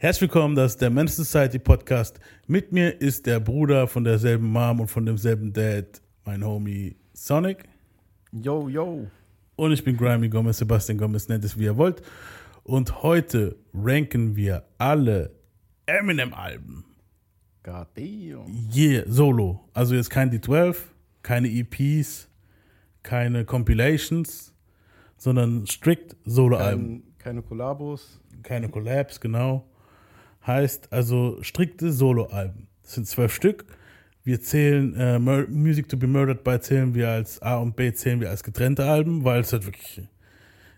Herzlich willkommen, das ist der Men's Society Podcast. Mit mir ist der Bruder von derselben Mom und von demselben Dad, mein Homie Sonic. Yo, yo. Und ich bin Grimy Gomez, Sebastian Gomez, nennt es wie ihr wollt. Und heute ranken wir alle Eminem-Alben. God damn. Yeah, solo. Also jetzt kein D12, keine EPs, keine Compilations, sondern strikt Solo-Alben. Kein, keine Kollabos. Keine Collabs, genau. Heißt also strikte Solo-Alben. Das sind zwölf Stück. Wir zählen äh, Music to be Murdered by zählen wir als A und B zählen wir als getrennte Alben, weil es halt wirklich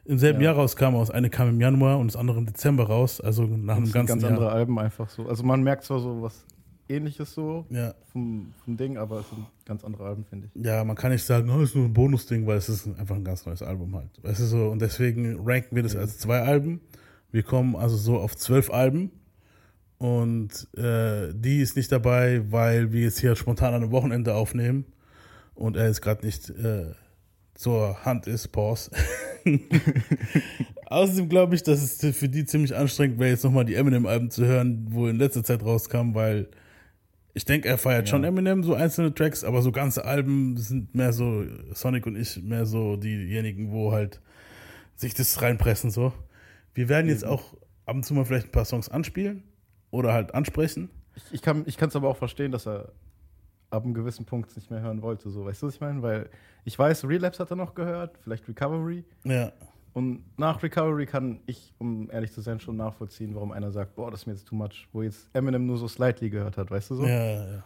im selben Ja. Jahr rauskam. Aus eine kam im Januar und das andere im Dezember raus. Also nach einem ganzen ganz Jahr. andere Alben einfach so. Also man merkt zwar so was ähnliches so Ja. vom, vom Ding, aber es sind ganz andere Alben, finde ich. ja, man kann nicht sagen, oh, ist nur ein Bonusding, weil es ist einfach ein ganz neues Album halt. Weißt du so, und deswegen ranken wir das als zwei Alben. Wir kommen also so auf zwölf Alben. Und äh, die ist nicht dabei, weil wir jetzt hier spontan an einem Wochenende aufnehmen. Und er jetzt gerade nicht äh, zur Hand ist, Pause. Außerdem glaube ich, dass es für die ziemlich anstrengend wäre, jetzt nochmal die Eminem-Alben zu hören, wo in letzter Zeit rauskam, weil ich denke, er feiert Ja. schon Eminem, so einzelne Tracks, aber so ganze Alben sind mehr so, Sonic und ich, mehr so diejenigen, wo halt sich das reinpressen, so. Wir werden jetzt auch ab und zu mal vielleicht ein paar Songs anspielen oder halt ansprechen. Ich, ich kann es aber auch verstehen, dass er ab einem gewissen Punkt es nicht mehr hören wollte. So, weißt du, was ich meine? Weil ich weiß, Relapse hat er noch gehört, vielleicht Recovery. Ja, Und nach Recovery kann ich, um ehrlich zu sein, schon nachvollziehen, warum einer sagt, boah, das ist mir jetzt too much. Wo jetzt Eminem nur so slightly gehört hat, weißt du so? ja, ja.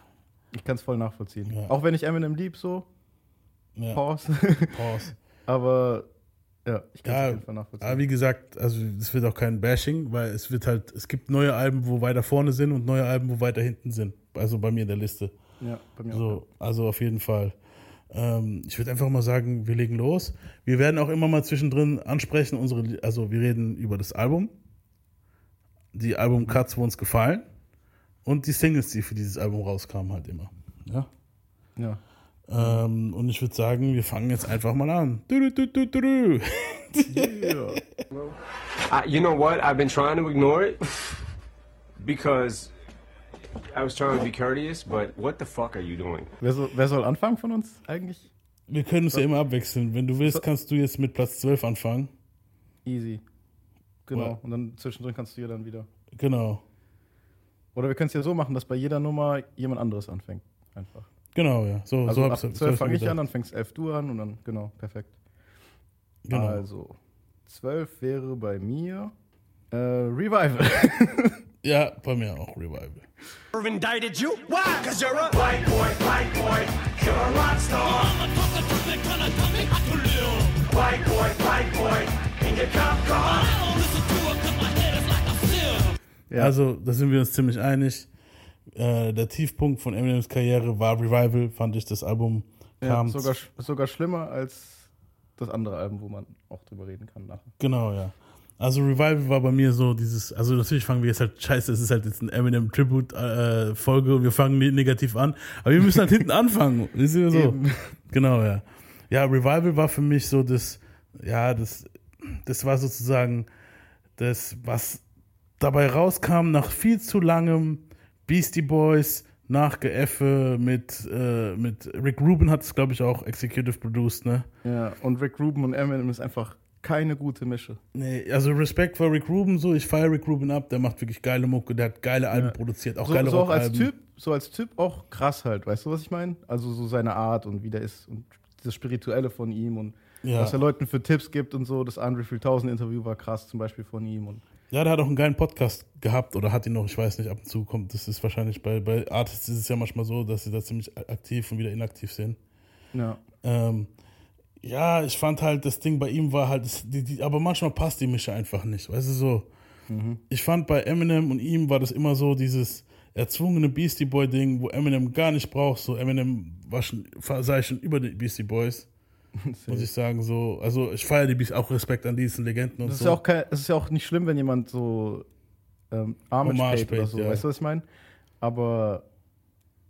Ich kann es voll nachvollziehen. Ja. Auch wenn ich Eminem lieb, so, ja. Pause. Pause. aber ja, ich kann es Ja, auf jeden Fall nachvollziehen. Aber wie gesagt, also es wird auch kein Bashing, weil es wird halt, es gibt neue Alben, wo weiter vorne sind und neue Alben, wo weiter hinten sind. Also bei mir in der Liste. ja, bei mir auch. So, also auf jeden Fall. Ähm, ich würde einfach mal sagen, wir legen los. Wir werden auch immer mal zwischendrin ansprechen, unsere, also wir reden über das Album, die Album-Cuts, wo uns gefallen und die Singles, die für dieses Album rauskamen, halt immer. Ja. Ja. Ähm, und ich würde sagen, wir fangen jetzt einfach mal an. Du, du, du, du, du. ja. I, you know what? I've been trying to ignore it because I was trying to be courteous, but what the fuck are you doing? Wer, soll, wer soll anfangen von uns eigentlich? Wir können es ja immer abwechseln. Wenn du willst, kannst du jetzt mit Platz 12 anfangen. Easy. Genau. Ja. Und dann zwischendrin kannst du ja dann wieder. Genau. Oder wir können es ja so machen, dass bei jeder Nummer jemand anderes anfängt. Einfach. Genau, ja. So, Also so ab hab's- so 12 hab's fange ich an, dann fängst 11 du an und dann, genau, perfekt. Genau. Also, 12 wäre bei mir äh, Revival. Ja, bei mir auch Revival. Never indicted you. Why? Cause you're a white boy, white boy. You're a rock star. White boy, white boy. In your cop car. Ja. Also, da sind wir uns ziemlich einig. Äh, der Tiefpunkt von Eminems Karriere war Revival, fand ich. Das Album ja, kam. sogar, sch- sogar schlimmer als das andere Album, wo man auch drüber reden kann nachher. Genau, ja. Also Revival war bei mir so dieses, also natürlich fangen wir jetzt halt, scheiße, es ist halt jetzt ein Eminem Tribute äh, Folge und wir fangen ne- negativ an, aber wir müssen halt hinten anfangen, wisst ihr so? Eben. Genau, ja. Ja, Revival war für mich so das, ja, das, das war sozusagen das, was dabei rauskam nach viel zu langem Beastie Boys, nach Geeffe mit, äh, mit Rick Rubin hat es, glaube ich, auch executive produced, ne? Ja, und Rick Rubin und Eminem ist einfach keine gute Mische. Nee, also Respekt vor Rick Rubin, so, ich feiere Rick Rubin ab, der macht wirklich geile Mucke, der hat geile Alben Ja. produziert, auch So, geile so auch als. Typ, so als Typ auch krass halt, weißt du, was ich meine? Also so seine Art und wie der ist und das Spirituelle von ihm und Ja. was er Leuten für Tipps gibt und so. Das Andre 3000 Interview war krass zum Beispiel von ihm und Ja, der hat auch einen geilen Podcast gehabt oder hat ihn noch, ich weiß nicht, ab und zu kommt, das ist wahrscheinlich bei, bei Artists ist es ja manchmal so, dass sie da ziemlich aktiv und wieder inaktiv sind. ja. Ähm, ja, ich fand halt, das Ding bei ihm war halt, das, die, die, aber manchmal passt die Mische einfach nicht, weißt du so. Ich fand bei Eminem und ihm war das immer so dieses erzwungene Beastie Boy Ding, wo Eminem gar nicht braucht, so Eminem war schon, sei schon über die Beastie Boys, muss ich sagen, so, also ich feiere die Beastie, auch Respekt an diesen Legenden und Das ist, so. ja auch kein, es ist ja auch nicht schlimm, wenn jemand so ähm, Homage paid oder so, ja. weißt du, was ich meine? Aber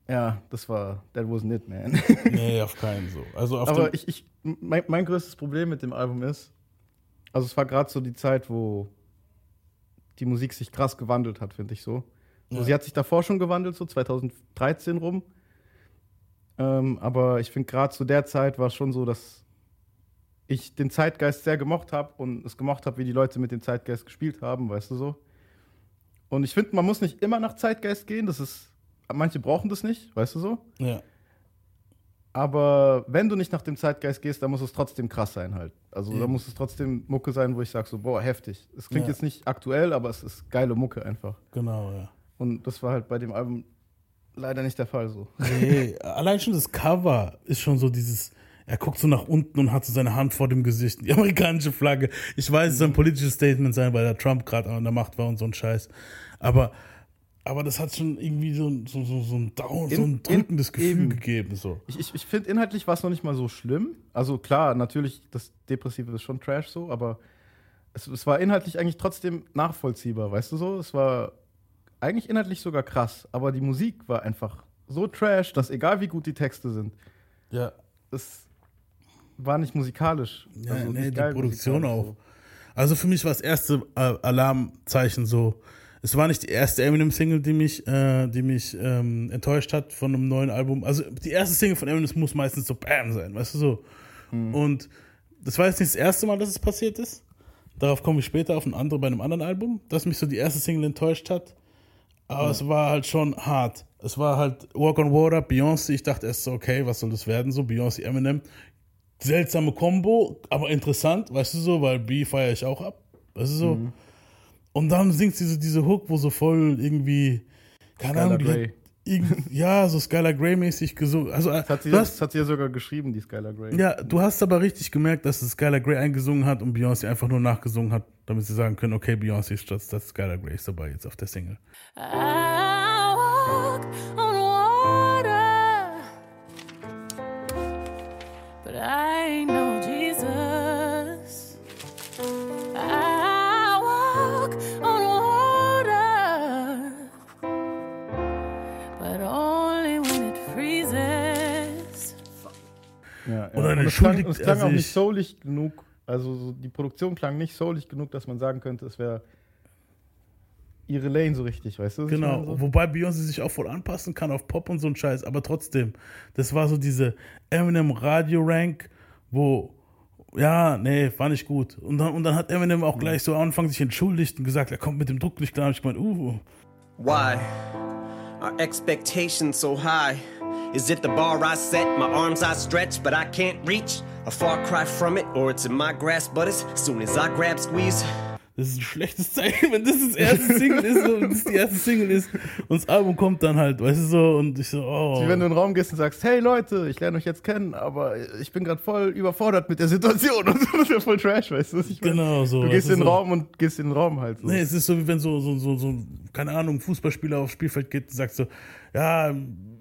ja, das war, that wasn't it, man. nee, auf keinen so. Also auf Aber ich, ich, mein, mein größtes Problem mit dem Album ist, also es war gerade so die Zeit, wo die Musik sich krass gewandelt hat, finde ich so. so. Sie hat sich davor schon gewandelt, so 2013 rum. Ähm, aber ich finde, gerade zu der Zeit war es schon so, dass ich den Zeitgeist sehr gemocht habe und es gemocht habe, wie die Leute mit dem Zeitgeist gespielt haben, weißt du so. Und ich finde, man muss nicht immer nach Zeitgeist gehen, das ist, manche brauchen das nicht, weißt du so. Ja. Aber wenn du nicht nach dem Zeitgeist gehst, dann muss es trotzdem krass sein halt. Also da Eben. muss es trotzdem Mucke sein, wo ich sage so, boah, heftig. Es klingt Ja. jetzt nicht aktuell, aber es ist geile Mucke einfach. Genau, ja. Und das war halt bei dem Album leider nicht der Fall so. Nee, allein schon das Cover ist schon so dieses. Er guckt so nach unten und hat so seine Hand vor dem Gesicht. Die amerikanische Flagge. Ich weiß, es soll ein politisches Statement sein, weil der Trump gerade an der Macht war und so ein Scheiß. Aber, aber das hat schon irgendwie so, ein- so, so, so ein Down, so ein In- drückendes in- Gefühl eben. gegeben. So. Ich, ich, ich finde, inhaltlich war es noch nicht mal so schlimm. Also klar, natürlich, das Depressive ist schon Trash so, aber es, es war inhaltlich eigentlich trotzdem nachvollziehbar, weißt du so? Es war eigentlich inhaltlich sogar krass, aber die Musik war einfach so trash, dass egal wie gut die Texte sind, Ja. es war nicht musikalisch. Ja, Also nee, die Produktion auch. Also für mich war das erste Alarmzeichen so. Es war nicht die erste Eminem-Single, die mich, äh, die mich ähm, enttäuscht hat von einem neuen Album. Also die erste Single von Eminem muss meistens so Bam sein, weißt du so. Und das war jetzt nicht das erste Mal, dass es passiert ist. Darauf komme ich später auf ein andere bei einem anderen Album, dass mich so die erste Single enttäuscht hat. Aber es war halt schon hart. Es war halt Walk on Water, Beyoncé. Ich dachte erst so, okay, was soll das werden? So Beyoncé, Eminem seltsame Combo, aber interessant, weißt du so, weil B feiere ich auch ab, weißt du so. Und dann singt sie so diese Hook, wo so voll irgendwie, keine Ahnung, ja, so Skylar Grey-mäßig gesungen. Also, Das hat, sie, das hast, hat sie ja sogar geschrieben, die Skylar Grey. ja, du hast aber richtig gemerkt, dass es Skylar Grey eingesungen hat und Beyoncé einfach nur nachgesungen hat, damit sie sagen können, okay, Beyoncé statt statt Skylar Grey ist dabei jetzt auf der Single. I walk on water, but I ain't Oder Und eine es klang, es klang also auch nicht ich- soulig genug. Also so, die Produktion klang nicht soulig genug, dass man sagen könnte, es wäre ihre Lane so richtig, weißt du? ich Genau, meine, so? wobei Beyoncé sich auch voll anpassen kann auf Pop und so ein Scheiß, aber trotzdem, das war so diese Eminem Radio Rank, wo, ja, nee, war nicht gut. Und dann, und dann hat Eminem auch gleich so am Anfang sich entschuldigt und gesagt, er kommt mit dem Druck nicht klar. Und ich gemeint, uh, Why are expectations so high? Is it the bar I set, my arms I stretch, but I can't reach? A far cry from it, or it's in my grasp, but as soon as I grab, squeeze. das ist ein schlechtes Zeichen, wenn das das erste Single ist und das die erste Single ist und das Album kommt dann halt, weißt du so, und ich so, oh. Wie wenn du in den Raum gehst und sagst, hey Leute, ich lerne euch jetzt kennen, aber ich bin gerade voll überfordert mit der Situation und so, das ist ja voll Trash, weißt du? was Ich meine? Genau so, Du gehst in den so. Raum und gehst in den Raum halt so. Nee, es ist so, wie wenn so, so, so, so keine Ahnung, Fußballspieler aufs Spielfeld geht und sagt so, ja,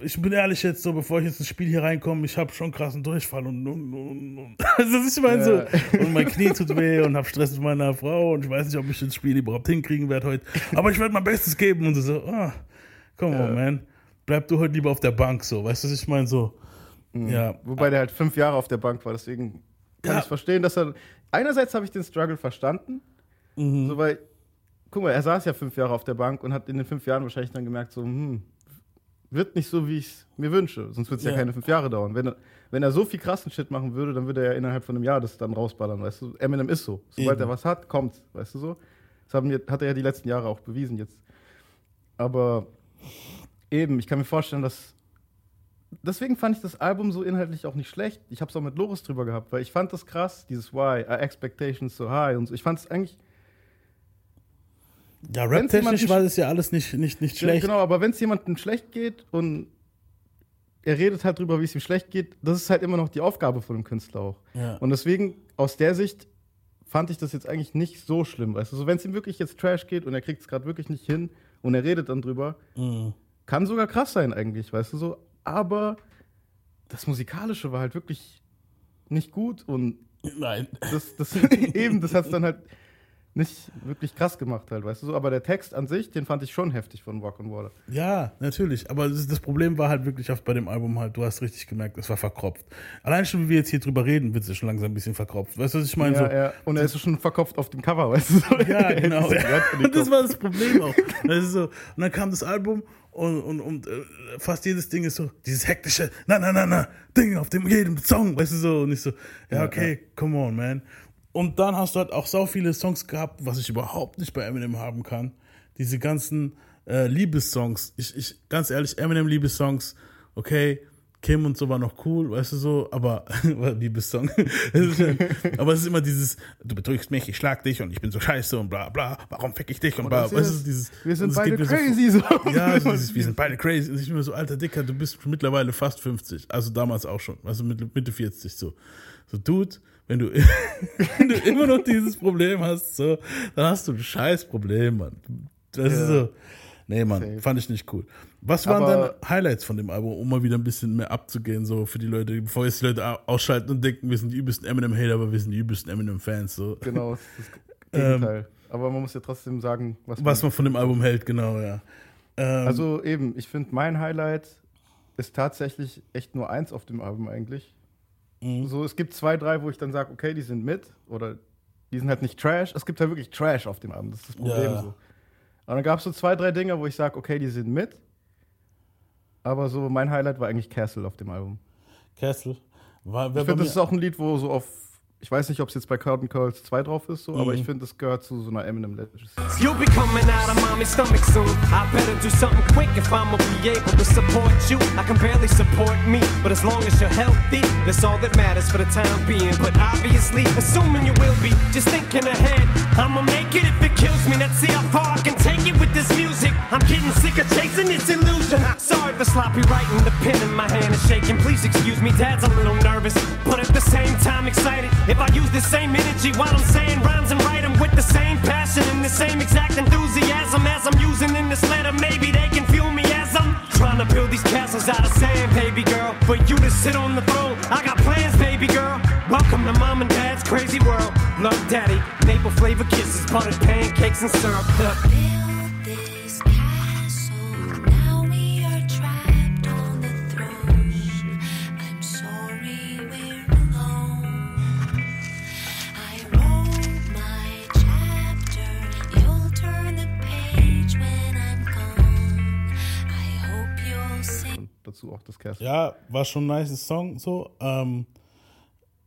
ich bin ehrlich jetzt so, bevor ich jetzt ins Spiel hier reinkomme, ich habe schon krassen Durchfall und, und, und, und. Also ich meine so, und mein Knie tut weh und habe Stress mit meiner Frau und ich weiß nicht, ob ich das Spiel überhaupt hinkriegen werde heute, aber ich werde mein Bestes geben und so, ah, come on, man, bleib du heute lieber auf der Bank so, weißt du, was ich meine so, ja, Wobei der halt fünf Jahre auf der Bank war, deswegen kann Ja. ich verstehen, dass er. Einerseits habe ich den Struggle verstanden, Mhm. so weil, guck mal, er saß ja fünf Jahre auf der Bank und hat in den fünf Jahren wahrscheinlich dann gemerkt, so, hm, wird nicht so, wie ich es mir wünsche. Sonst wird es ja. Ja. keine fünf Jahre dauern. Wenn er, wenn er so viel krassen Shit machen würde, dann würde er ja innerhalb von einem Jahr das dann rausballern, weißt du? Eminem ist so. Sobald Eben. er was hat, kommt, weißt du so? Das haben wir, hat er ja die letzten Jahre auch bewiesen jetzt. Aber eben, ich kann mir vorstellen, dass deswegen fand ich das Album so inhaltlich auch nicht schlecht. Ich habe es auch mit Loris drüber gehabt, weil ich fand das krass, dieses Why, are expectations so high und so. Ich fand es eigentlich, ja, rap-technisch war das ja alles nicht, nicht, nicht schlecht. genau, aber wenn es jemandem schlecht geht und er redet halt drüber, wie es ihm schlecht geht, das ist halt immer noch die Aufgabe von dem Künstler auch. Ja. Und deswegen, aus der Sicht, fand ich das jetzt eigentlich nicht so schlimm. Weißt du, so, wenn es ihm wirklich jetzt Trash geht und er kriegt es gerade wirklich nicht hin und er redet dann drüber, Mhm. kann sogar krass sein eigentlich, weißt du so. Aber das Musikalische war halt wirklich nicht gut und Nein. das, das eben, das hat dann halt. Nicht wirklich krass gemacht halt, weißt du so. Aber der Text an sich, den fand ich schon heftig von Walk on Water. Ja, natürlich. Aber das, Problem war halt wirklich oft bei dem Album halt, du hast richtig gemerkt, es war verkropft. Allein schon, wie wir jetzt hier drüber reden, wird es schon langsam ein bisschen verkropft. Weißt du, was ich meine? Ja, so, ja. Und er ist schon verkopft auf dem Cover, weißt du so. Ja, genau. Und das war das Problem auch. Das so, und dann kam das Album und, und, und äh, fast jedes Ding ist so, dieses hektische, na, na, na, na, Ding auf dem jedem Song, weißt du so. Und ich so, ja, okay, come on, man. Und dann hast du halt auch so viele Songs gehabt, was ich überhaupt nicht bei Eminem haben kann. Diese ganzen äh, Liebessongs. Ich, ich, ganz ehrlich, Eminem-Liebessongs, okay, Kim und so war noch cool, weißt du so, aber Liebessong. Aber es ist immer dieses, du betrügst mich, ich schlag dich und ich bin so scheiße und bla bla, warum fick ich dich und bla, weißt du, dieses. wir sind beide so- crazy, so. ja, so dieses, wir sind beide crazy. Und ich bin mir so, alter Dicker, du bist mittlerweile fast 50. Also damals auch schon. Also Mitte 40 so. So, Dude, wenn du, wenn du immer noch dieses Problem hast, so, dann hast du ein scheiß Problem, Mann. Das ist Ja. so. Nee, Mann, Safe. fand ich nicht cool. Was waren Aber- deine Highlights von dem Album, um mal wieder ein bisschen mehr abzugehen, so für die Leute, bevor jetzt die Leute au- ausschalten und denken, wir sind die übelsten Eminem-Hater, aber wir sind die übelsten Eminem-Fans, so. Genau, das ist das Gegenteil. Aber man muss ja trotzdem sagen, was, Was man von dem Album hält, genau, ja. Ähm, Also eben, ich finde, mein Highlight ist tatsächlich echt nur eins auf dem Album eigentlich. Mhm. So, es gibt zwei, drei, wo ich dann sage, okay, die sind mit oder die sind halt nicht Trash. Es gibt halt wirklich Trash auf dem Album, das ist das Problem Ja. so. Und dann gab es so zwei, drei Dinge, wo ich sage, okay, die sind mit. Aber so mein Highlight war eigentlich Castle auf dem Album. Castle. War, Ich finde, das ist auch ein Lied, wo so auf, ich weiß nicht, ob es jetzt bei Curtain Curls 2 drauf ist, so, Mhm. aber ich finde, das gehört zu so einer Eminem Legacy. You'll be coming out of mommy's stomach soon. I better do something quick if I'ma be able to support you. I can barely support me, but as long as you're healthy, that's all that matters for the time being. But obviously, assuming you will be, just thinking ahead. I'ma make it if it kills me. Let's see how far I can take it with this music. I'm getting sick of chasing this illusion. Sorry for sloppy writing, the pen in my hand is shaking. Please excuse me, Dad's a little nervous, but at the same time excited. If I use the same energy while I'm saying rhymes and write 'em with the same passion and the same exact enthusiasm as I'm using in this letter, maybe they can feel me as I'm trying to build these castles out of sand, baby girl. For you to sit on the throne, I got plans, baby girl. Welcome to mom and dad's crazy world. Love daddy, maple flavor kisses, buttered pancakes and syrup. Dazu auch das Castle. Ja, war schon ein nice Song so. Ähm,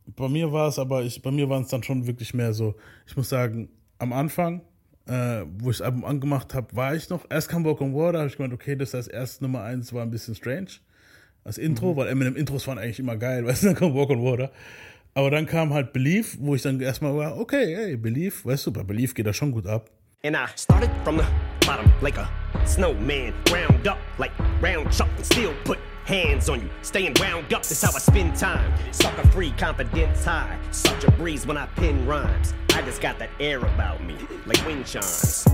bei mir war es aber, ich, bei mir waren es dann schon wirklich mehr so, ich muss sagen, am Anfang, äh, wo ich das Album angemacht habe, war ich noch, erst kam Walk on Water, habe ich gemeint, okay, das als erst Nummer eins war ein bisschen strange. Als Intro, weil Eminem Intros waren eigentlich immer geil, weißt du, dann kam Walk on Water. Aber dann kam halt Belief, wo ich dann erstmal war, okay, hey, Belief, weißt du, bei Belief geht das schon gut ab. And I started from the bottom like a snowman. Round up like round chuck and still put hands on you. Staying round up is how I spend time. Sucker free, confidence high. Such a breeze when I pen rhymes. I just got that air about me, like wind chimes.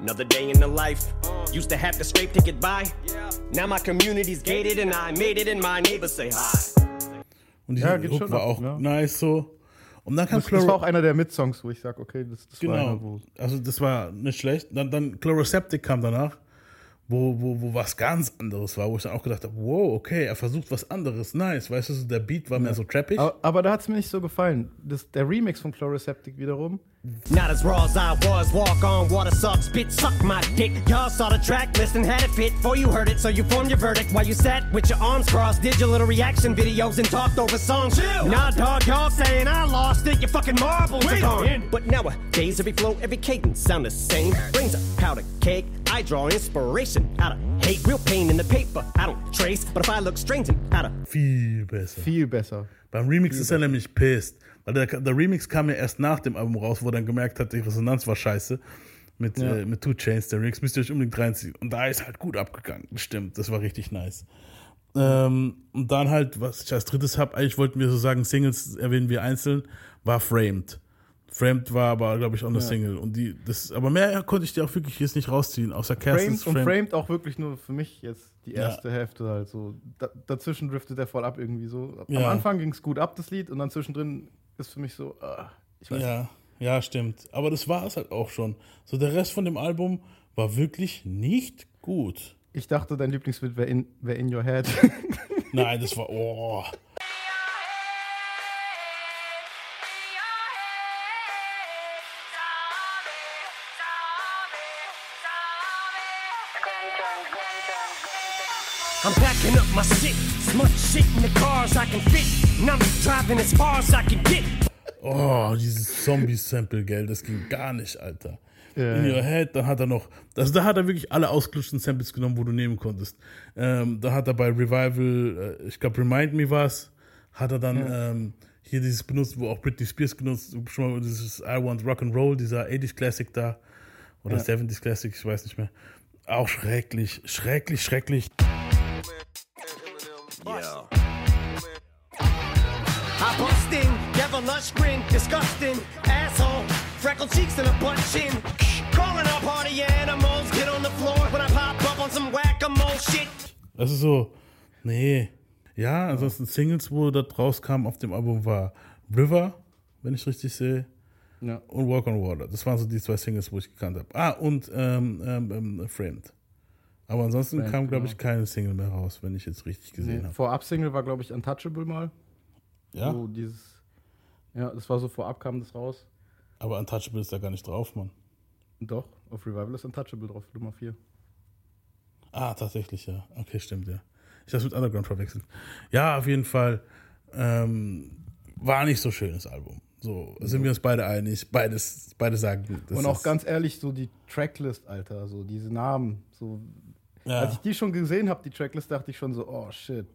Another day in the life. Uh. Used to have to scrape to get by. Now my community's gated and I made it and my neighbors say hi. Und die Ja, geht Hook schon war ab, auch ja. nice so. Und dann kam Das, das war auch einer der Mitsongs, wo ich sage, okay, das, das war einer, Genau. wo. Also das war nicht schlecht. Dann, dann Chloroseptic kam danach, wo, wo, wo was ganz anderes war, wo ich dann auch gedacht habe, wow, okay, er versucht was anderes. Nice. Weißt du, der Beat war mehr so trappig. Aber, aber da hat es mir nicht so gefallen. Das, der Remix von Chloroseptic wiederum. Not as raw as I was. Walk on, water sucks, bitch, suck my dick. Y'all saw the track list and had it fit before you heard it, so you formed your verdict while you sat with your arms crossed, did your little reaction videos and talked over songs. Nah, dog, y'all saying I lost it. Your fucking marbles are gone. But now nowadays, every flow, every cadence sound the same. Brings a powder cake. I draw inspiration out of hate. Real pain in the paper. I don't trace, but if I look strange and out of Viel besser. Viel besser. Beim Remix ist er nämlich pissed. Weil der, der Remix kam ja erst nach dem Album raus, wo er dann gemerkt hat, die Resonanz war scheiße. Mit, äh, mit Two Chains, der Remix müsst ihr euch unbedingt reinziehen. Und da ist halt gut abgegangen. Stimmt, das war richtig nice. Ähm, und dann halt, was ich als drittes habe, eigentlich wollten wir so sagen, Singles erwähnen wir einzeln, war Framed. Framed war aber, glaube ich, auch eine Single. Und die, das, aber mehr konnte ich dir auch wirklich jetzt nicht rausziehen, außer Kerstens Framed und Framed auch wirklich nur für mich jetzt die erste Hälfte halt so. Da, dazwischen driftet er voll ab irgendwie so. Am Ja. Anfang ging es gut ab, das Lied, und dann zwischendrin ist für mich so, ah, ich weiß Ja, Ja, stimmt. Aber das war es halt auch schon. So der Rest von dem Album war wirklich nicht gut. Ich dachte, dein Lieblingslied wäre in, wär in Your Head. Nein, das war. Oh. I'm packing up my smart shit in the cars I can fit. And I'm driving as far as I can get. Oh, dieses Zombie-Sample, gell, das ging gar nicht, Alter. Ja, In ja. Your Head, dann hat er noch, also da hat er wirklich alle ausgelutschten Samples genommen, wo du nehmen konntest. Ähm, da hat er bei Revival, äh, ich glaube Remind Me was, hat er dann ähm, hier dieses benutzt, wo auch Britney Spears genutzt, schon mal dieses I Want Rock and Roll, dieser 80s Classic da, oder Ja. 70s Classic, ich weiß nicht mehr. Auch schrecklich, schrecklich, schrecklich. Yeah. I bust in, devilish grin, disgusting, asshole, freckled cheeks and a butt chin. Calling all party animals, get on the floor when I pop up on some whack-a-mole shit. Das ist so, nee. Ja, ansonsten Singles, wo da rauskam auf dem Album war River, wenn ich richtig sehe. Ja. und Walk on Water. Das waren so die zwei Singles, wo ich gekannt habe. Ah, und ähm, ähm, ähm, Framed. Aber ansonsten Framed, kam, glaube genau. ich, keine Single mehr raus, wenn ich jetzt richtig gesehen Nee, habe. Vorab-Single war, glaube ich, Untouchable mal. Ja, So dieses, ja, das war so vorab kam das raus. aber Untouchable ist da gar nicht drauf, Mann. Doch, auf Revival ist Untouchable drauf, Nummer 4. Ah, tatsächlich, ja. Okay, stimmt, ja. Ich habe mit Underground verwechselt. Ja, auf jeden Fall ähm, war nicht so schönes Album. So sind wir uns beide einig. Beides, beide sagen. das Und auch ganz ehrlich, so die Tracklist, Alter, so diese Namen, so. Ja. Als ich die schon gesehen habe, die Tracklist, dachte ich schon so, oh shit.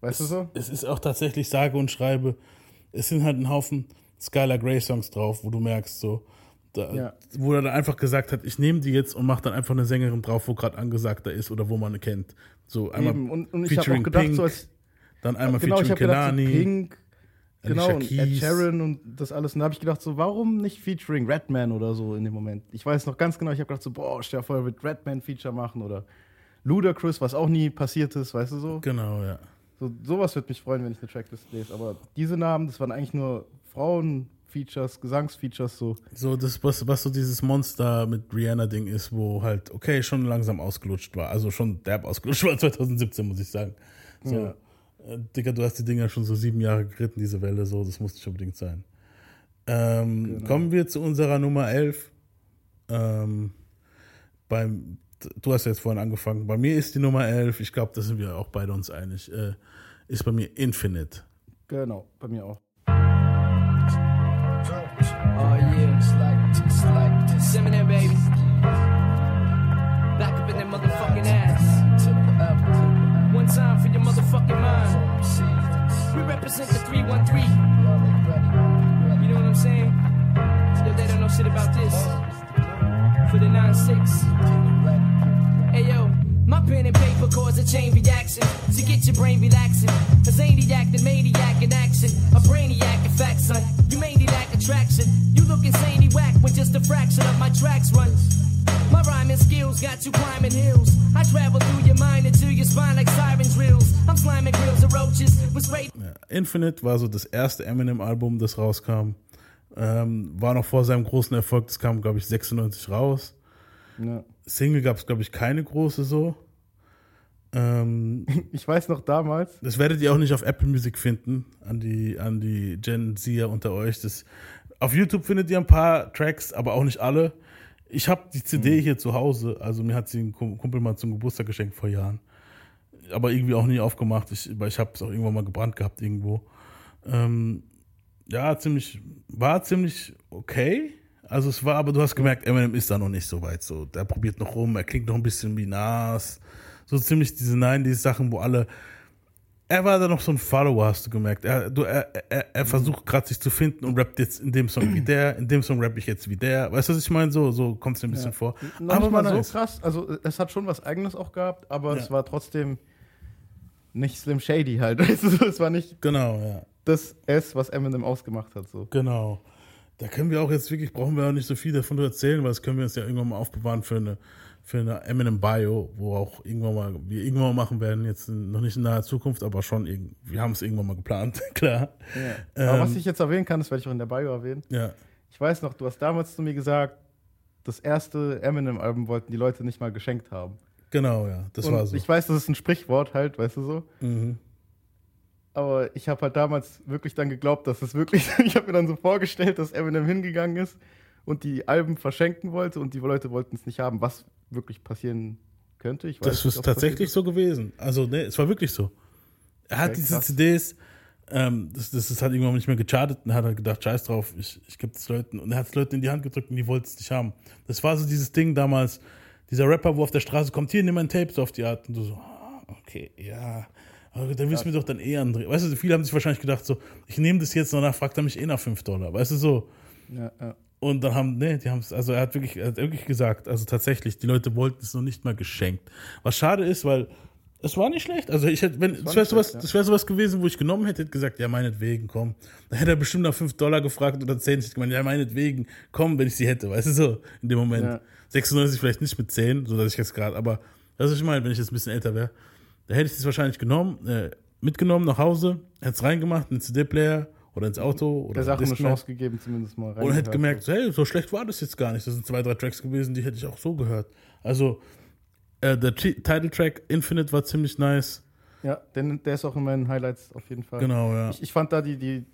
Weißt du so? es ist auch tatsächlich sage und schreibe, es sind halt ein Haufen Skylar Grey Songs drauf, wo du merkst, so, da, Ja. wo er dann einfach gesagt hat, ich nehme die jetzt und mache dann einfach eine Sängerin drauf, wo gerade angesagter ist oder wo man kennt. So einmal Eben. Und, und ich habe auch gedacht, Pink, so als. dann einmal Genau, ich featuring habe gedacht, so Kelani. Genau, Alicia und Ed Keys. Sheeran und das alles. Und da habe ich gedacht, so, warum nicht featuring Redman oder so in dem Moment? Ich weiß noch ganz genau, ich habe gedacht, so, boah, stell dir vor, er wird Redman Feature machen oder Ludacris, was auch nie passiert ist, weißt du so? Genau, ja. so sowas würde mich freuen, wenn ich eine Tracklist lese. Aber diese Namen, das waren eigentlich nur Frauen-Features, Gesangsfeatures, so. So, das, was, was so dieses Monster mit Rihanna-Ding ist, wo halt, okay, schon langsam ausgelutscht war. Also schon derb ausgelutscht war 2017, muss ich sagen. So, Ja. Digga, du hast die Dinger schon so sieben Jahre geritten, diese Welle, so, das muss nicht unbedingt sein. Ähm, Genau. Kommen wir zu unserer Nummer 11. Ähm, beim, du hast jetzt vorhin angefangen. Bei mir ist die Nummer 11, ich glaube, da sind wir auch beide uns einig, äh, ist bei mir Infinite. Genau, bei mir auch. For the 9-6. Hey yo, my pen and paper cause a chain reaction to get your brain relaxing. A zaniac, the maniac in action. A brainiac in fact, son. You mainly lack attraction. You look insanely whack when just a fraction of my tracks run. My rhyming skills got you climbing hills. I travel through your mind into your spine like siren drills. I'm sliming grills of roaches with spray. Infinite war so das erste Eminem-Album, das rauskam. Ähm, war noch vor seinem großen Erfolg, das kam, glaube ich, 96 raus. Ja. Single gab es, glaube ich, keine große so. Ähm, Ich weiß noch damals, das werdet ihr auch nicht auf Apple Music finden, an die, an die Gen Zer unter euch. Das, auf YouTube findet ihr ein paar Tracks, aber auch nicht alle. Ich habe die CD hier zu Hause, also mir hat sie ein Kum- Kumpel mal zum Geburtstag geschenkt vor Jahren. Aber irgendwie auch nie aufgemacht. Ich, weil ich habe es auch irgendwann mal gebrannt gehabt irgendwo. Ähm, ja, ziemlich, war ziemlich okay. Also es war, aber du hast gemerkt, Eminem ist da noch nicht so weit. So, der probiert noch rum, er klingt noch ein bisschen wie Nas. So ziemlich diese 90s Sachen, wo alle. Er war da noch so ein Follower, hast du gemerkt. Er, du, er, er, er versucht gerade sich zu finden und rappt jetzt in dem Song wie der, in dem Song rapp ich jetzt wie der. Weißt du, was ich meine? So, so kommt es mir ein bisschen vor. noch nicht mal war so nice. krass. Also es hat schon was Eigenes auch gehabt, aber Ja. es war trotzdem nicht Slim Shady halt. Weißt du, es war nicht Genau, ja. Das S, was Eminem ausgemacht hat. So. Genau. Da können wir auch jetzt wirklich, brauchen wir auch nicht so viel davon erzählen, weil das können wir uns ja irgendwann mal aufbewahren für eine, für eine Eminem Bio, wo auch irgendwann mal, wir irgendwann mal machen werden, jetzt noch nicht in naher Zukunft, aber schon, wir haben es irgendwann mal geplant, klar. Aber was Ähm, ich jetzt erwähnen kann, das werde ich auch in der Bio erwähnen. Ja, Ich weiß noch, du hast damals zu mir gesagt, das erste Eminem-Album wollten die Leute nicht mal geschenkt haben. Genau, ja, das Und war so. Ich weiß, das ist ein Sprichwort halt, weißt du so. Mhm. Aber ich habe halt damals wirklich dann geglaubt, dass es wirklich, ich habe mir dann so vorgestellt, dass Eminem hingegangen ist und die Alben verschenken wollte und die Leute wollten es nicht haben, was wirklich passieren könnte. Ich weiß Das nicht, ist tatsächlich so gewesen. Also, ne, es war wirklich so. Er hat Okay, diese krass. CDs, ähm, das, das, das hat irgendwann nicht mehr gechartet und hat halt gedacht, scheiß drauf, ich, ich gebe es Leuten. Und er hat es Leuten in die Hand gedrückt und die wollten es nicht haben. Das war so dieses Ding damals, dieser Rapper, wo auf der Straße kommt, hier, nimm ein Tape, so auf die Art. Und du so, ah, okay, ja. Aber dann willst du mir doch dann eh andrehen. Weißt du, viele haben sich wahrscheinlich gedacht, so, ich nehme das jetzt, danach fragt er mich eh nach 5 Dollar. Weißt du, so. Ja, ja. Und dann haben, nee, die haben es, also er hat wirklich, er hat wirklich gesagt, also tatsächlich, die Leute wollten es noch nicht mal geschenkt. Was schade ist, weil es war nicht schlecht. Also ich hätte, wenn, das wäre sowas, ja. das wäre sowas gewesen, wo ich genommen hätte, hätte gesagt, ja, meinetwegen, komm. Dann hätte er bestimmt nach 5 Dollar gefragt oder 10. Ich hätte gemeint, ja, meinetwegen, komm, wenn ich sie hätte, weißt du so, in dem Moment. Ja. 96 vielleicht nicht mit 10, so dass ich jetzt gerade, aber das ist ich meine, wenn ich jetzt ein bisschen älter wäre, da hätte ich es wahrscheinlich genommen, äh, mitgenommen nach Hause, hätte es reingemacht, in den CD-Player oder ins Auto oder Der Sache eine. Chance gegeben, zumindest mal rein. Und hätte gemerkt, hey, so schlecht war das jetzt gar nicht. Das sind zwei, drei Tracks gewesen, die hätte ich auch so gehört. Also, äh, der T Title-Track Infinite war ziemlich nice. Ja, denn der ist auch in meinen Highlights auf jeden Fall. Genau, ja. Ich, ich fand da die, die.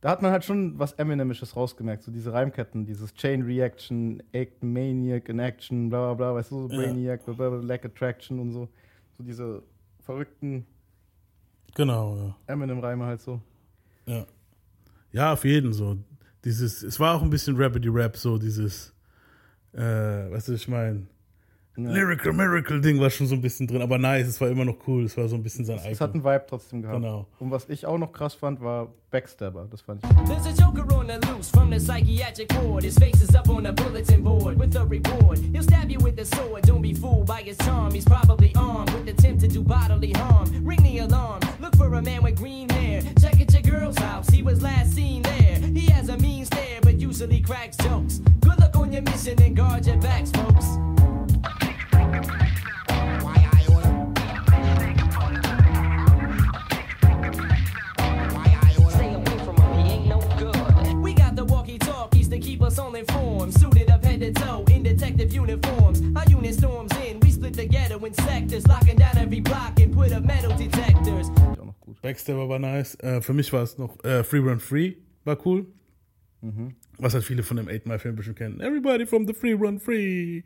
Da hat man halt schon was Eminemisches rausgemerkt. So diese Reimketten, dieses Chain Reaction, Act Maniac in Action, bla bla bla, weißt du, so Ja. Brainiac, bla bla bla, Lack Attraction und so. So diese verrückten Genau, ja. Eminem-Reime halt so. Ja. Ja, auf jeden so. Dieses, es war auch ein bisschen Rapidy Rap, so dieses, äh, weißt du, ich meine, Lyrical Miracle Ding war schon so ein bisschen drin, aber nice, es war immer noch cool, es war so ein bisschen sein Es hat eigenes. einen Vibe trotzdem gehabt. Genau. Und was ich auch noch krass fand, war Backstabber. Das fand ich. There's a joker on the loose from the psychiatric ward. His face is up on the bulletin board with a reward. He'll stab you with the sword. Don't be fooled by his charm. He's probably armed with intent to do bodily harm. Ring the alarm. Look for a man with green hair. Check at your girl's house. He was last seen there. He has a mean stare, but usually cracks jokes. Good luck on your mission and guard your backs, folks. Head to toe in detective uniforms. Our unit storms in. We split the ghetto in sectors, locking down every block and put up metal detectors. Backstabber war nice. Äh, für mich war es noch äh, Free Run Free, war cool. Was halt viele von dem 8 Mile Film bestimmt kennen. Everybody from the Free Run Free.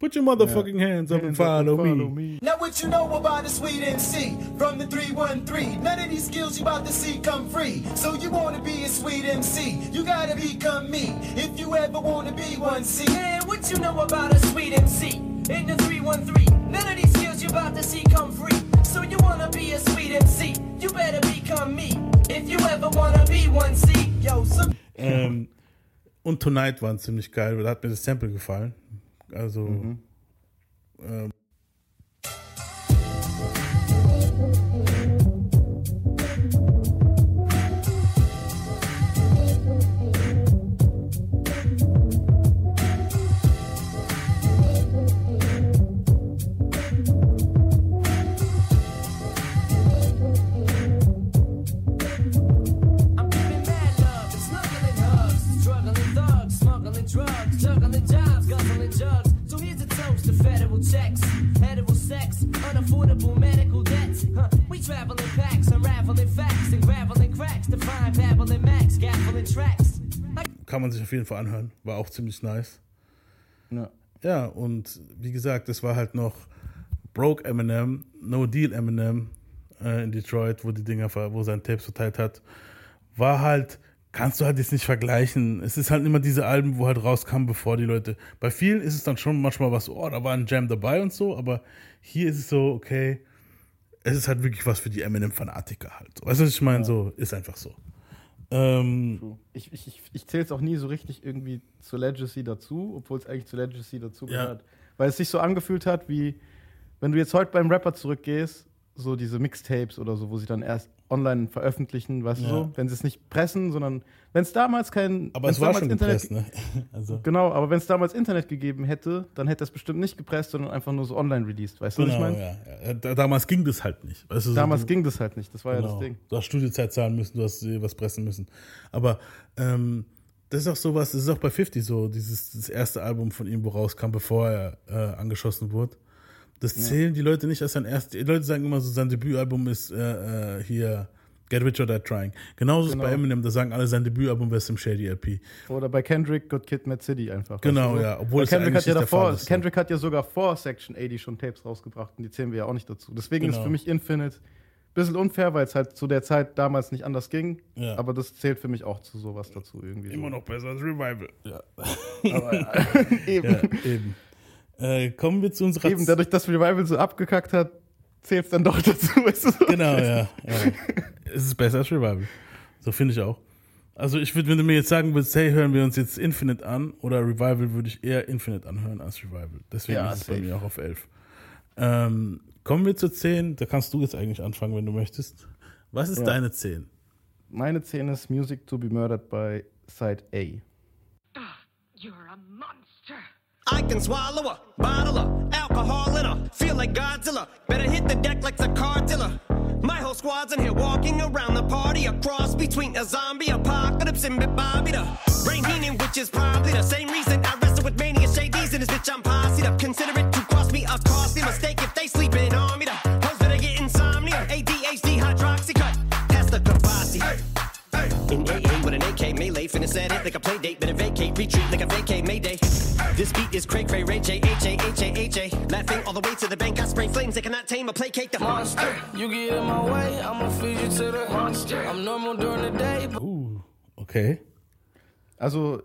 Put your motherfucking hands up and follow, me. Now what you know about the sweet MC from the 313? None of these skills you about to see come free. So you wanna be a sweet MC? You gotta become me. If you ever wanna be one, see. Man, what you know about a sweet MC? In the 313, none of these skills you about to see come free. So you wanna be a sweet MC? You better become me. If you ever wanna be one, see. Yo, some Ähm, und Tonight waren ziemlich geil, weil da hat mir das Sample gefallen. Also, ähm, I'm kann man sich auf jeden Fall anhören. War auch ziemlich nice. Ja. Ja, und wie gesagt, es war halt noch Broke Eminem, No Deal Eminem äh, in Detroit, wo die Dinger, wo sein Tapes verteilt hat. War halt, kannst du halt jetzt nicht vergleichen. Es ist halt immer diese Alben, wo halt rauskam, bevor die Leute. Bei vielen ist es dann schon manchmal was, oh, da war ein Jam dabei und so, aber hier ist es so, okay, es ist halt wirklich was für die Eminem-Fanatiker halt. Weißt du, was ich meine? So, ist einfach so. Ähm, Ich, ich, ich, ich zähle es auch nie so richtig irgendwie zur Legacy dazu, obwohl es eigentlich zur Legacy dazu Ja. gehört. Weil es sich so angefühlt hat, wie wenn du jetzt heute beim Rapper zurückgehst, so diese Mixtapes oder so, wo sie dann erst online veröffentlichen, weißt Ja. du so, wenn sie es nicht pressen, sondern wenn es damals kein aber es war schon gepresst, ne? Also, Genau, aber wenn es damals Internet gegeben hätte, dann hätte es bestimmt nicht gepresst, sondern einfach nur so online released, weißt du, was ich genau, meine? ja. ja. Da- Damals ging das halt nicht. Weißt du, so, Damals du, ging das halt nicht, das war ja Genau. das Ding. Du hast Studiozeit zahlen müssen, du hast was pressen müssen. Aber ähm, Das ist auch sowas, das ist auch bei 50 so, dieses das erste Album von ihm, wo rauskam, bevor er äh, angeschossen wurde. Das zählen die Leute nicht als sein erstes. Die Leute sagen immer so, sein Debütalbum ist äh, äh, hier Get Rich or Die Trying. Genauso ist Genau. bei Eminem, da sagen alle, sein Debütalbum wäre Slim Shady LP. Oder bei Kendrick Got Kid, Mad City einfach. Genau, du? ja, obwohl es Kendrick eigentlich hat ja davor, ist, so. Kendrick hat ja sogar vor Section 80 schon Tapes rausgebracht und die zählen wir ja auch nicht dazu. Deswegen ist Genau. für mich Infinite ein bisschen unfair, weil es halt zu der Zeit damals nicht anders ging. Ja. Aber das zählt für mich auch zu sowas dazu irgendwie. Immer so. noch besser als Revival. Ja, Eben. ja eben. Äh, kommen wir zu unserer Eben, dadurch, dass Revival so abgekackt hat, zählt es dann doch dazu. Weißt du? so? Genau, ja. ja. es ist besser als Revival. So finde ich auch. Also ich würde, wenn du mir jetzt sagen würdest, hey, hören wir uns jetzt Infinite an oder Revival, würde ich eher Infinite anhören als Revival. Deswegen Ja, ist es bei safe. mir auch auf 11. Ähm, kommen wir zur 10. Da kannst du jetzt eigentlich anfangen, wenn du möchtest. Was ist Ja. deine 10? Meine 10 ist Music to be Murdered by Side A. You're a monster. I can swallow a bottle of alcohol in her. Feel like Godzilla. Better hit the deck like the car dealer. My whole squad's in here walking around the party. A cross between a zombie apocalypse and Bobby the Brain Heenan, which is probably the same reason I wrestle with mania shades in this bitch. I'm posse up. Consider it to cost me a costly mistake if they sleeping on me. The hoes better get insomnia. ADHD hydroxy cut. Pass the Kavasi. In AA with an AK melee, finna set it like a play date, better vacate, retreat like a vacay Mayday. This beat is Craig Ray Ray J H A H A H A. Laughing all the way to the bank, I spray flames, they cannot tame or placate the monster. You get in my way, I'ma feed you to the monster. I'm normal during the day, but Uh, okay. Also,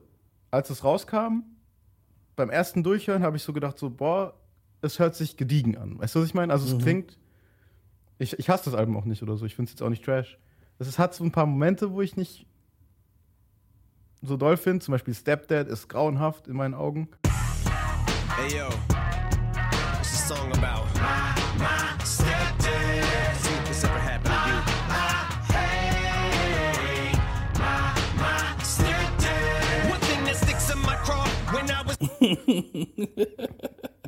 als es rauskam, beim ersten Durchhören habe ich so gedacht, so, boah, es hört sich gediegen an. Weißt du, was ich meine? Also, es klingt. Ich, ich hasse das Album auch nicht oder so. Ich finde es jetzt auch nicht trash. Es ist- hat so ein paar Momente, wo ich nicht so doll finde. Zum Beispiel Stepdad ist grauenhaft in meinen Augen. Hey yo, what's the song about? My, my stepdad. See if this ever happened to you. Hey, my, my stepdad. One thing that sticks in my craw when I was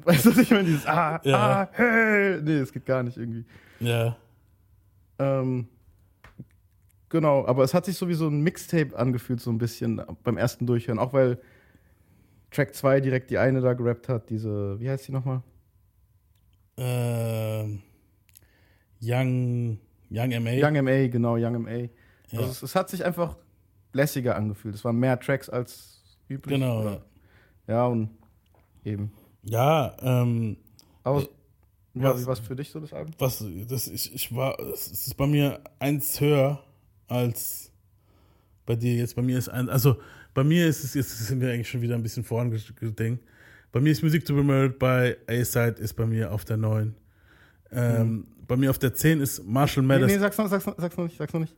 Weißt du, was ich meine? Dieses Ah, Ja. ah, hey. Nee, das geht gar nicht irgendwie. Ja. Ähm, genau, aber es hat sich so wie so ein Mixtape angefühlt, so ein bisschen beim ersten Durchhören. Auch weil Track 2 direkt die eine da gerappt hat, diese, wie heißt die nochmal? Ähm, Young, Young MA. Young MA, genau, Young MA. Ja. Also es, es hat sich einfach lässiger angefühlt. Es waren mehr Tracks als üblich. Genau, Oder- Ja, und eben. Ja, ähm, Aber Äh, was- es für dich so, das Album? was, das, ich, ich war, es ist bei mir eins höher als bei dir jetzt. Bei mir ist ein, also bei mir ist es, jetzt sind wir eigentlich schon wieder ein bisschen vorangedenkt. Bei mir ist Music to be Murdered bei A-Side ist bei mir auf der 9. Ähm, Bei mir auf der 10 ist Marshall Nee, Mathers. nee, sag's noch, sag's noch, sag's noch nicht, sag's noch nicht.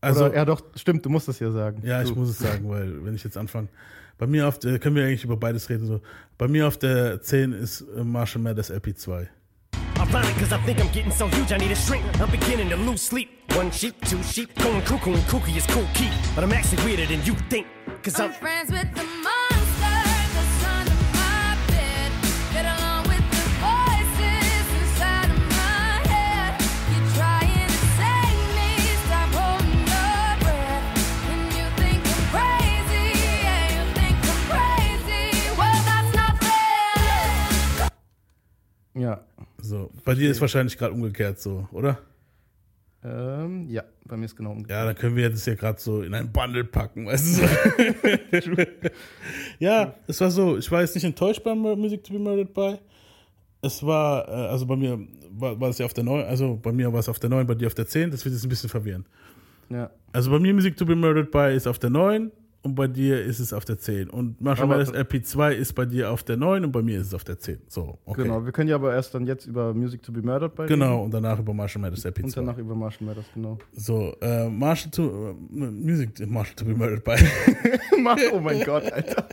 also, Oder, ja doch, stimmt, du musst es ja sagen. Ja, ich du. muss es sagen, weil wenn ich jetzt anfange. Bei mir auf der, können wir eigentlich über beides reden. So. Bei mir auf der 10 ist äh, Marshall Mathers LP2. I'm flying cause I think I'm getting so huge I need a shrink. I'm beginning to lose sleep. One sheep, two sheep, going cuckoo and kooky is cool key. But I'm actually weirder than you think. Cause I'm I'm friends with the monster that's under my bed. Get along with the voices inside of my head. You're trying to save me, stop holding your breath. And you think I'm crazy, yeah, you think I'm crazy. Well, that's not fair. Ja. So. Bei dir ist wahrscheinlich gerade umgekehrt so, oder? Ähm, ja, bei mir ist genau umgekehrt. Ja, dann können wir das ja gerade so in ein Bundle packen, weißt du? Ja, es war so, ich war jetzt nicht enttäuscht beim Music to be Murdered by. Es war, äh, also bei mir war, war es ja auf der 9, also bei mir war es auf der 9, bei dir auf der 10, das wird jetzt ein bisschen verwirrend. Ja. Also bei mir Music to be Murdered by ist auf der 9 und bei dir ist es auf der 10. Und Mathers LP2 ist bei dir auf der 9 und bei mir ist es auf der 10. So, okay. Genau, wir können ja aber erst dann jetzt über Music to be Murdered bei Genau, und danach über Marshall reden. LP2. Und danach über Marshall Mathers, genau. So, äh, Marshall to, äh, Music, Marshall to be Murdered by. oh mein Gott, Alter.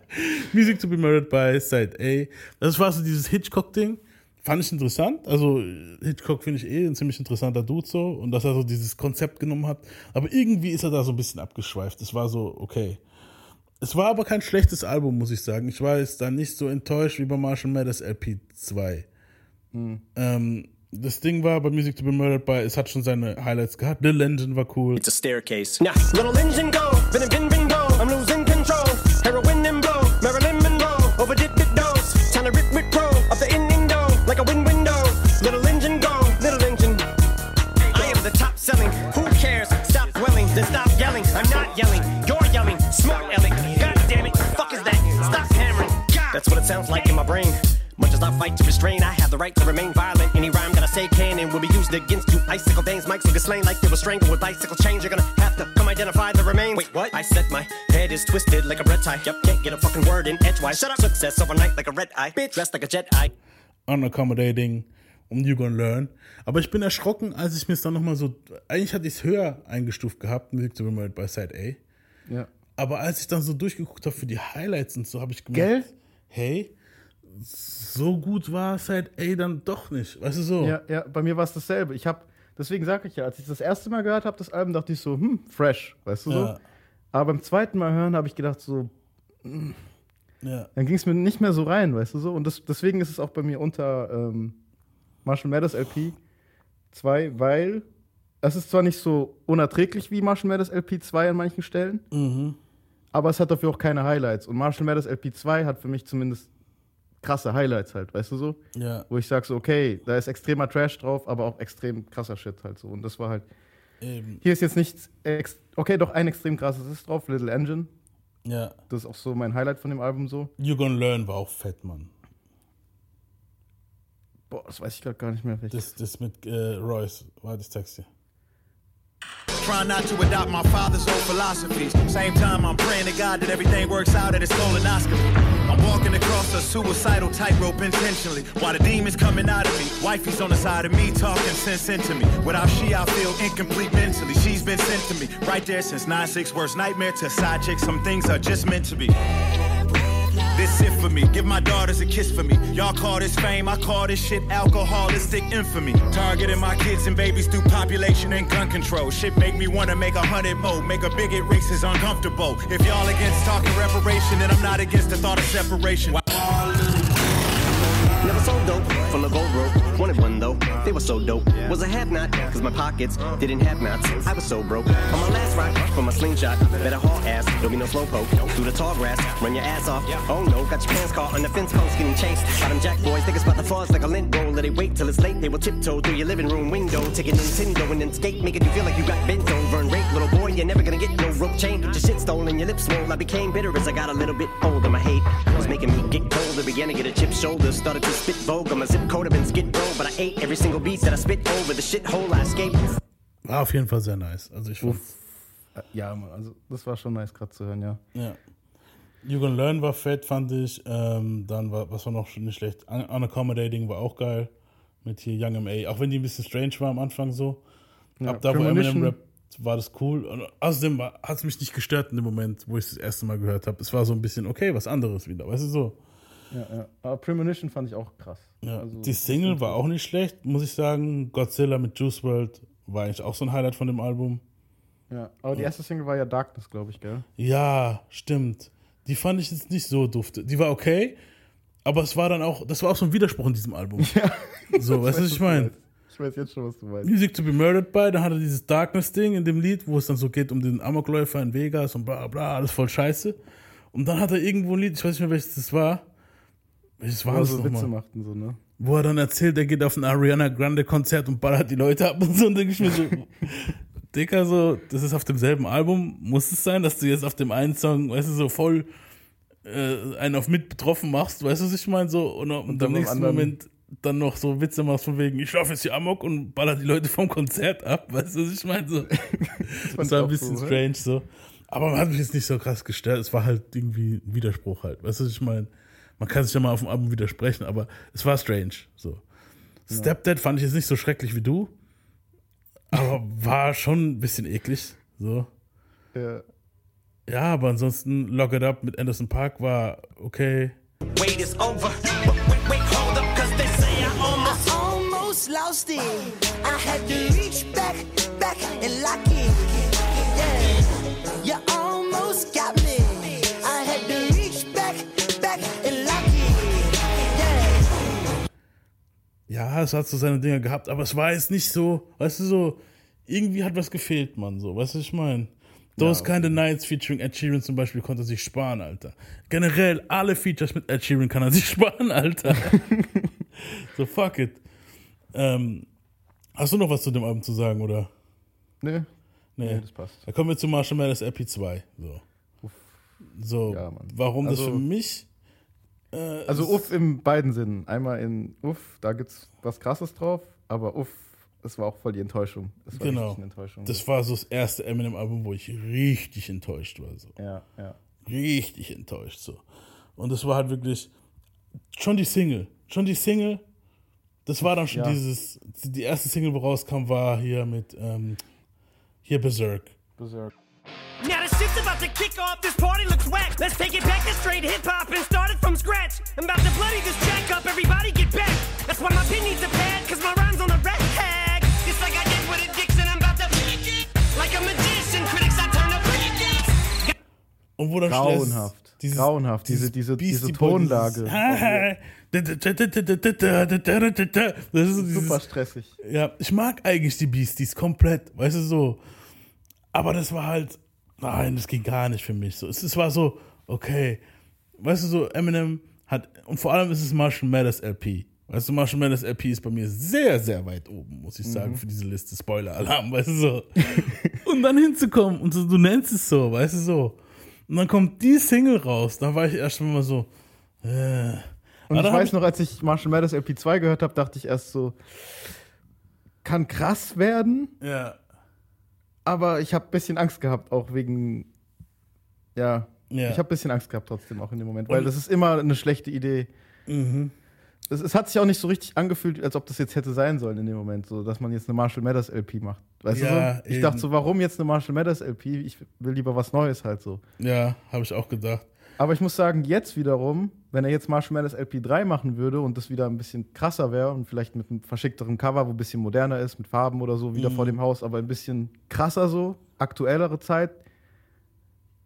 Music to be Murdered by Side A. Das war so dieses Hitchcock-Ding. Fand ich interessant. Also, Hitchcock finde ich eh ein ziemlich interessanter Dude so. Und dass er so dieses Konzept genommen hat. Aber irgendwie ist er da so ein bisschen abgeschweift. Es war so, okay. Es war aber kein schlechtes Album, muss ich sagen. Ich war jetzt da nicht so enttäuscht wie bei Marshall Mathers LP2. Ähm, das Ding war bei Music to be Murdered by, es hat schon seine Highlights gehabt. Lil Engine war cool. It's a staircase. Now, little engine go. Been been been go. I'm losing control. Heroin That's what it sounds like in my brain. Much as I fight to restrain, I have the right to remain violent. Any rhyme that I say can and will be used against you. Icicle veins, mics will get slain like they were strangled with bicycle chains. You're gonna have to come identify the remains. Wait, what? I said my head is twisted like a red tie. Yep, can't get a fucking word in edgewise. Shut up. Success overnight like a red eye. Bitch, dressed like a jet eye. Unaccommodating und You Gonna Learn. Aber ich bin erschrocken, als ich mir es dann nochmal so. Eigentlich hatte ich es höher eingestuft gehabt, Music to be Murdered by Side A. Ja. Aber als ich dann so durchgeguckt habe für die Highlights und so, habe ich gemerkt, Gell? Hey, so gut war Side A dann doch nicht. Weißt du so? Ja, ja, bei mir war es dasselbe. Ich habe, deswegen sage ich ja, als ich das erste Mal gehört habe, das Album, dachte ich so, hm, fresh, weißt du so. Ja. Aber beim zweiten Mal hören habe ich gedacht so, Ja. dann ging es mir nicht mehr so rein, weißt du so. Und das, deswegen ist es auch bei mir unter ähm, Marshall Mathers LP 2, weil es ist zwar nicht so unerträglich wie Marshall Mathers LP 2 an manchen Stellen, Mhm. Aber es hat dafür auch keine Highlights. Und Marshall Mathers LP 2 hat für mich zumindest krasse Highlights halt, weißt du so? Ja, Wo ich sag so, okay, da ist extremer Trash drauf, aber auch extrem krasser Shit halt so. Und das war halt. eben. Hier ist jetzt nichts. Okay, doch ein extrem krasses ist drauf, Little Engine. Ja. Das ist auch so mein Highlight von dem Album so. You Gonna Learn war auch fett, Mann. Boah, das weiß ich gerade gar nicht mehr. Das, das mit äh, Royce, warte, ich zeig's dir. Trying not to adopt my father's old philosophies. Same time, I'm praying to God that everything works out at his colonoscopy. I'm walking across a suicidal tightrope intentionally. While the demons coming out of me, wifey's on the side of me talking sense into me. Without she, I feel incomplete mentally. She's been sent to me right there since 9-6 worst nightmare to side chick. Some things are just meant to be. This it for me. Give my daughters a kiss for me. Y'all call this fame, I call this shit alcoholistic infamy. Targeting my kids and babies through population and gun control. Shit make me wanna make a hundred more. Make a bigot racist uncomfortable. If y'all against talking reparation, then I'm not against the thought of separation. Never were so dope. Was a have not, cause my pockets didn't have knots. I was so broke. On my last rock, from my slingshot, better haul ass, don't be no slowpoke. Through the tall grass, run your ass off. Oh no, got your pants caught on the fence post, getting chased. Got them jack boys, think it's about the falls like a lint roll. Let it wait till it's late, they will tiptoe through your living room window. Taking Nintendo and then skate, making you feel like you got bent over and raped. Little boy, you're never gonna get no rope chain. Your shit stolen, your lips swole. I became bitter as I got a little bit older. My hate was making me get colder. Began to get a chip shoulder, started to spit vulgar. My zip code have been skid row, but I ate every single beat that I spit over. The shithole I escaped. War auf jeden Fall sehr nice. Also ich fand, Ja, Mann, also das war schon nice gerade zu hören, ja. ja. You Gonna Learn war fett, fand ich. Ähm, dann war, was war noch schon nicht schlecht? Un Unaccommodating war auch geil. Mit hier Young M.A. Auch wenn die ein bisschen strange war am Anfang so. Ja, Ab da, wo Eminem rappt, war das cool. Und außerdem hat es mich nicht gestört in dem Moment, wo ich es das erste Mal gehört habe. Es war so ein bisschen, okay, was anderes wieder. Weißt du so? Ja, ja. Aber Premonition fand ich auch krass. Ja, Also, die Single war auch nicht schlecht, muss ich sagen. Godzilla mit Juice World war eigentlich auch so ein Highlight von dem Album. Ja, aber die erste Single war ja Darkness, glaube ich, gell? Ja, stimmt. Die fand ich jetzt nicht so dufte. Die war okay, aber es war dann auch, das war auch so ein Widerspruch in diesem Album. So, weißt du, was ich meine? Ich weiß jetzt schon, was du meinst. Music to be Murdered by, dann hat er dieses Darkness-Ding in dem Lied, wo es dann so geht um den Amokläufer in Vegas und bla bla, alles voll scheiße. Und dann hat er irgendwo ein Lied, ich weiß nicht mehr, welches das war. Welches war Wo er das so Witze macht und so, ne? Wo er dann erzählt, er geht auf ein Ariana Grande Konzert und ballert die Leute ab und so. Und denke ich mir so, Dicker, so, das ist auf demselben Album, muss es sein, dass du jetzt auf dem einen Song, weißt du, so voll äh, einen auf mit betroffen machst, weißt du, was ich meine? So, und, und, Und im nächsten Moment dann noch so Witze machst von wegen, ich laufe jetzt hier Amok und baller die Leute vom Konzert ab, weißt du, was ich meine? So. das ich war ein bisschen so, strange so. Aber man hat mich jetzt nicht so krass gestört. Es war halt irgendwie ein Widerspruch halt. Weißt du, was ich meine? Man kann sich ja mal auf dem Album widersprechen, aber es war strange. So. Stepdad fand ich jetzt nicht so schrecklich wie du, aber war schon ein bisschen eklig. So. Ja. Ja, aber ansonsten Lock It Up mit Anderson Park war okay. Wait is over. Wait, wait, wait, hold up, cause they say I almost. I almost lost it. I had to reach back, back and lock it. Yeah, you almost got me. Ja, es hat so seine Dinge gehabt, aber es war jetzt nicht so, weißt du, so, irgendwie hat was gefehlt, Mann, so, weißt du, was ich meine? Those Kind of Nights featuring Ed Sheeran zum Beispiel konnte er sich sparen, Alter. Generell alle Features mit Ed Sheeran kann er sich sparen, Alter. so fuck it. Ähm, hast du noch was zu dem Album zu sagen, oder? Nee. Nee, Nee, das passt. Da kommen wir zu Marshall Mathers EP2. So, so Ja, warum das Also- für mich. Äh, Also Uff in beiden Sinnen. Einmal in Uff, da gibt's was krasses drauf, aber Uff, es war auch voll die Enttäuschung. Es war Genau. Enttäuschung. Das war so das erste Eminem-Album, wo ich richtig enttäuscht war. So. ja, ja. Richtig enttäuscht. So. Und das war halt wirklich schon die Single. Schon die Single. Das war dann schon Ja. dieses. Die erste Single, wo rauskam, war hier mit. Ähm, hier Berserk. Berserk. Now the shit's about to kick off, this party looks whack. Let's take it back to straight hip hop and start it from scratch. I'm about to bloody this track up, everybody get back. That's why my pin needs a pad, cause my rhyme's on the red tag. Just like I did with addiction, I'm about to like a magician. Critics, I turn up Und wo dann Grauenhaft. dieses- Grauenhaft, diese, diese, diese Boy, Tonlage. dieses- Das ist dieses, Super stressig. Ja, ich mag eigentlich die Beasties komplett, weißt du so. Aber das war halt, nein, das ging gar nicht für mich. So, es, es war so, okay, weißt du so, Eminem hat, und vor allem ist es Marshall Mathers LP. Weißt du, Marshall Mathers LP ist bei mir sehr, sehr weit oben, muss ich sagen, für diese Liste. Spoiler-Alarm, weißt du so. und dann hinzukommen und so, du nennst es so, weißt du so. Und dann kommt die Single raus, da war ich erst mal so, äh. Und Aber ich dann hab weiß noch, als ich Marshall Mathers LP2 gehört habe, dachte ich erst so, kann krass werden, Ja, aber ich habe ein bisschen Angst gehabt, auch wegen, ja, Ja. ich habe ein bisschen Angst gehabt trotzdem auch in dem Moment, weil Und- das ist immer eine schlechte Idee. mhm. Es, es hat sich auch nicht so richtig angefühlt, als ob das jetzt hätte sein sollen in dem Moment, so dass man jetzt eine Marshall Mathers LP macht. Weißt Ja, du so? Ich eben. dachte so, warum jetzt eine Marshall Mathers LP? Ich will lieber was Neues halt so. ja, habe ich auch gedacht. Aber ich muss sagen, jetzt wiederum, wenn er jetzt Marshall Mathers LP3 machen würde und das wieder ein bisschen krasser wäre und vielleicht mit einem verschickteren Cover, wo ein bisschen moderner ist, mit Farben oder so, wieder Mhm. vor dem Haus, aber ein bisschen krasser so, aktuellere Zeit.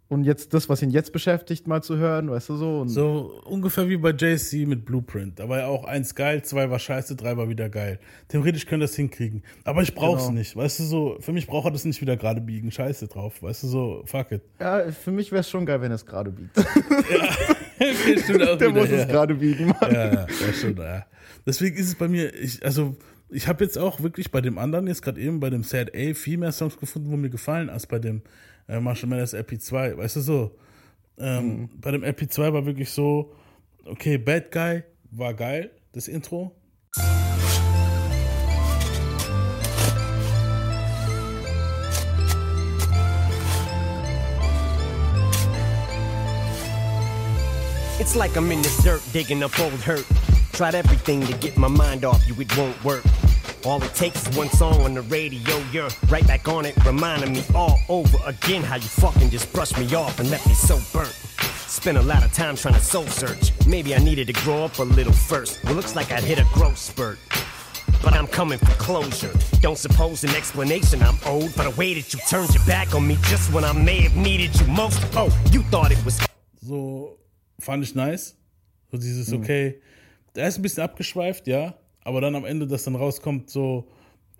Und jetzt das, was ihn jetzt beschäftigt, mal zu hören, weißt du so. Und So ungefähr wie bei JC mit Blueprint. Da war ja auch eins geil, zwei war scheiße, drei war wieder geil. Theoretisch können das hinkriegen. Aber ich brauch's Genau. nicht. Weißt du so, für mich braucht er das nicht wieder gerade biegen. Scheiße drauf. Weißt du so, fuck it. ja, für mich wäre es schon geil, wenn es gerade biegt. Okay, stimmt auch Der wieder, muss ja. es gerade biegen, Mann. Ja, ja, ja, schon, ja. Deswegen ist es bei mir, ich, also, ich habe jetzt auch wirklich bei dem anderen, jetzt gerade eben bei dem Sad A, viel mehr Songs gefunden, wo mir gefallen, als bei dem äh, Marshall Mathers LP2. Weißt du so? Ähm, Bei dem LP2 war wirklich so, okay, Bad Guy war geil, das Intro. It's like I'm in the dirt digging up old hurt. Tried everything to get my mind off you, it won't work. All it takes is one song on the radio, you're right back on it, reminding me all over again how you fucking just brushed me off and left me so burnt. Spent a lot of time trying to soul search. Maybe I needed to grow up a little first. Well, looks like I'd hit a growth spurt. But I'm coming for closure. Don't suppose an explanation I'm owed for the way that you turned your back on me just when I may have needed you most. Oh, you thought it was So fand ich nice. So dieses, okay, der ist ein bisschen abgeschweift, ja, aber dann am Ende, dass dann rauskommt, so,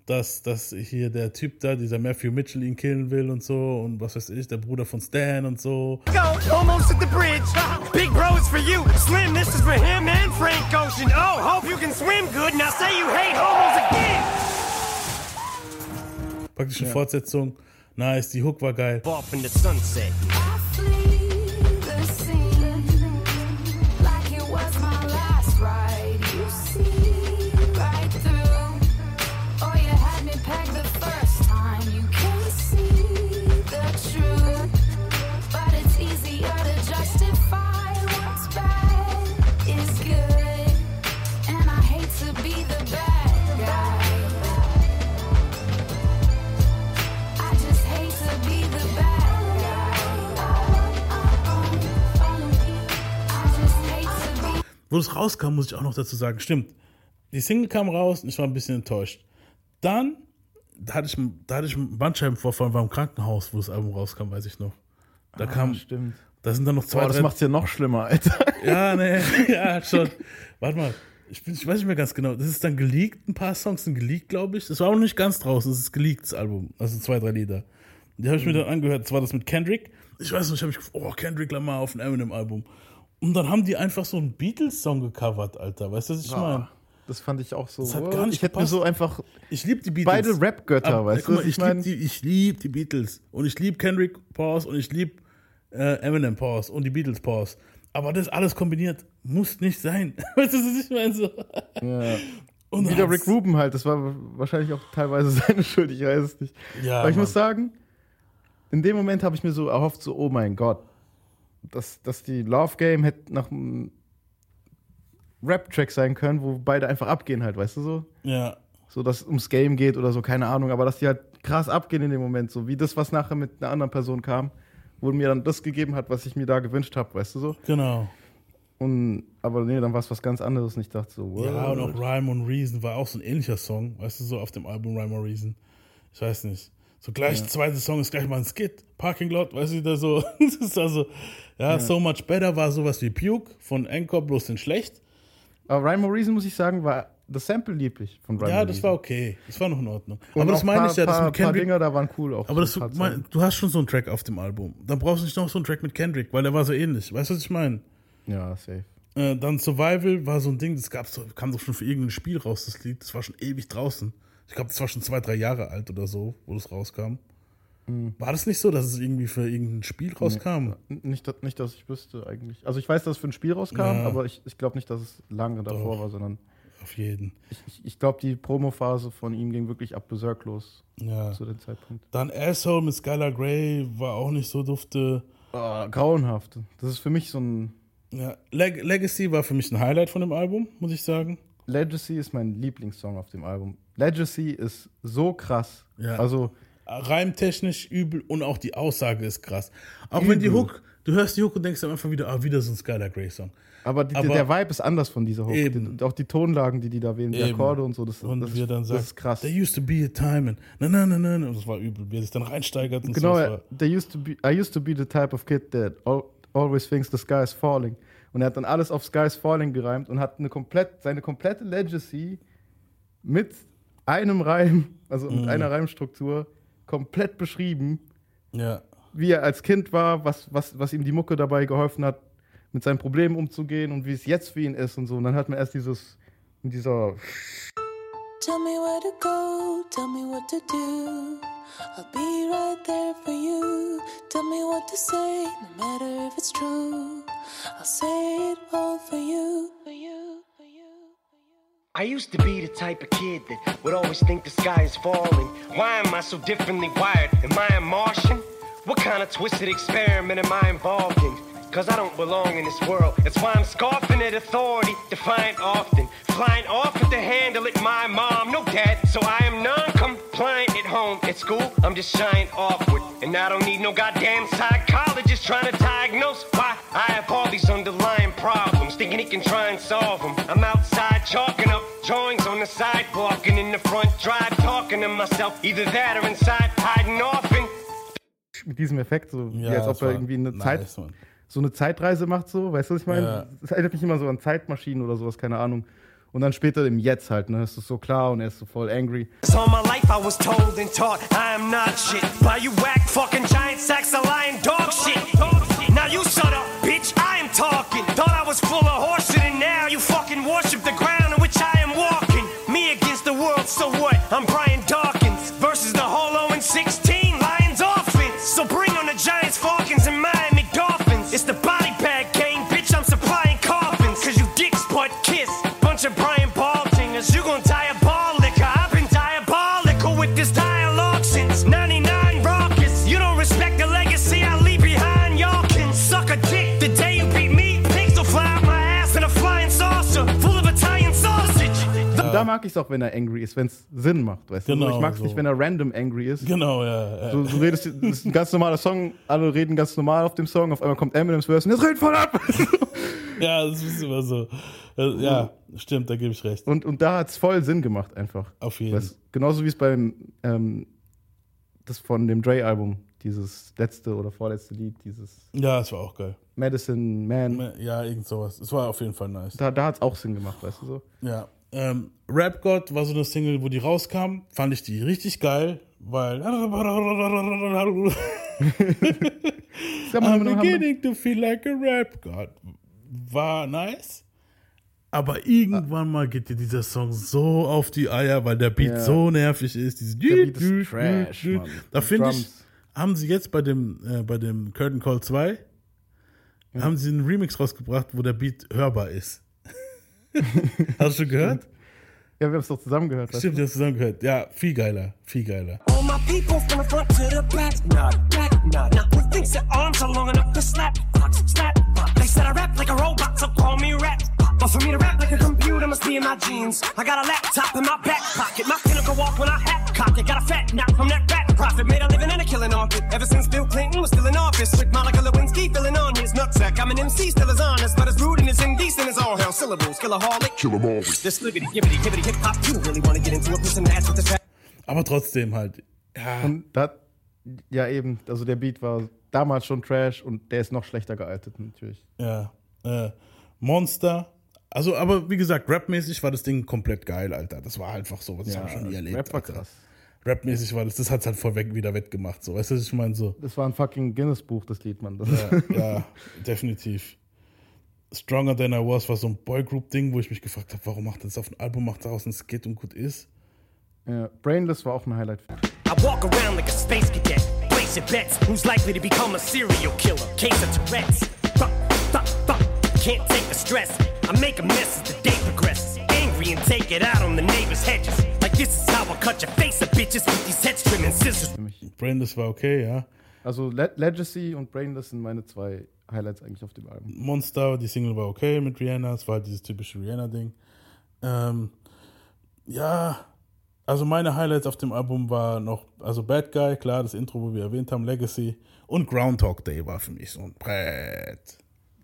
dass, dass hier der Typ da, dieser Matthew Mitchell ihn killen will und so und was weiß ich, der Bruder von Stan und so. Go, almost at the bridge. Big bro is for you. Slim, this is for him and Frank Ocean. Oh, hope you can swim good. Now say you hate homos again. Praktisch eine Fortsetzung. Nice, die Hook war geil. off in the sunset. Wo es rauskam, muss ich auch noch dazu sagen, stimmt. Die Single kam raus und ich war ein bisschen enttäuscht. Dann, da hatte ich, da hatte ich einen Bandscheibenvorfall, war im Krankenhaus, wo das Album rauskam, weiß ich noch. Da kam, stimmt. da sind dann noch zwei, Boah, das drei- macht's ja noch schlimmer, Alter. Ja, nee, ja, schon. Warte mal, ich, bin, ich weiß nicht mehr ganz genau. Das ist dann geleakt, ein paar Songs sind geleakt, glaube ich. Das war auch noch nicht ganz draußen, das ist geleakt, das Album. Also zwei, drei Lieder. Die habe ich mir dann angehört. Das war das mit Kendrick. Ich weiß nicht, ich habe mich gefragt, oh, Kendrick Lamar auf ein Eminem-Album. Und dann haben die einfach so einen Beatles-Song gecovert, Alter. Weißt du, was ich Ah, meine? Das fand ich auch so. Das hat gar nicht ich hätte mir so einfach. Ich liebe die Beatles. Beide Rap-Götter, weißt du, mal, was ich, ich liebe die, ich lieb die Beatles. Und ich liebe Kendrick Pause und ich liebe äh, Eminem Pause und die Beatles Pause. Aber das alles kombiniert muss nicht sein. Weißt du, was ich meine? So. Ja. Und Wieder Rick Rubin halt, das war wahrscheinlich auch teilweise seine Schuld, ich weiß es nicht. Ja, Aber ich Mann. muss sagen, in dem Moment habe ich mir so erhofft, so, oh mein Gott, dass, dass die Love Game hätte nach einem Rap-Track sein können, wo beide einfach abgehen halt, weißt du so? Ja. So, dass es ums Game geht oder so, keine Ahnung, aber dass die halt krass abgehen in dem Moment, so wie das, was nachher mit einer anderen Person kam, wo mir dann das gegeben hat, was ich mir da gewünscht habe, weißt du so? Genau. Und, aber nee, dann war es was ganz anderes und ich dachte so, wow. Ja, und auch Rhyme und Reason war auch so ein ähnlicher Song, weißt du, so auf dem Album Rhyme or Reason. Ich weiß nicht. So gleich, Ja. zweite Song ist gleich mal ein Skit, Parking Lot, weißt du, da so. das ist also, ja, Ja. So Much Better war sowas wie Puke von Encore, bloß in schlecht. Aber Rhyme Reason, muss ich sagen, war das Sample lieblich von Rhyme Ja, das war okay. Das war noch in Ordnung. Und aber das meine paar- ich ja, das paar- mit paar Kendrick. Dinger da waren cool auch. Aber das, paar mein, du hast schon so einen Track auf dem Album. Dann brauchst du nicht noch so einen Track mit Kendrick, weil der war so ähnlich. Weißt du, was ich meine? Ja, safe. Äh, dann Survival war so ein Ding, das gab's, kam doch schon für irgendein Spiel raus, das Lied. Das war schon ewig draußen. Ich glaube, das war schon zwei, drei Jahre alt oder so, wo das rauskam. Mhm. War das nicht so, dass es irgendwie für irgendein Spiel rauskam? Nee, nicht, dass- nicht, dass ich wüsste eigentlich. Also ich weiß, dass es für ein Spiel rauskam, Ja. aber ich, ich glaube nicht, dass es lange davor Doch. war, sondern Auf jeden. ich, ich, ich glaube, die Promophase von ihm ging wirklich ab Berserk los Ja. zu dem Zeitpunkt. Dann Asshole mit Skylar Grey war auch nicht so dufte. Oh, grauenhaft. Das ist für mich so ein. Ja. Leg Legacy war für mich ein Highlight von dem Album, muss ich sagen. Legacy ist mein Lieblingssong auf dem Album. Legacy ist so krass. Ja. Also, Reimtechnisch übel und auch die Aussage ist krass. Auch wenn die Übel. Hook, du hörst die Hook und denkst dann einfach wieder, ah, wieder so ein Skylar Grey Song. aber, die, Aber- der Vibe ist anders von dieser Hook. Die, auch die Tonlagen, die die da wählen, die Eben. Akkorde und so. Das, Und das, dann das sagt, ist krass. there used to be a time and na na na na, na. Und das war übel, wie er sich dann reinsteigert und Genau, so. there used to be, I used to be the type of kid that al always thinks the sky is falling. Und er hat dann alles auf Sky is falling gereimt und hat eine komplett, seine komplette Legacy mit einem Reim, also mit Mhm. einer Reimstruktur, komplett beschrieben, Ja. wie er als Kind war, was, was, was ihm die Mucke dabei geholfen hat, mit seinen Problemen umzugehen und wie es jetzt für ihn ist und so. Und dann hat man erst dieses, dieser Tell me where to go, tell me what to do. I'll be right there for you. Tell me what to say, no matter if it's true. I'll say it all for you. For you. I used to be the type of kid that would always think the sky is falling. Why am I so differently wired? Am I a Martian? What kind of twisted experiment am I involved in? Cause I don't belong in this world. That's why I'm scoffing at authority, defiant often. Flying off with the handle at my mom, no dad. So I am non compliant at home. At school, I'm just shying awkward. And I don't need no goddamn psychologist trying to diagnose why I have all these underlying problems. Thinking he can try and solve them. I'm outside chalking up drawings on the sidewalk and in the front drive talking to myself. Either that or inside hiding off and mit diesem Effekt, so wie Ja, als ob er irgendwie eine nice, Zeit, Mann. so eine Zeitreise macht, so, weißt du, was ich meine? Ja. Das erinnert mich immer so an Zeitmaschinen oder sowas, keine Ahnung. Und dann später im Jetzt halt, ne, es so klar und er ist so voll angry. All my life I was told and taught I am not shit. You whack fucking giant sacks of lying dog shit. Now you shut up, bitch. I am talking. Thought I was full of and now you fucking worship the ground which I am walking. Me against the world, so what? I'm Brian Dawkins da mag ich es auch, wenn er angry ist, wenn es Sinn macht, weißt du? Genau, So, ich mag es so. nicht, wenn er random angry ist. Genau, ja. ja. Du, du redest, das ist ein ganz normaler Song, alle reden ganz normal auf dem Song, auf einmal kommt Eminem's Verse und jetzt redet voll ab! Ja, das ist immer so. Äh, Ja, stimmt, da gebe ich recht. Und, und da hat es voll Sinn gemacht, einfach. Auf jeden Weißt, genauso wie es beim, ähm, das von dem Dre-Album, dieses letzte oder vorletzte Lied, dieses Ja, es war auch geil. Medicine Man, Ja, irgend sowas. Es war auf jeden Fall nice. da, da hat es auch Sinn gemacht, weißt du so? Ja. Ähm, Rap God war so eine Single, wo die rauskam, fand ich die richtig geil, weil I'm beginning to feel like a Rap God war nice. Aber irgendwann mal geht dir dieser Song so auf die Eier, weil der Beat Ja. so nervig ist. Dieses Der Beat ist trash, Mann. Da finde ich, haben sie jetzt bei dem, äh, bei dem Curtain Call 2, haben sie einen Remix rausgebracht, wo der Beat hörbar ist. Hast du schon gehört? Ja, wir haben es doch zusammen gehört. Stimmt, wir haben zusammen gehört. Ja, viel geiler, viel geiler. All my people from the front to the back, nod, back, nod. Now who thinks their arms are long enough to slap, box? They said I rap like a robot, so call me rap. But for me to rap like a computer must be in my jeans. I got a laptop in my back pocket, my pinnacle walk when I hat cock it. Got a fat knock from that rat profit, made a living and a killing off it. Ever since Bill Clinton was still in office, with Monica Lewinsky filling on his nutsack. I'm an MC, still as honest, but as rude and as indecent as all hell. Syllables, killaholic, kill 'em all. This liggity, gibbity, gibbity, hip hop. You really want to get into a person that's with the track. Aber trotzdem halt. Ja, Und da, ja eben, also der Beat war damals schon Trash und der ist noch schlechter gealtet natürlich. ja. Äh, Monster. Also, aber wie gesagt, rapmäßig war das Ding komplett geil, Alter. Das war einfach so, was Ja, habe ich schon nie erlebt. Rap war Alter. krass. Rapmäßig war das, das hat halt vorweg wieder wettgemacht. So, weißt du, was ich meine? So. Das war ein fucking Guinness-Buch, das Lied, Mann. Das Ja, ja, definitiv. Stronger Than I Was war so ein Boygroup-Ding, wo ich mich gefragt habe, warum macht er das auf ein Album, macht daraus ein Skit und gut ist. ja, Brainless war auch ein Highlight. I walk around like a space cadet. Place your bets. Who's likely to become a serial killer? Case of Tourette's. Fuck, fuck, fuck. Can't take the stress. I make a mess as the day progresses. Angry and take it out on the neighbor's hedges. Like this is how I cut your face up, bitches, with these head trimming scissors. Brainless war okay, ja. Also Le Legacy und Brainless sind meine zwei Highlights eigentlich auf dem Album. Monster, die Single war okay mit Rihanna, es war halt dieses typische Rihanna-Ding. Ähm, ja, also meine Highlights auf dem Album war noch, also Bad Guy, klar, das Intro, wo wir erwähnt haben, Legacy und Groundhog Day war für mich so ein Brett.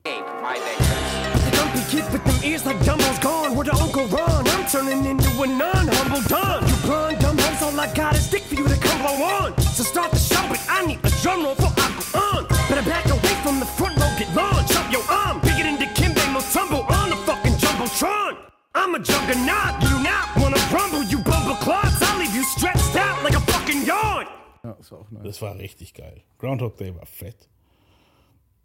The dumpy kid with them ears like Dumbo's gone. Where the Uncle Ron? I'm turning into a non-humble don. You blonde dumbos, all I got is dick for you to come blow on. So start the show, but I need a drum roll for I go on. Better back away from the front row, get launched. Up your arm, bigger than the Kimbe Motumbo on the fucking Jumbotron. I'm a juggernaut, you do not wanna rumble, you bumble clots. I'll leave you stretched out like a fucking yawn. Ja, das war auch nice. Das war richtig geil. Groundhog Day war fett.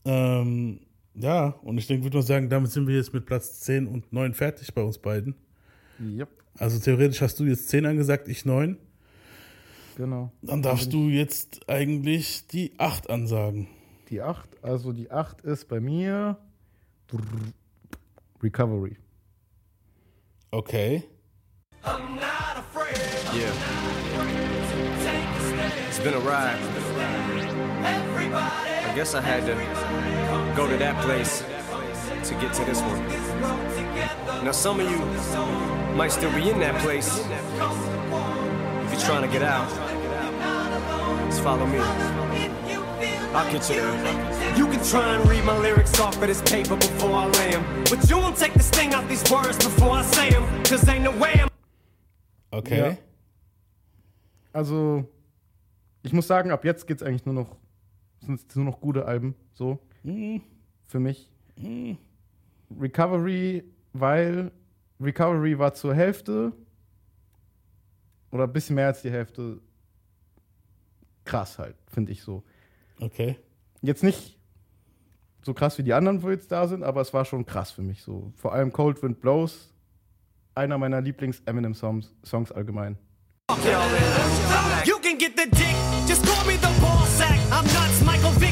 Ähm, ja, und ich denke, würde mal sagen, damit sind wir jetzt mit Platz 10 und 9 fertig bei uns beiden. Yep, Also theoretisch hast du jetzt 10 angesagt, ich 9. genau. Dann darfst du jetzt eigentlich die 8 ansagen. Die 8, also die 8 ist bei mir Recovery. Okay. Yeah. It's been a ride. I guess I had to go to that place to get to this one. Now, some of you might still be in that place. If you're trying to get out, just follow me. I'll get you there. You can try and read my lyrics off of this paper before I lay 'em, But you won't take the sting out these words before I say 'em, Cause ain't no way I'm Okay. Ja. Also, ich muss sagen, ab jetzt geht's eigentlich nur noch, sind es nur noch gute Alben, so. Für mich. Recovery, weil Recovery war zur Hälfte oder ein bisschen mehr als die Hälfte krass halt, finde ich so. Okay. Jetzt nicht so krass wie die anderen, wo jetzt da sind, aber es war schon krass für mich so. Vor allem Cold Wind Blows, einer meiner Lieblings-Eminem-Songs Songs allgemein. You can get the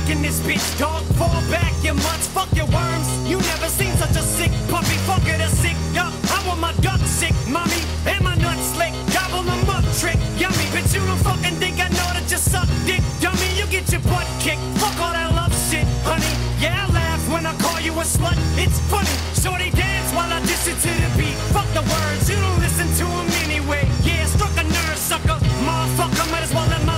in this bitch, dog. Fall back, you mutts, fuck your worms. You never seen such a sick puppy, fuck it, a sick duck. I want my duck sick, mommy, and my nuts slick. Gobble them up, trick, yummy. But you don't fucking think I know that you suck dick, dummy. You get your butt kicked, fuck all that love shit, honey. Yeah, I laugh when I call you a slut, it's funny. Shorty dance while I diss it to the beat. Fuck the words, you don't listen to them anyway. Yeah, struck a nerve sucker. Motherfucker, might as well let my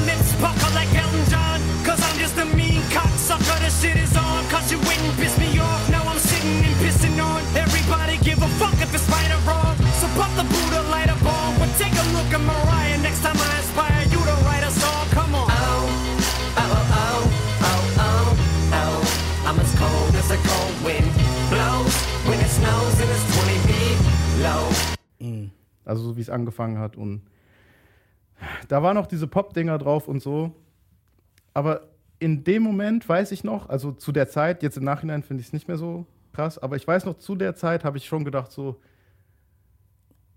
shit is on. Cause you wouldn't piss me off. Now I'm sitting and pissing on. Everybody give a fuck if it's right or wrong. So pop the Buddha, light a bomb. But take a look at Mariah. Next time I inspire you to write a song. Come on. Oh, oh, oh, oh, oh, oh. I'm as cold as a cold wind blows. When it snows and it's 20 feet low. Mhm. Also so wie es angefangen hat und da waren noch diese Pop-Dinger drauf und so. Aber in dem Moment weiß ich noch, also zu der Zeit, jetzt im Nachhinein finde ich es nicht mehr so krass, aber ich weiß noch, zu der Zeit habe ich schon gedacht, so,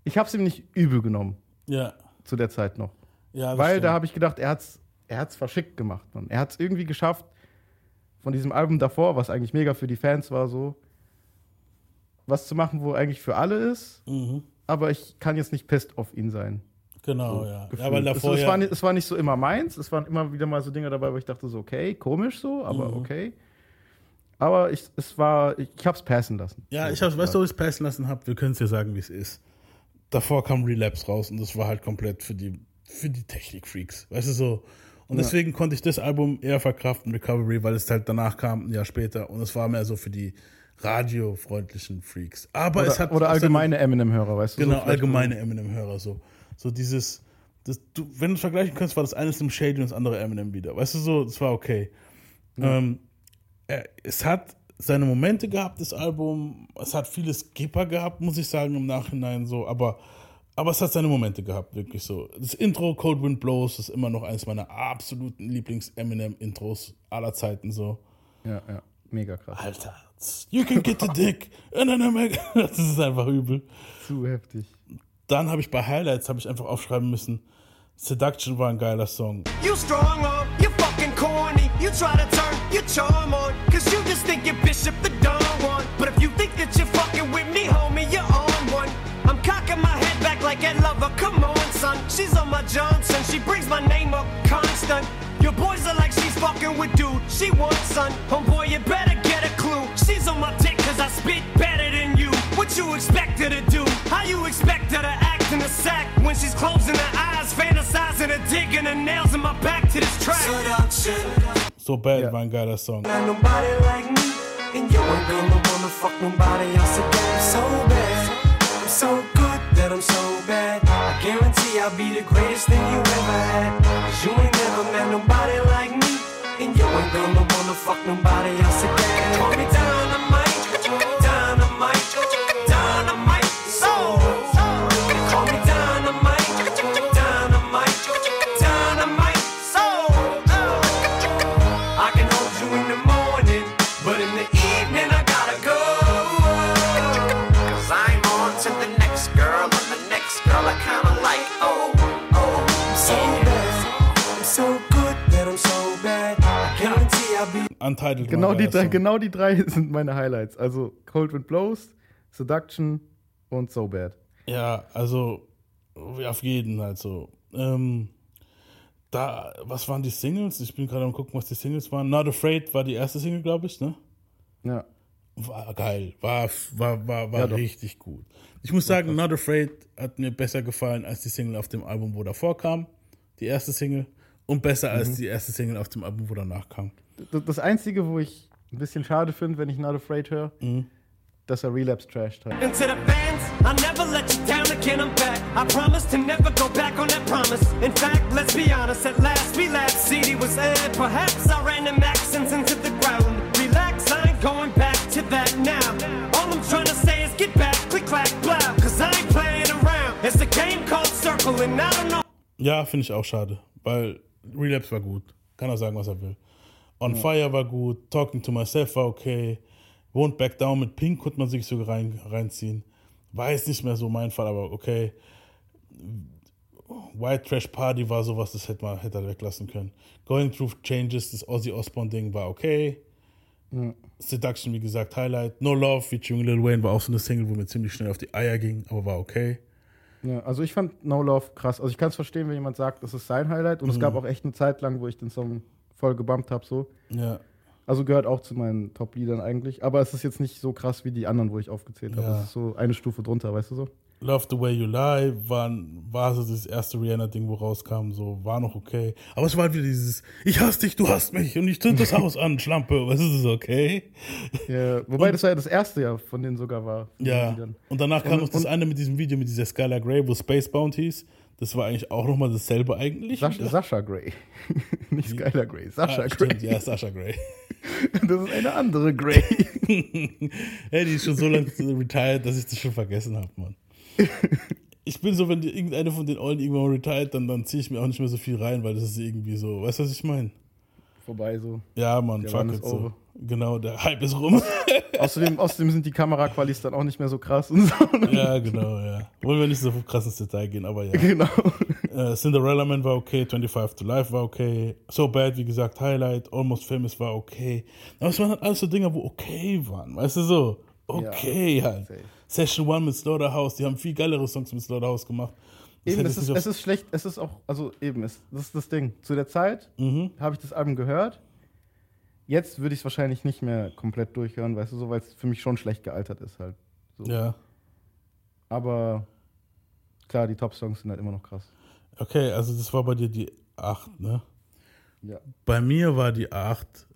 ich habe es ihm nicht übel genommen, Ja. zu der Zeit noch. Ja, Weil stimmt. da habe ich gedacht, er hat's, er hat's verschickt gemacht, Mann. Er hat es irgendwie geschafft, von diesem Album davor, was eigentlich mega für die Fans war, so, was zu machen, wo eigentlich für alle ist, Mhm. aber ich kann jetzt nicht pissed auf ihn sein. Genau, So ja. gefühlt. Weil davor es, es, war nicht, es war nicht so immer meins, es waren immer wieder mal so Dinge dabei, wo ich dachte so, okay, komisch so, aber Mhm. okay. Aber ich, es war, ich, ich hab's passen lassen. Ja, So, ich hab's, weißt du, wo ich es passen lassen habe? Wir können es dir sagen, wie es ist. Davor kam Relapse raus und das war halt komplett für die, für die Technik-Freaks. Weißt du so? Und Ja. deswegen konnte ich das Album eher verkraften, Recovery, weil es halt danach kam, ein Jahr später. Und es war mehr so für die radiofreundlichen Freaks. Aber oder, es hat. oder allgemeine Eminem-Hörer, weißt du? so Genau, vielleicht allgemeine Eminem-Hörer so. So dieses, das, du, wenn du es vergleichen kannst, war das eine Slim Shady und das andere Eminem wieder. Weißt du so, das war okay. Ja. Ähm, er, es hat seine Momente gehabt, das Album. Es hat viele Skipper gehabt, muss ich sagen, im Nachhinein so. Aber, aber es hat seine Momente gehabt, wirklich so. Das Intro Cold Wind Blows ist immer noch eines meiner absoluten Lieblings-Eminem-Intros aller Zeiten so. Ja, ja, mega krass. Alter, you can get the dick. I'm like- das ist einfach übel. Zu heftig. Dann habe ich bei Highlights habe ich einfach aufschreiben müssen. Seduction war ein geiler Song. You strong arm, you fucking corny. You try to turn your charm on, cause you just think you're Bishop the Don Juan. But if you think that you're fucking with me, homie, you're on one. I'm cocking my head back like Ed Lover, come on, son. She's on my Johnson, she brings my name up constant. Your boys are like she's fucking with dude, she wants son. Homeboy, you better get a clue. She's on my dick cause I spit better than you. What you expect her to do? How you expect her to act in a sack when she's closing her eyes, fantasizing her digging her nails in my back to this track? Seduction. So Bad war ein geiler Song. Not nobody like me, and you ain't gonna wanna fuck nobody else again. I'm so bad, I'm so good that I'm so bad. I guarantee I'll be the greatest thing you ever had. Cause you ain't never met nobody like me, and you ain't gonna wanna fuck nobody else again. Call me dynamite, dynamite, Untitled Genau ein die, drei, genau die drei sind meine Highlights. Also Cold Wind Blows, Seduction und So Bad. Ja, also auf jeden halt so. Ähm, da, was waren die Singles? Ich bin gerade am gucken, was die Singles waren. Not Afraid war die erste Single, glaube ich, ne? Ja. War geil, war, war, war, war Ja, doch. richtig gut. Ich muss sagen, Not Afraid hat mir besser gefallen als die Single auf dem Album, wo davor kam. Die erste Single. Und besser als Mhm. die erste Single auf dem Album, wo danach kam. Das, Einzige, wo ich ein bisschen schade finde, wenn ich Not Afraid höre, Mhm. dass er Relapse trashed hat. And to the fans, I'll never let you down again, I'm back. I promise to never go back on that promise. In fact, let's be honest, at last we laughed. CD was aired, perhaps I ran them accents into the ground. Relax, I ain't going back to that now. All I'm trying to say is get back, click, clack, blah. Cause I ain't playing around. It's a game called Circle, and I don't know. Ja, finde ich auch schade, weil Relapse war gut. Kann er sagen, was er will. On Ja. Fire war gut, Talking to Myself war okay. Won't Back Down mit Pink konnte man sich sogar rein, reinziehen. War jetzt nicht mehr so mein Fall, aber okay. White Trash Party war sowas, das hätte man hätte weglassen können. Going Through Changes, das Ozzy Osbourne Ding war okay. Ja. Seduction, wie gesagt, Highlight. No Love featuring Lil Wayne war auch so eine Single, wo mir ziemlich schnell auf die Eier ging, aber war okay. Ja, also ich fand No Love krass. Also ich kann es verstehen, wenn jemand sagt, das ist sein Highlight. Und es Mhm. gab auch echt eine Zeit lang, wo ich den Song voll gebumpt habe. So. Ja. Also gehört auch zu meinen Top-Liedern eigentlich. Aber es ist jetzt nicht so krass wie die anderen, wo ich aufgezählt habe. Ja. Es ist so eine Stufe drunter, weißt du so? Love the Way You Lie war, war so das erste Rihanna-Ding, wo rauskam, so war noch okay. Aber es war halt wieder dieses, ich hasse dich, du hasst mich und ich zünd das Haus an, Schlampe, was ist es okay? Ja, wobei das ja das erste ja von denen sogar war. Ja, und danach kam Und- noch das und- eine mit diesem Video mit dieser Skylar Grey, wo Spacebound hieß. Das war eigentlich auch nochmal dasselbe eigentlich. Sascha, Sascha Grey. nicht Skylar Grey, Sascha ah, Grey. Stimmt, ja, Sascha Grey. Das ist eine andere Grey. hey, die ist schon so lange retired, dass ich das schon vergessen habe, Mann. ich bin so, wenn die, irgendeine von den Ollen irgendwann retired, dann, dann ziehe ich mir auch nicht mehr so viel rein, weil das ist irgendwie so, weißt du, was ich meine? Vorbei so. Ja, Mann, Der fuck it so. Genau, der Hype ist rum. Außerdem, außerdem sind die Kameraqualis dann auch nicht mehr so krass und so. ja, genau, ja. Wollen wir nicht so krass ins Detail gehen, aber ja. Genau. Äh, Cinderella Man war okay, 25 to Life war okay, So Bad, wie gesagt, Highlight, Almost Famous war okay. Aber es waren halt alles so Dinger, wo okay waren, weißt du so? Okay halt. safe. Session One mit Slaughterhouse, die haben viel geilere Songs mit Slaughterhouse gemacht. Das Eben, es ist, es ist schlecht, es ist auch, also eben, es, das ist das Ding. Zu der Zeit Mhm. habe ich das Album gehört. Jetzt würde ich es wahrscheinlich nicht mehr komplett durchhören, weißt du, so, weil es für mich schon schlecht gealtert ist halt. So. Ja. Aber klar, die Top-Songs sind halt immer noch krass. Okay, also das war bei dir die 8, ne? Ja. Bei mir war die 8,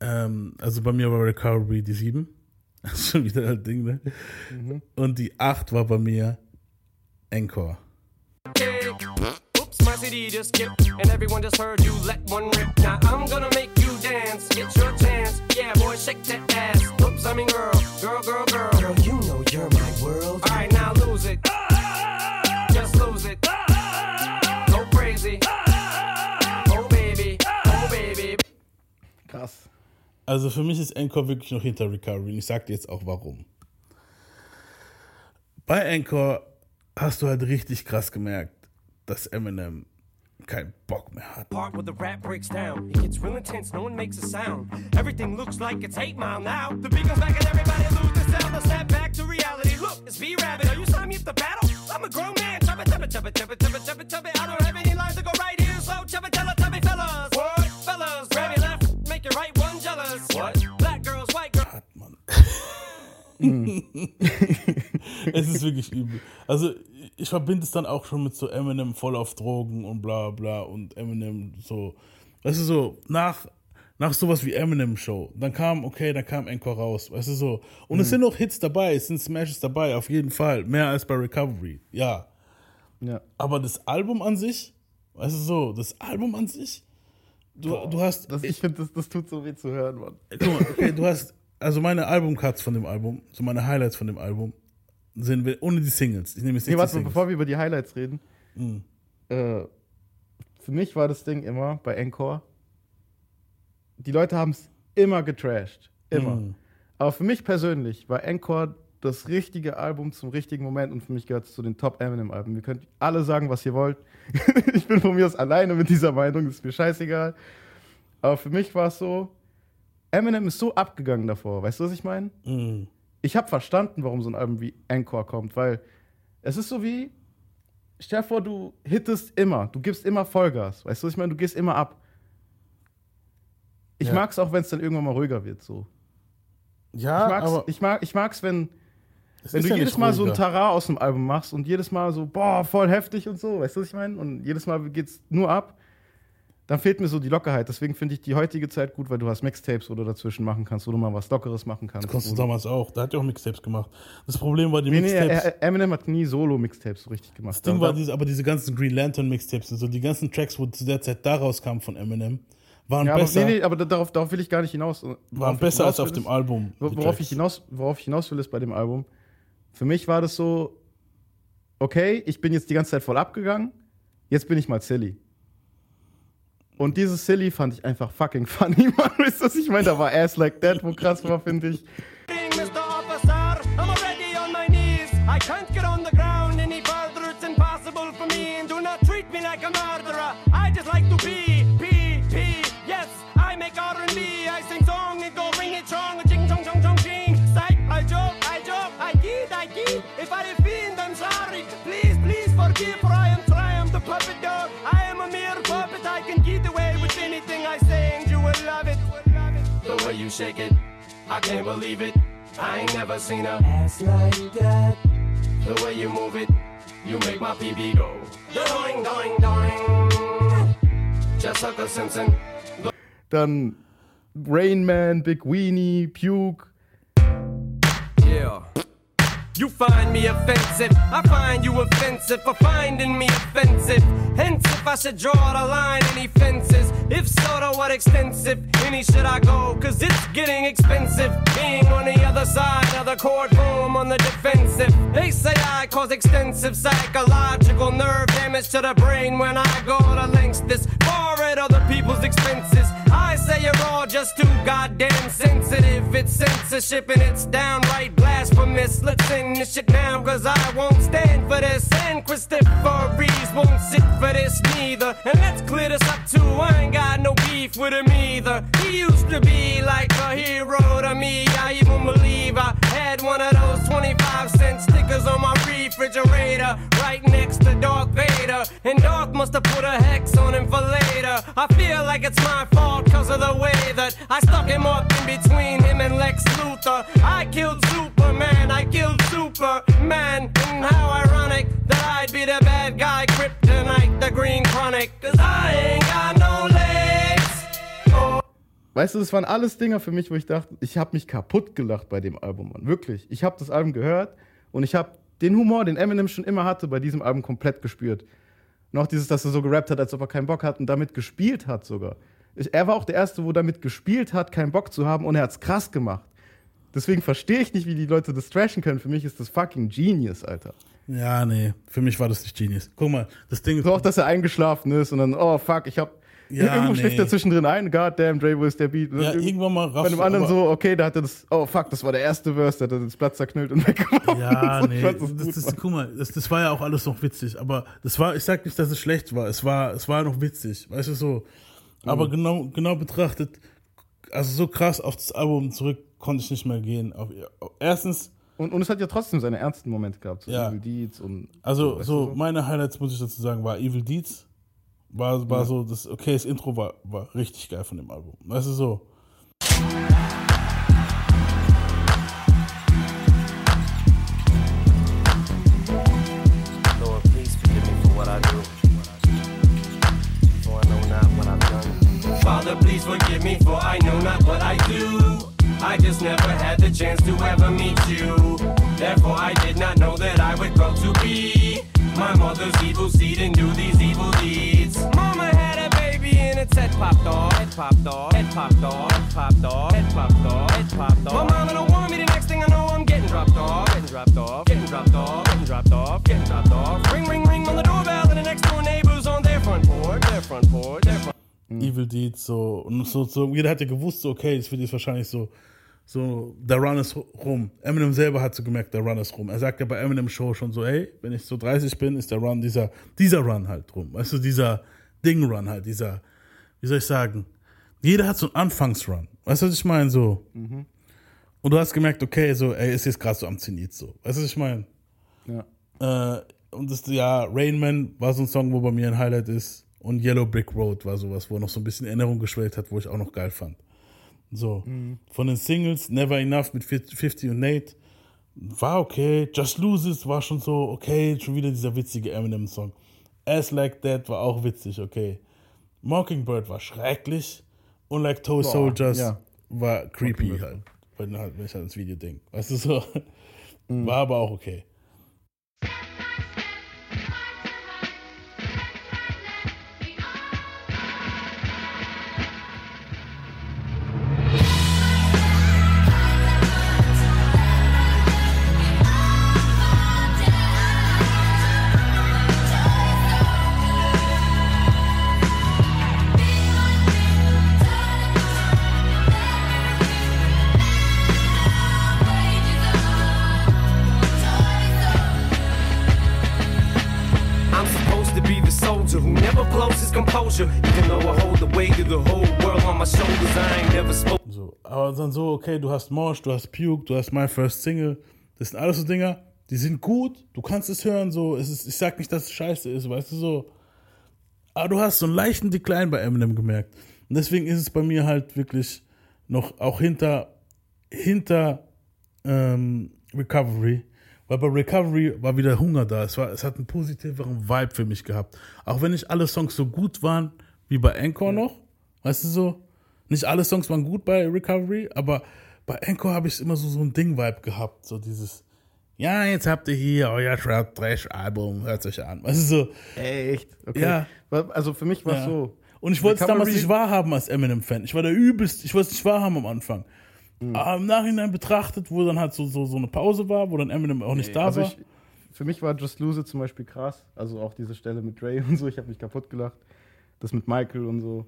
ähm, also bei mir war Recovery die 7. Das ist schon wieder ein Ding, ne? Und die 8 war bei mir Encore. CD just skipped, and everyone just heard you let one rip. Now I'm gonna make you dance, get your chance. Yeah, boy, shake that ass. Oops, I mean girl, girl, girl, girl. Girl, you know you're my world. All right, now lose it. Just lose it. Go crazy. Oh baby, oh baby. Krass. Also für mich ist Encore wirklich noch hinter Recovery. Und ich sag dir jetzt auch warum. Bei Encore hast du halt richtig krass gemerkt, dass Eminem keinen Bock mehr hat. Part where the rap breaks down. It gets real intense, no one makes a sound. Everything looks like it's 8 Mile now. The beat comes back and everybody lose the sound. Now snap back to reality. Look, it's B Rabbit. Are you signing me up to battle? I'm a grown man. Chub it, chub it, chub it, chub it, chub it, chub it, chub it. I don't have any lines to go right here, so chub it, tell it, fellas. What? Fellas, grab your left, make your right one jealous. What? Black girls, white girls. es ist wirklich übel. Also ich verbinde es dann auch schon mit so Eminem voll auf Drogen und bla bla und Eminem so, weißt du so, nach, nach sowas wie Eminem Show, dann kam, okay, dann kam Encore raus, weißt du so. Und es Mhm. sind auch Hits dabei, es sind Smashes dabei, auf jeden Fall, mehr als bei Recovery, ja. Ja. Aber das Album an sich, weißt du so, das Album an sich, du, du hast, Das, ich finde, das, das tut so weh zu hören, Mann. Guck mal, okay, du hast, also meine Albumcuts von dem Album, so meine Highlights von dem Album, sind wir ohne die Singles. Ich nehme jetzt Nee, nicht die warte mal, Singles. bevor wir über die Highlights reden. Mhm. Äh, für mich war das Ding immer bei Encore. Die Leute haben es immer getrashed. Immer. Mhm. Aber für mich persönlich war Encore das richtige Album zum richtigen Moment und für mich gehört es zu den Top Eminem-Alben. Ihr könnt alle sagen, was ihr wollt. ich bin von mir aus alleine mit dieser Meinung, ist mir scheißegal. Aber für mich war es so, Eminem ist so abgegangen davor. Weißt du, was ich meine? Mhm. Ich habe verstanden, warum so ein Album wie Encore kommt, weil es ist so wie, stell dir vor, du hittest immer, du gibst immer Vollgas, weißt du, was ich meine, du gehst immer ab. Ich Ja. mag's auch, wenn es dann irgendwann mal ruhiger wird, so. Ja, ich mag's, aber ich mag, ich mag's, wenn, es wenn du ja jedes Mal so ein. Tara aus dem Album machst und jedes Mal so, boah, voll heftig und so, weißt du, was ich meine? Und jedes Mal geht's nur ab, dann fehlt mir so die Lockerheit. Deswegen finde ich die heutige Zeit gut, weil du hast Mixtapes, wo du dazwischen machen kannst, wo du mal was Lockeres machen kannst. Das konntest du damals auch. Da hat ja auch Mixtapes gemacht. Das Problem war die Nee, nee, Mixtapes. er- Eminem hat nie Solo-Mixtapes so richtig gemacht. das Ding war diese, aber diese ganzen Green Lantern Mixtapes und so, die ganzen Tracks, wo zu der Zeit da rauskamen von Eminem, waren ja, aber, besser, nee, nee, aber da- darauf, darauf will ich gar nicht hinaus. Worauf waren besser als auf will, dem ist- Album. Worauf ich, hinaus, worauf ich hinaus will, ist bei dem Album. Für mich war das so, okay, ich bin jetzt die ganze Zeit voll abgegangen, jetzt bin ich mal silly. Und dieses Silly fand ich einfach fucking funny, Mann. Wisst ihr, was ich meine? Da war Ass Like That, wo krass war, finde ich. Mr. Officer, I'm already on my knees. I can't way you shake it, I can't believe it. I ain't never seen a ass like that. The way you move it, you make my PB go. Doing, doing, doing. Just like a Simpson. Dann Rain Man, Big Weenie, Puke. Yeah. You find me offensive, I find you offensive for finding me offensive. Hence, if I should draw the line, any fences? If so, to what extensive? any should I go? Cause it's getting expensive. Being on the other side of the courtroom on the defensive. They say I cause extensive psychological nerve damage to the brain when I go to lengths this far at other people's expenses. I say you're all just too goddamn sensitive. It's censorship and it's downright blasphemous. Let's end this shit now, cause I won't stand for this. And Christopher Reeves won't sit for this neither. And let's clear this up too. I ain't got no beef with him either. He used to be like a hero to me. I even believe I had one of those 25 cent stickers on my refrigerator right next to Darth Vader. And Darth must have put a hex on him for later. I feel like it's my fault cause of the way that I stuck him up in between him and Lex Luthor. I killed Superman, I killed Superman. And how ironic that I'd be the bad guy, Kryptonite, the Green Chronic. Cause I ain't got no legs. Weißt du, das waren alles Dinger für mich, wo ich dachte, ich habe mich kaputt gelacht bei dem Album, Mann. Wirklich. Ich habe das Album gehört und ich habe den Humor, den Eminem schon immer hatte, bei diesem Album komplett gespürt. Noch dieses, dass er so gerappt hat, als ob er keinen Bock hat und damit gespielt hat sogar. Ich, er war auch der Erste, wo damit gespielt hat, keinen Bock zu haben und er hat's krass gemacht. Deswegen verstehe ich nicht, wie die Leute das trashen können. Für mich ist das fucking Genius, Alter. Ja, nee, für mich war das nicht Genius. Guck mal, das Ding ist. So auch, dass er eingeschlafen ist und dann, oh fuck, ich hab. Ja, irgendwo nee. er zwischendrin ein, goddamn, Dre, wo ist der Beat? Ja, irgendwann mal Bei raffst dem du, anderen so, okay, da hat er das, oh fuck, das war der erste Verse, da hat er das Blatt zerknüllt und weggeworfen. Ja, So, nee, das das, guck mal, das, das war ja auch alles noch witzig, aber das war, ich sag nicht, dass es schlecht war, es war, es war noch witzig, weißt du so. Aber Mhm. genau, genau betrachtet, also so krass auf das Album zurück konnte ich nicht mehr gehen. Auf, erstens, Und, und es hat ja trotzdem seine ernsten Momente gehabt, so Ja. Evil Deeds und. also so du meine Highlights, muss ich dazu sagen, war Evil Deeds, war, war Ja. so, das, okay, das Intro war, war richtig geil von dem Album, weißt du so. Father, please forgive me for I know not what I do. I just never had the chance to ever meet you. Therefore, I did not know that I would grow to be my mother's evil seed and do these evil deeds. Mama had a baby and its head popped off. Head popped off. Head popped off. Head popped off. Head popped off. Head popped off. My mama don't want me. The next thing I know, I'm getting dropped off. Getting dropped off. Getting dropped off. Getting dropped off. Getting dropped off. Ring, ring, ring on the doorbell, and the next door neighbors on their front porch. Their front porch. Their front. Evil Deeds, so, und so, so, jeder hat ja gewusst, so, okay, das wird jetzt wahrscheinlich so, so, der Run ist rum. Eminem selber hat so gemerkt, der Run ist rum. Er sagt ja bei Eminem Show schon so, ey, wenn ich so 30 bin, ist der Run, dieser, dieser Run halt rum. Weißt du, dieser Ding-Run halt, dieser, wie soll ich sagen, jeder hat so einen Anfangsrun. Weißt du, was ich meine? So. Und du hast gemerkt, okay, so, ey, ist jetzt gerade so am Zenit so. Weißt du, was ich meine? Ja. Äh, und das, ja, Rain Man war so ein Song, wo bei mir ein Highlight ist. Und Yellow Brick Road war sowas, wo noch so ein bisschen Erinnerung geschwellt hat, wo ich auch noch geil fand. So. Von den Singles, Never Enough mit 50 und Nate, war okay. Just Lose It war schon so, okay, schon wieder dieser witzige Eminem-Song. As Like That war auch witzig, okay. Mockingbird war schrecklich. Und Like Toe Soldiers ja. war creepy halt. Wenn, halt. wenn ich an das Video denke. Weißt du so? War aber auch okay. Okay, du hast Mosh, du hast Puke, du hast My First Single. Das sind alles so Dinger, die sind gut, du kannst es hören, so. Es ist, ich sag nicht, dass es scheiße ist, weißt du so. Aber du hast so einen leichten Decline bei Eminem gemerkt. Und deswegen ist es bei mir halt wirklich noch auch hinter, hinter ähm, Recovery. Weil bei Recovery war wieder Hunger da. Es, war, es hat einen positiveren Vibe für mich gehabt. Auch wenn nicht alle Songs so gut waren wie bei Encore noch. Weißt du so? Nicht alle Songs waren gut bei Recovery, aber bei Encore habe ich immer so, so ein Ding-Vibe gehabt. So dieses, ja, jetzt habt ihr hier euer Trash-Album, hört euch an. Du so? Echt? Okay. Ja. Also für mich war es Ja. so. Und ich wollte es damals nicht wahrhaben als Eminem-Fan. Ich war der übelst, ich wollte es nicht wahrhaben am Anfang. Mhm. Aber im Nachhinein betrachtet, wo dann halt so, so, so eine Pause war, wo dann Eminem auch nicht da also war. ich, für mich war Just Lose zum Beispiel krass. Also auch diese Stelle mit Dre und so, ich habe mich kaputt gelacht. Das mit Michael und so.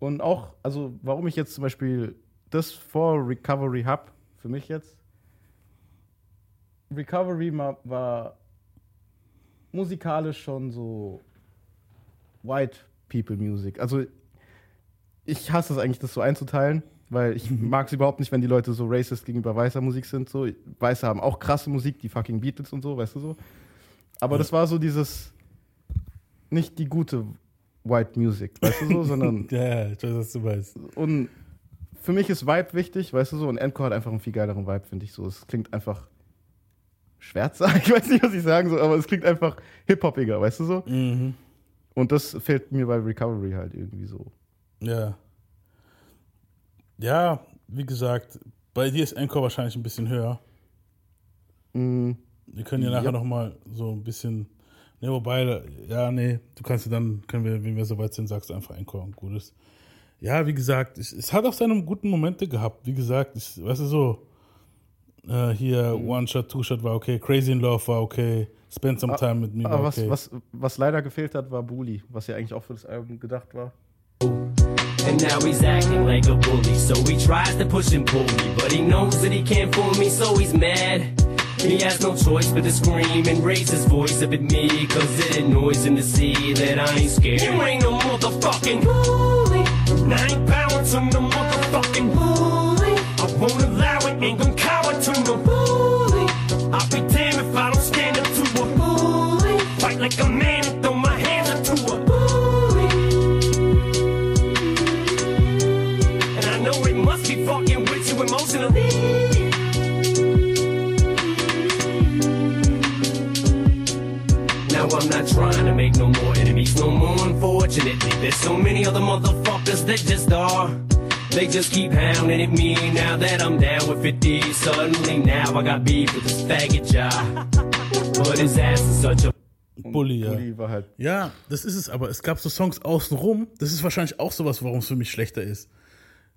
Und auch, also warum ich jetzt zum Beispiel das vor Recovery hab, für mich jetzt. Recovery war musikalisch schon so White People Music. Also ich hasse es eigentlich, das so einzuteilen, weil ich mag es überhaupt nicht, wenn die Leute so racist gegenüber weißer Musik sind. So. Weiße haben auch krasse Musik, die fucking Beatles und so, weißt du so. Aber das war so dieses, nicht die gute White Music, weißt du so, sondern. ja, ja, ich weiß, was du weißt. Und für mich ist Vibe wichtig, weißt du so, und Encore hat einfach einen viel geileren Vibe, finde ich so. Es klingt einfach schwärzer, ich weiß nicht, was ich sagen soll, aber es klingt einfach hip-hoppiger, weißt du so. Mhm. Und das fehlt mir bei Recovery halt irgendwie so. Ja. Ja, wie gesagt, bei dir ist Encore wahrscheinlich ein bisschen höher. Mm, Wir können ja nachher Ja. noch mal so ein bisschen. Ne, wobei, ja, nee, du kannst ja dann, können wir, wenn wir soweit sind, sagst du einfach und Gutes. Ja, wie gesagt, es, es hat auch seine guten Momente gehabt. Wie gesagt, ich, weißt du so, äh, hier Mhm. One Shot, Two Shot war okay, Crazy in Love war okay, Spend Some Time with Me war Aber was, okay. was, was leider gefehlt hat, war Bully, was ja eigentlich auch für das Album gedacht war. And now he's acting like a bully. So he tries to push and pull me. But he knows that he can't fool me, so he's mad. He has no choice but to scream and raise his voice up at me. Cause it annoys him to see that I ain't scared. You ain't no motherfucking bully. And I ain't bowing to no motherfucking bully. I won't allow it, ain't gon' cower to no bully. I'll be damned if I don't stand up to a bully. Fight like a man and throw my hands up to a bully. And I know must be fucking with you emotionally. Trying to make no more enemies, no more unfortunately. There's so many other motherfuckers that just are. They just keep hounding at me now that I'm down with 50. Suddenly now I got beef with this faggot job. But his ass is such a Bully, ja. Bully war halt. Ja, das ist es, aber es gab so Songs außenrum. Das ist wahrscheinlich auch sowas, warum es für mich schlechter ist.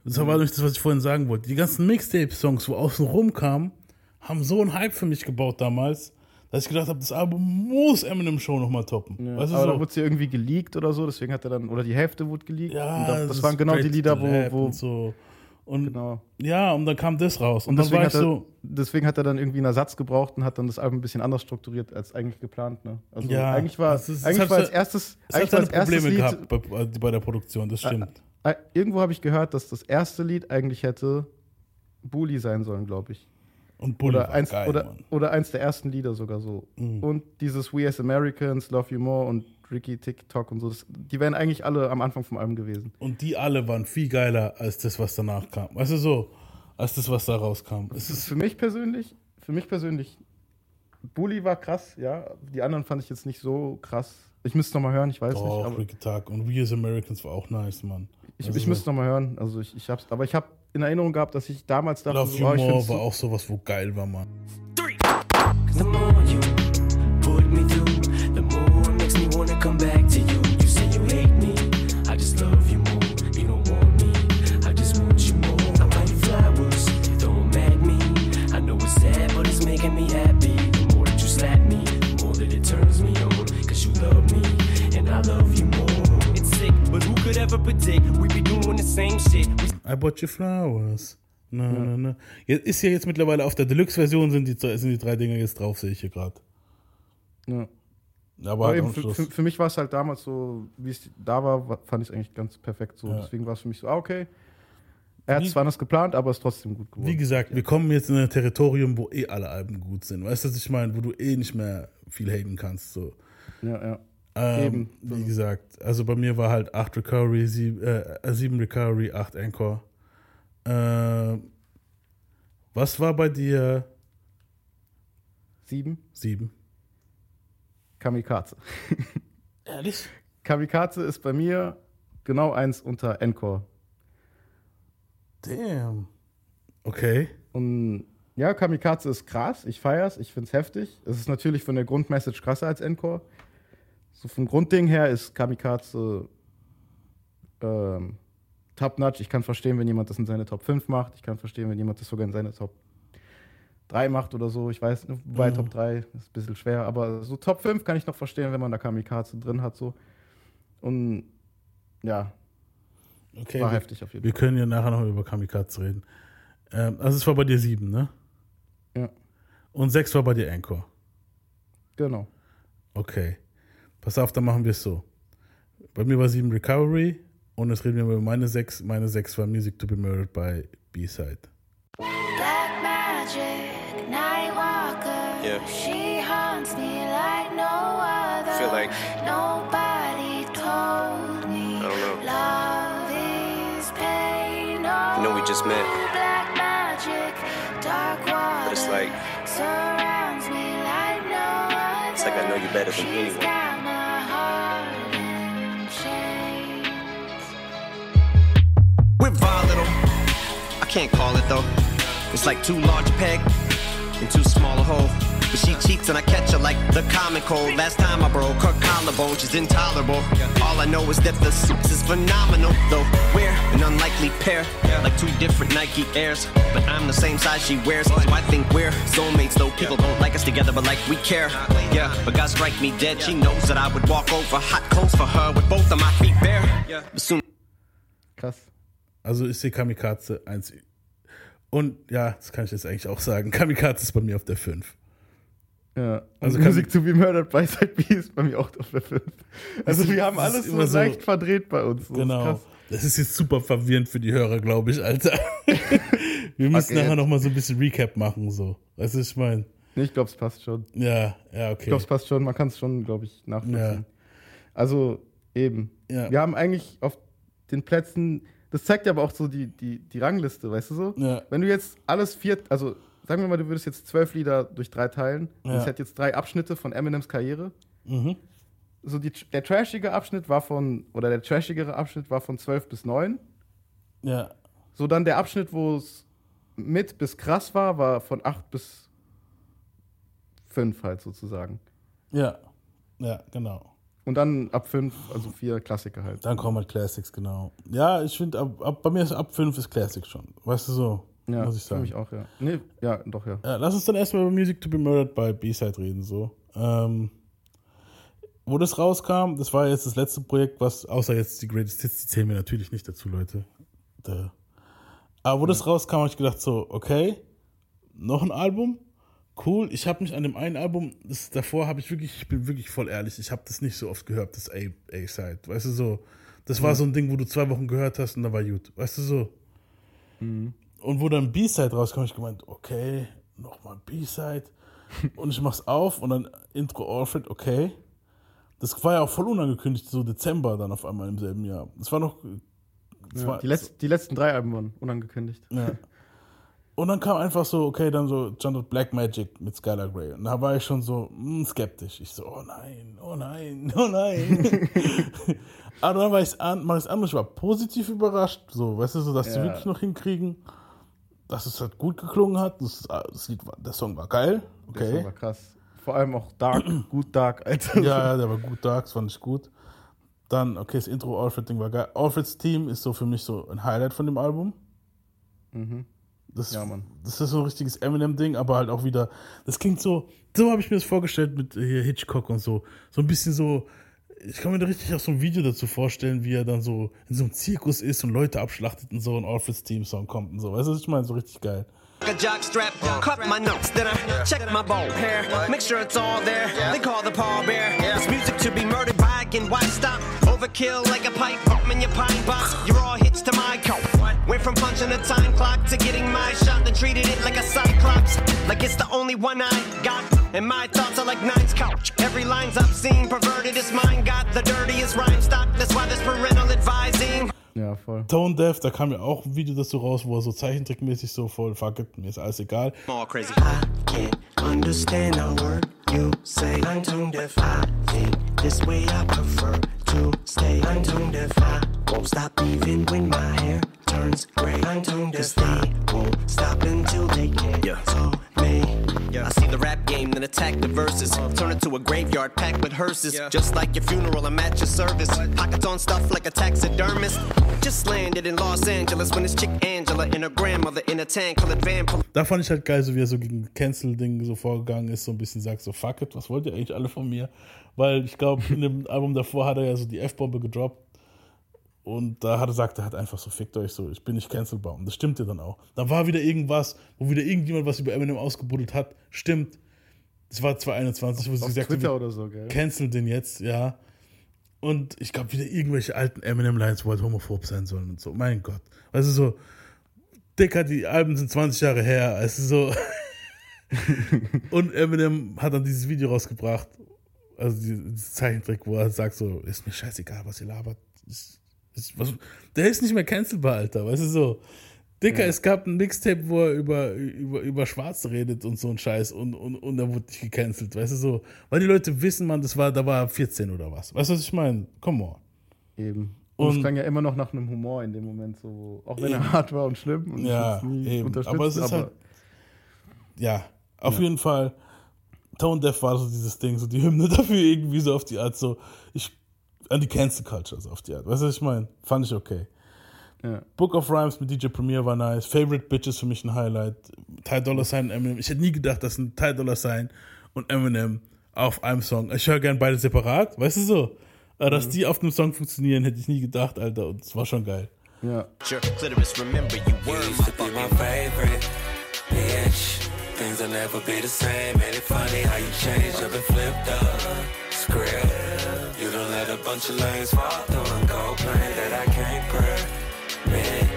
Das war nicht das, was ich vorhin sagen wollte. Die ganzen Mixtape-Songs, wo außenrum kamen, haben so einen Hype für mich gebaut damals, dass ich gedacht habe, das Album muss Eminem Show nochmal toppen. Ja, Weißt du, aber so? da wurde sie irgendwie geleakt oder so, deswegen hat er dann, oder die Hälfte wurde geleakt. ja, das, das waren genau die Lieder, wo, wo und so. Und genau. ja, und dann kam das raus. Und, Und deswegen hat, er, so, deswegen hat er dann irgendwie einen Ersatz gebraucht und hat dann das Album ein bisschen anders strukturiert als eigentlich geplant. Ne? Also ja, eigentlich war, es ist- eigentlich war als erstes, es eigentlich hat seine Probleme Lied, gehabt bei, bei der Produktion, das stimmt. Äh, irgendwo habe ich gehört, dass das erste Lied eigentlich hätte Bully sein sollen, glaube ich. Und Bully oder eins, geil, oder, oder eins der ersten Lieder sogar so. Mhm. Und dieses We as Americans, Love You More und Ricky TikTok und so, das, die wären eigentlich alle am Anfang vom Album gewesen. Und die alle waren viel geiler als das, was danach kam. Weißt du so, als das, was da rauskam. Es ist für mich persönlich, für mich persönlich, Bully war krass, ja. Die anderen fand ich jetzt nicht so krass. Ich müsste noch mal hören, ich weiß nicht. oh, Aber Ricky Tag und We as Americans war auch nice, Mann. ich, Also ich müsste noch mal hören. Also ich, ich hab's, aber ich habe in Erinnerung gehabt, dass ich damals dachte, Love so, You oh, ich More find's war so, auch sowas, wo geil war, Mann. The more you put me through, the more makes me wanna come back to you. You say you hate me, I just love you more. You don't want me, I just want you more. I buy you flowers, 'em at me. I know it's sad, but it's making me happy. The more that you slap me, the more that it turns me on. Cause you love me, and I love you more. It's sick, but who could ever predict we be doing the same shit? I bought you flowers. Na, na, na. Jetzt ist ja jetzt mittlerweile auf der Deluxe-Version sind die, sind die drei Dinger jetzt drauf, sehe ich hier gerade. ja. Aber Aber halt eben, für, für, mich war es halt damals so, wie es da war, wa- fand ich es eigentlich ganz perfekt so. Ja. Deswegen war es für mich so, ah, okay. Er hat es zwar anders geplant, aber es ist trotzdem gut geworden. Wie gesagt, wir kommen jetzt in ein Territorium, wo eh alle Alben gut sind. Weißt du, was ich meine? Wo du eh nicht mehr viel haten kannst. So. Ja, ja. Ähm, Eben. Wie gesagt, also bei mir war halt 8 Recovery, 7, äh, 7 Recovery, 8 Encore. Äh, was war bei dir? Sieben, 7. Kamikaze. Ehrlich? Kamikaze ist bei mir genau eins unter Encore. Damn. Okay. Und ja, Kamikaze ist krass, ich feier's, ich find's heftig. Es ist natürlich von der Grundmessage krasser als Encore. So vom Grundding her ist Kamikaze ähm, Top Notch. Ich kann verstehen, wenn jemand das in seine Top 5 macht. Ich kann verstehen, wenn jemand das sogar in seine Top 3 macht oder so. Ich weiß, bei Mhm. Top 3 ist ein bisschen schwer, aber so Top 5 kann ich noch verstehen, wenn man da Kamikaze drin hat. So. Und ja, Okay, war wir, heftig auf jeden wir Fall. können ja nachher noch über Kamikaze reden. Ähm, also es war bei dir sieben, ne? Ja, Und sechs war bei dir Anchor. genau. Okay. Pass auf, dann machen wir es so. Bei mir war sieben Recovery und jetzt reden wir über meine sechs. Meine sechs war Music to be Murdered bei B-Side. Black magic, night. Yeah. She haunts me like no other. Feel like- nobody told me. I don't know. Love is pain. I know we just oh, met. Black magic, dark water. But it's like- surrounds me like no other. It's like I know you better than She's anyone. We're volatile. I can't call it though. It's like too large a peg and too small a hole. But she cheats and I catch her like the common cold. Last time I broke her collarbone, she's intolerable. All I know is that the suits is phenomenal. Though we're an unlikely pair, like two different Nike Airs. But I'm the same size she wears, so I think we're soulmates. Though people don't like us together, but like we care. Yeah, but God strike me dead. She knows that I would walk over hot coals for her with both of my feet bare. But soon Krass. Also ist die Kamikaze eins. Und ja, das kann ich jetzt eigentlich auch sagen. Kamikaze ist bei mir auf der 5. Ja, also Music to be Murdered by Side B ist bei mir auch auf der 5. Also ist- wir haben ist alles so leicht verdreht bei uns. Das ist Genau. krass. Das ist jetzt super verwirrend für die Hörer, glaube ich, Alter. Wir müssen Okay. nachher nochmal so ein bisschen Recap machen, so. Weißt du, ich meine? Nee, ich glaube, es passt schon. Ja, ja, Ich okay. glaube, es passt schon. Man kann es schon, glaube ich, nachvollziehen. Ja. Also eben. Ja. Wir haben eigentlich auf den Plätzen, das zeigt ja aber auch so die, die, die Rangliste, weißt du so? Ja. Wenn du jetzt alles vier, also sagen wir mal, du würdest jetzt zwölf Lieder durch drei teilen, Ja. es hätte jetzt drei Abschnitte von Eminems Karriere. Mhm. So die, der trashige Abschnitt war von, oder der trashigere Abschnitt war von 12 bis 9. Ja, So dann der Abschnitt, wo es mit bis krass war, war von 8 bis 5 halt sozusagen. ja, ja, genau. Und dann ab 5, also vier Klassiker halt. Dann kommen halt Classics, genau. Ja, ich finde, ab, ab, bei mir ist ab 5 ist Classic schon. Weißt du so? Ja, muss ich für sagen. mich auch, ja. Nee, ja, doch, ja. Ja, lass uns dann erstmal über Music to be Murdered bei B-Side reden, so. Ähm, wo das rauskam, das war jetzt das letzte Projekt, was, außer jetzt die Greatest Hits, die zählen wir natürlich nicht dazu, Leute. Da. Aber wo das rauskam, habe ich gedacht so, okay, noch ein Album, cool. Ich habe mich an dem einen Album, das davor habe ich wirklich, ich bin wirklich voll ehrlich, ich habe das nicht so oft gehört, das A- A-Side, weißt du so. Das war so ein Ding, wo du zwei Wochen gehört hast und da war gut, weißt du so. Und wo dann B-Side rauskam, hab ich gemeint, okay, nochmal B-Side. und ich mach's auf und dann Intro Alfred, okay. Das war ja auch voll unangekündigt, so Dezember dann auf einmal im selben Jahr. Das war noch. Das ja war, die, letz, die letzten drei Alben waren unangekündigt. ja. Und dann kam einfach so, okay, dann so John Black Magic mit Skylar Grey. Und da war ich schon so mm, skeptisch. Ich so, oh nein, oh nein, oh nein. Aber dann war ich an, mach ich's an und ich war positiv überrascht. So, weißt du, so, dass die Ja. wirklich noch hinkriegen, dass es halt gut geklungen hat. Das, das Lied war, der Song war geil. Der Song Okay. war krass. Vor allem auch Dark, gut Dark, Alter. Ja, ja, der war gut dark, das fand ich gut. Dann, okay, das Intro Alfred-Ding war geil. Alfreds Team ist so für mich so ein Highlight von dem Album. Das, Ja, Mann. das ist so ein richtiges Eminem-Ding, aber halt auch wieder, das klingt so, so habe ich mir das vorgestellt mit hier Hitchcock und so. So ein bisschen so, ich kann mir da richtig auch so ein Video dazu vorstellen, wie er dann so in so einem Zirkus ist und Leute abschlachtet und so ein Alfreds Team-Song kommt und so. Weißt du, was ich meine? So richtig geil. a jock strap, cut my notes, then I check my ball hair, make sure it's all there. They call the pallbearer. It's music to be murdered by and why stop? Overkill like a pipe bomb in your pine box. You're all hitched to my coat. Went from punching a time clock to getting my shot then treated it like a cyclops. Like it's the only one I got. And my thoughts are like nine's couch. Every line's obscene, perverted is mine. Got the dirtiest rhyme stock. That's why there's parental advising. Ja, voll. Tone Deaf, da kam ja auch ein Video dazu raus, wo er so zeichentrickmäßig so voll, fuck it, mir ist alles egal. All crazy. can't understand a word you say. I'm tone deaf. I think this way I prefer to stay. I'm tone deaf. I won't stop even when my hair turns gray. I'm tone deaf. 'Cause they won't stop until they get Yeah. to me. I see the rap game, then attack the verses. Turn it to a graveyard packed with hearses. Just like your funeral, I'm at your service. Pockets on stuff like a taxidermist. Just landed in Los Angeles when this chick Angela and her grandmother in a tank colored van pull Da fand ich halt geil, so wie er so gegen Cancel-Ding so vorgegangen ist, so ein bisschen sagt so, fuck it, was wollt ihr eigentlich alle von mir? Weil ich glaube, in dem Album davor hat er ja so die F-Bombe gedroppt und da hat er gesagt, er hat einfach so, fickt euch so, ich bin nicht cancelbar und das stimmt ja dann auch. Da war wieder irgendwas, wo wieder irgendjemand was über Eminem ausgebuddelt hat, stimmt. Das war 2021, wo sie gesagt Twitter haben, oder so, gell? cancel den jetzt, ja. Und ich glaube, wieder irgendwelche alten Eminem-Lines, wo halt homophob sein sollen und so. Mein Gott. Du, so, Dicker, die Alben sind 20 Jahre her. Es ist so. und Eminem hat dann dieses Video rausgebracht, also die- dieses Zeichentrick, wo er sagt so, ist mir scheißegal, was ihr labert. Ist, ist, was, der ist nicht mehr cancelbar, Alter. Weißt du, so. Dicker, Ja. es gab ein Mixtape, wo er über, über, über Schwarz redet und so ein Scheiß und, und, und er wurde nicht gecancelt, weißt du so. Weil die Leute wissen, man, das war, da war er 14 oder was. Weißt du, was ich meine? Come on. Eben. Und, Und- es klang ja immer noch nach einem Humor in dem Moment, so, auch wenn Eben. er hart war und schlimm. Und Ja, eben. Aber es ist halt, ja, auf jeden Fall, Tone Deaf war so dieses Ding, so die Hymne dafür irgendwie so auf die Art, so, ich, an die Cancel Culture, so auf die Art. Weißt du, was ich meine? Fand ich okay. Ja. Book of Rhymes mit DJ Premier war nice. Favorite Bitches für mich ein Highlight. Ty Dollar Sign und Eminem. Ich hätte nie gedacht, dass ein Ty Dollar Sign und Eminem auf einem Song. Ich höre gern beide separat, weißt du so. Aber dass die auf einem Song funktionieren, hätte ich nie gedacht, Alter. Und es war schon geil. Ja. your clitoris. Remember, you were my favorite. Bitch, things will never be the same. Ain't it funny how you changed up and flipped up? Script, you don't let a bunch of lanes fall through and go plain that I can't permit.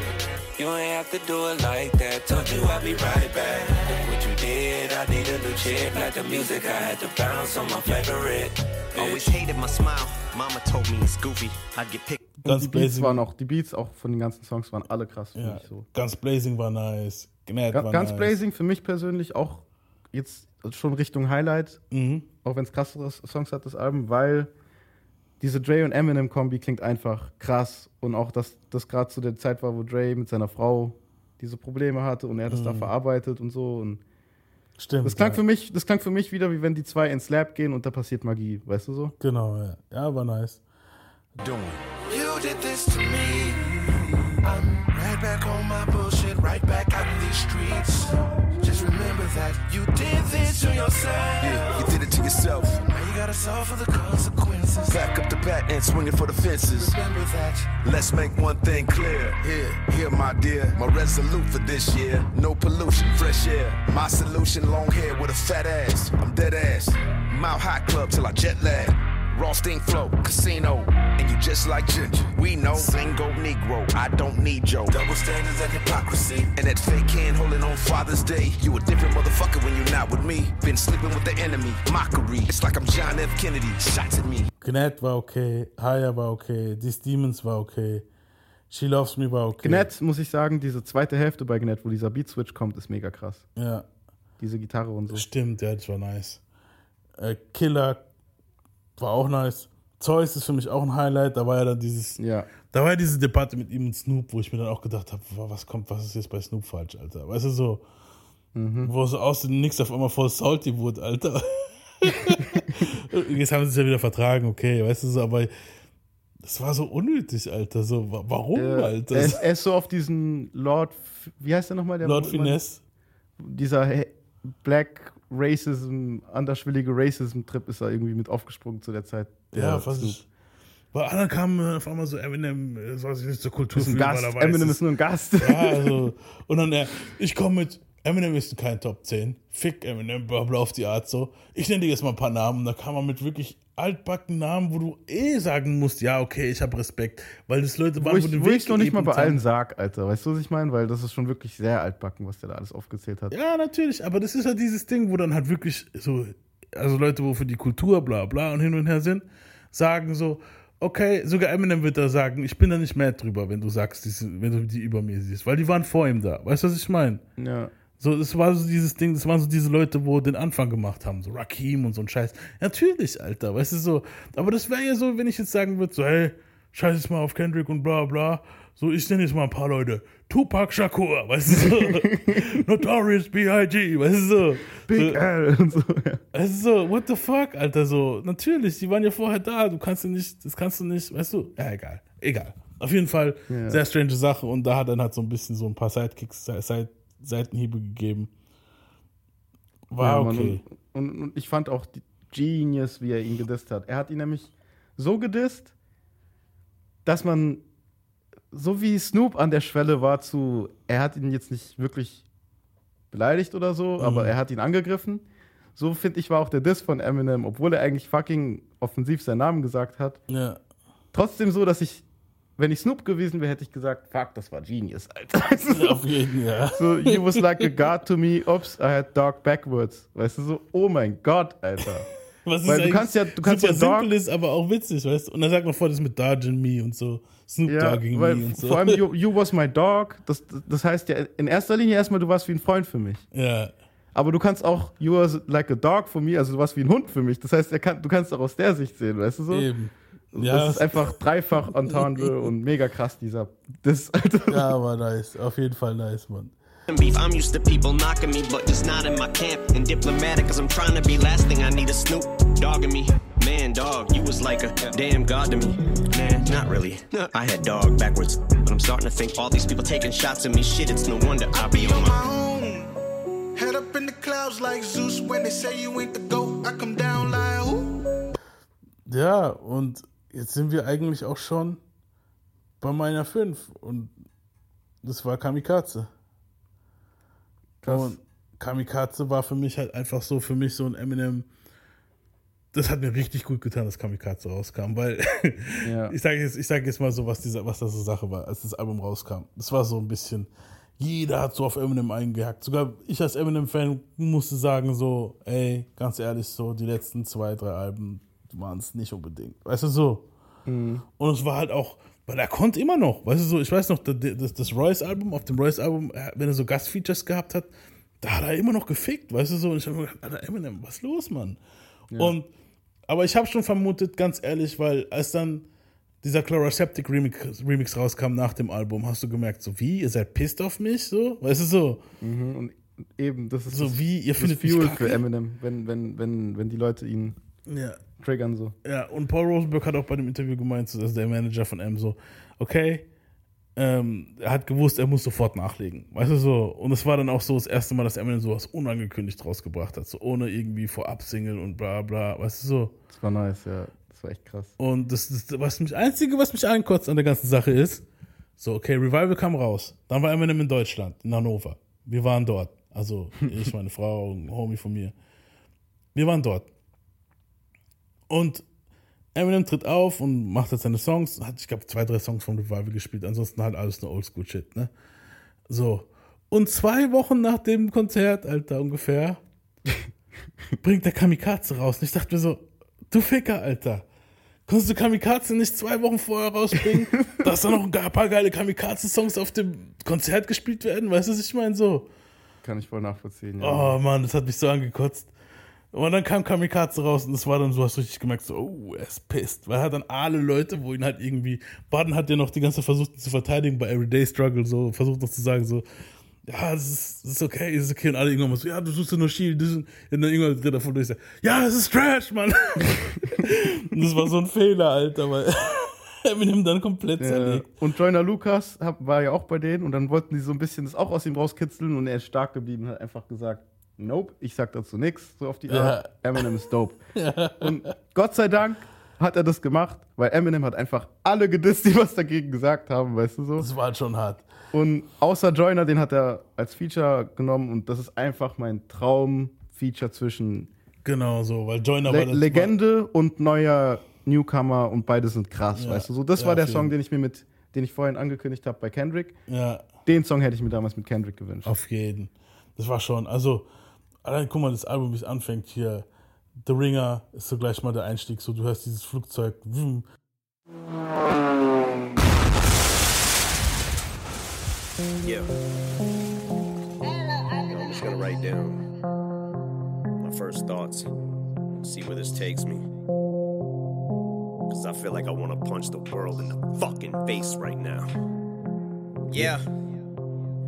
You ain't have to do it like that. Told you I'll be right back. Look what you did. I need a new chick. Like the music, I had to bounce on my favorite. Always hated my smile. Mama told me it's goofy. I'd get picked. Und die Beats waren auch, die Beats auch von den ganzen Songs waren alle krass für Ja, mich so. Ganz Blazing war nice. Ga- Ganz. Blazing für mich persönlich auch jetzt schon Richtung Highlight, Mhm. auch wenn es krassere Songs hat, das Album, weil diese Dre und Eminem Kombi klingt einfach krass und auch, dass das gerade zu der Zeit war, wo Dre mit seiner Frau diese Probleme hatte und er das da Mhm. verarbeitet und so und Stimmt. das klang ja. für mich, das klang für mich wieder wie wenn die zwei ins Lab gehen und da passiert Magie, weißt du so? Genau, ja. Ja, war nice. doing. You did this to me. I'm right back on my bullshit, right back streets. Just remember that you did this to yourself. Yeah, you did it to yourself. Now you gotta suffer the consequences. Back up the bat and swing it for the fences. Remember that. Let's make one thing clear. Here, here, my dear. My resolute for this year. No pollution, fresh air. My solution, long hair with a fat ass. I'm dead ass. Mile high club till I jet lag. Rothstein flow, casino. And you just like ginger. We know, single Negro. I don't need Joe. Double standards and hypocrisy. And that fake hand holding on Father's Day. You a different motherfucker when you're not with me. Been sleeping with the enemy. Mockery. It's like I'm John F. Kennedy. Shots at me. Gnad war okay. Haya war okay. These Demons war okay. She Loves Me war okay. Gnett, muss ich sagen, diese zweite Hälfte bei Gnett, wo dieser Beat-Switch kommt, ist mega krass. Ja. Diese Gitarre und so. Stimmt, ja, das war nice. Äh, Killer war auch nice. Zeus ist für mich auch ein Highlight. Da war ja dann dieses, Ja. da war ja diese Debatte mit ihm und Snoop, wo ich mir dann auch gedacht habe, was kommt, was ist jetzt bei Snoop falsch, Alter? Weißt du so, Mhm. wo so aus dem Nix auf einmal voll salty wurde, Alter. jetzt haben sie es ja wieder vertragen, okay, weißt du so, aber das war so unnötig, Alter. So, wa- warum, Äh, Alter? er, ist, er ist so auf diesen Lord, wie heißt der nochmal? Der Lord Finesse. Dieser Black Racism, andersschwillige Racism-Trip ist er irgendwie mit aufgesprungen zu der Zeit. Der Ja, was Snoop. ich. Bei anderen kam äh, auf einmal so Eminem, äh, soll sich nicht zur Kultur Ist ein Gast. er weiß, Eminem ist nur ein Gast. Ja, also, und dann er, ich komme mit, Eminem ist kein Top 10, fick Eminem, bla bla auf die Art so. Ich nenne dir jetzt mal ein paar Namen, da kam man mit wirklich altbacken Namen, wo du eh sagen musst, ja, okay, ich habe Respekt, weil das Leute Wo waren, ich, den wo Weg ich noch nicht mal bei allen sag, Alter. Weißt du, was ich meine? Weil das ist schon wirklich sehr altbacken, was der da alles aufgezählt hat. Ja, natürlich, aber das ist ja dieses Ding, wo dann halt wirklich so, also Leute, wo für die Kultur bla bla und hin und her sind, sagen so, okay, sogar Eminem wird da sagen, ich bin da nicht mad drüber, wenn du sagst, wenn du die über mir siehst, weil die waren vor ihm da. Weißt du, was ich meine? Ja. So, das war so dieses Ding, das waren so diese Leute, wo den Anfang gemacht haben, so Rakim und so ein Scheiß. Natürlich, Alter, weißt du so. Aber das wäre ja so, wenn ich jetzt sagen würde, so, hey, scheiß jetzt mal auf Kendrick und bla bla. So, ich nenne jetzt mal ein paar Leute. Tupac Shakur, weißt du so. Notorious B.I.G., weißt du so. Big so, L und so. Ja. Weißt du so, what the fuck, Alter, so. Natürlich, die waren ja vorher da, du kannst du nicht, das kannst du nicht, weißt du. Ja, egal, egal. Auf jeden Fall, Ja. sehr strange Sache und da hat dann halt so ein bisschen so ein paar Sidekicks, Side, Seitenhiebe gegeben. War Ja, okay. Und, und, und ich fand auch die Genius, wie er ihn gedisst hat. Er hat ihn nämlich so gedisst, dass man, so wie Snoop an der Schwelle war zu, er hat ihn jetzt nicht wirklich beleidigt oder so, aber Mhm. er hat ihn angegriffen. So finde ich war auch der Diss von Eminem, obwohl er eigentlich fucking offensiv seinen Namen gesagt hat. Ja. Trotzdem so, dass ich, wenn ich Snoop gewesen wäre, hätte ich gesagt, fuck, das war Genius, Alter. Weißt du, so, Auf jeden Fall. so, you was like a god to me, oops, I had dog backwards. Weißt du, so, oh mein Gott, Alter. Was ist Weil du kannst ja, du kannst ja super Dog, simpel ist, aber auch witzig, weißt du? Und dann sagt man vor, das mit Dodging Me und so. Snoop ja, Dogging Me und so. vor allem you, you was my dog, das, das heißt ja in erster Linie erstmal, du warst wie ein Freund für mich. ja. Aber du kannst auch, you was like a dog for me, also du warst wie ein Hund für mich. Das heißt, kann, du kannst auch aus der Sicht sehen, weißt du so? Eben. Das Ja, ist einfach dreifach Entendre und mega krass, dieser Diss, Alter. ja, aber nice. Auf jeden Fall nice, Mann. Beef, I'm used to people knocking me, but just not in my camp. And diplomatic, cause I'm trying to be last thing I need a Snoop dogging me. Man, dog, you was like a damn god to me. Man, not really. I had dog backwards. But I'm starting to think all these people taking shots at me. Shit, it's no wonder I be on my Head up in the clouds like Zeus when they say you ain't the goat. I come down like who? Ja, und jetzt sind wir eigentlich auch schon bei meiner 5. Und das war Kamikaze. Krass. Und Kamikaze war für mich halt einfach so, für mich so ein Eminem. Das hat mir richtig gut getan, dass Kamikaze rauskam, weil Ja. ich sage jetzt, ich sag jetzt mal so, was, diese, was das so Sache war, als das Album rauskam. Das war so ein bisschen, jeder hat so auf Eminem eingehackt. Sogar ich als Eminem-Fan musste sagen, so, ey, ganz ehrlich, so, die letzten zwei, drei Alben waren es nicht unbedingt. Weißt du, so. Und es war halt auch, weil er konnte immer noch, weißt du, so, ich weiß noch, das, das, das Royce-Album, auf dem Royce-Album, äh, wenn er so Gastfeatures gehabt hat, da hat er immer noch gefickt, weißt du, so. Und ich habe mir gedacht, Alter, Eminem, was los, Mann? Und, aber ich habe schon vermutet, ganz ehrlich, weil als dann dieser Chloraseptic Remix, Remix rauskam nach dem Album, hast du gemerkt, so wie, ihr seid pissed auf mich, so, weißt du, so. Mhm, und eben, das ist So das, wie, ihr das findet mich Fuel für Eminem, wenn, wenn, wenn, wenn die Leute ihn Ja. triggern so. Ja, und Paul Rosenberg hat auch bei dem Interview gemeint, so, also der Manager von M, so, okay, ähm, er hat gewusst, er muss sofort nachlegen. Weißt du so? Und es war dann auch so das erste Mal, dass Eminem sowas unangekündigt rausgebracht hat, so ohne irgendwie vorab Single und bla bla, weißt du so? Das war nice, ja. Das war echt krass. Und das, das was mich, Einzige, was mich ankotzt an der ganzen Sache ist, so, okay, Revival kam raus. Dann war Eminem in Deutschland, in Hannover. Wir waren dort. Also, ich, meine Frau, ein Homie von mir. Wir waren dort. Und Eminem tritt auf und macht jetzt seine Songs. Hat, ich glaube, zwei, drei Songs vom Revival gespielt. Ansonsten halt alles nur Oldschool-Shit, ne? So. Und zwei Wochen nach dem Konzert, Alter, ungefähr, bringt der Kamikaze raus. Und ich dachte mir so, du Ficker, Alter. Konntest du Kamikaze nicht zwei Wochen vorher rausbringen, dass da noch ein paar geile Kamikaze-Songs auf dem Konzert gespielt werden? Weißt du, was ich meine? So. Kann ich voll nachvollziehen. Ja. Oh Mann, das hat mich so angekotzt. Und dann kam Kamikaze raus und das war dann so, hast du richtig gemerkt, so, oh, er ist pissed. Weil er hat dann alle Leute, wo ihn halt irgendwie, Baden hat ja noch die ganze Zeit versucht zu verteidigen bei Everyday Struggle, so, versucht noch zu sagen, so, ja, das ist, das ist okay, das ist okay. Und alle irgendwann mal so, ja, du suchst ja nur Shield. Und dann irgendwann dreht er von durch, ja, das ist Trash, Mann. und das war so ein Fehler, Alter, weil Eminem dann komplett Ja. zerlegt. Und Joyner Lucas hab, war ja auch bei denen und dann wollten die so ein bisschen das auch aus ihm rauskitzeln und er ist stark geblieben hat einfach gesagt, nope, ich sag dazu nichts, so auf die Ja. Art. Eminem ist dope. Ja. Und Gott sei Dank hat er das gemacht, weil Eminem hat einfach alle gedisst, die was dagegen gesagt haben, weißt du so. Das war halt schon hart. Und außer Joyner, den hat er als Feature genommen und das ist einfach mein Traum-Feature zwischen Genau so, weil Joyner Le war das. Legende und neuer Newcomer und beide sind krass, Ja. weißt du so. Das Ja, war der Song, den ich mir mit, den ich vorhin angekündigt habe bei Kendrick. Ja. Den Song hätte ich mir damals mit Kendrick gewünscht. Auf jeden. Das war schon, also, allein guck mal, das Album, wie es anfängt hier. The Ringer ist so gleich mal der Einstieg, so du hörst dieses Flugzeug. Vroom. Yeah. I'm just gonna write down my first thoughts and see where this takes me. Cause I feel like I wanna punch the world in the fucking face right now. Yeah.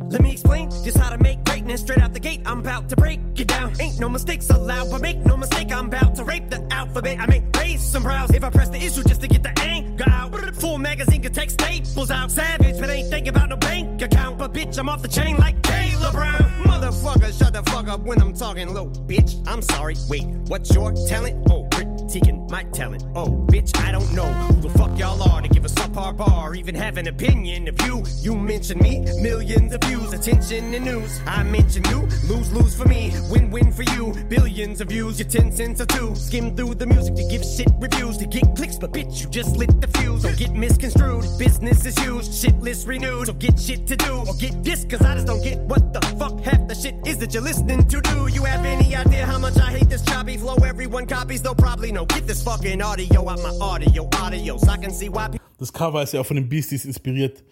Let me explain just how to make greatness straight out the gate. I'm about to break it down. Ain't no mistakes allowed, but make no mistake, I'm about to rape the alphabet. I may raise some brows if I press the issue just to get the anger out. Full magazine can take staples out. Savage, but ain't thinking about no bank account. But bitch, I'm off the chain like Taylor Brown. Motherfucker, shut the fuck up when I'm talking low. Bitch, I'm sorry. Wait, what's your talent? Oh, critiquing my talent. Oh, bitch, I don't know who the fuck y'all are to give a subpar bar, even have an opinion of you. You mention me, millions of views, attention and news. I mention you, lose lose for me, win win for you. Billions of views, your 10 cents or two. Skim through the music to give shit reviews, to get clicks, but bitch, you just lit the fuse. Don't get misconstrued, business is used, shit list renewed. So get shit to do, or get this, cause I just don't get what the fuck half the shit is that you're listening to. Do you have any idea how much I hate this choppy flow? Everyone copies, they'll probably know. Get this fucking audio out my audio, audio, so I can see why people. Das Cover ist ja von den Beasties inspiriert.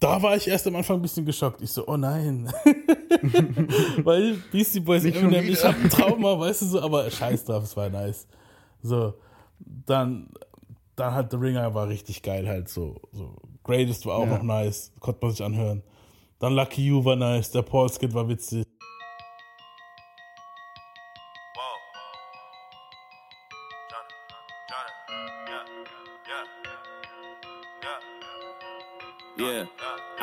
Da war ich erst am Anfang ein bisschen geschockt. Ich so, oh nein. Weil Beastie Boys Nicht Eminem, ich hab ein Trauma, weißt du so, aber scheiß drauf, es war nice. So, dann, dann halt The Ringer war richtig geil halt so. so. Greatest war auch Ja. noch nice, konnte man sich anhören. Dann Lucky You war nice, der Paul Skid war witzig.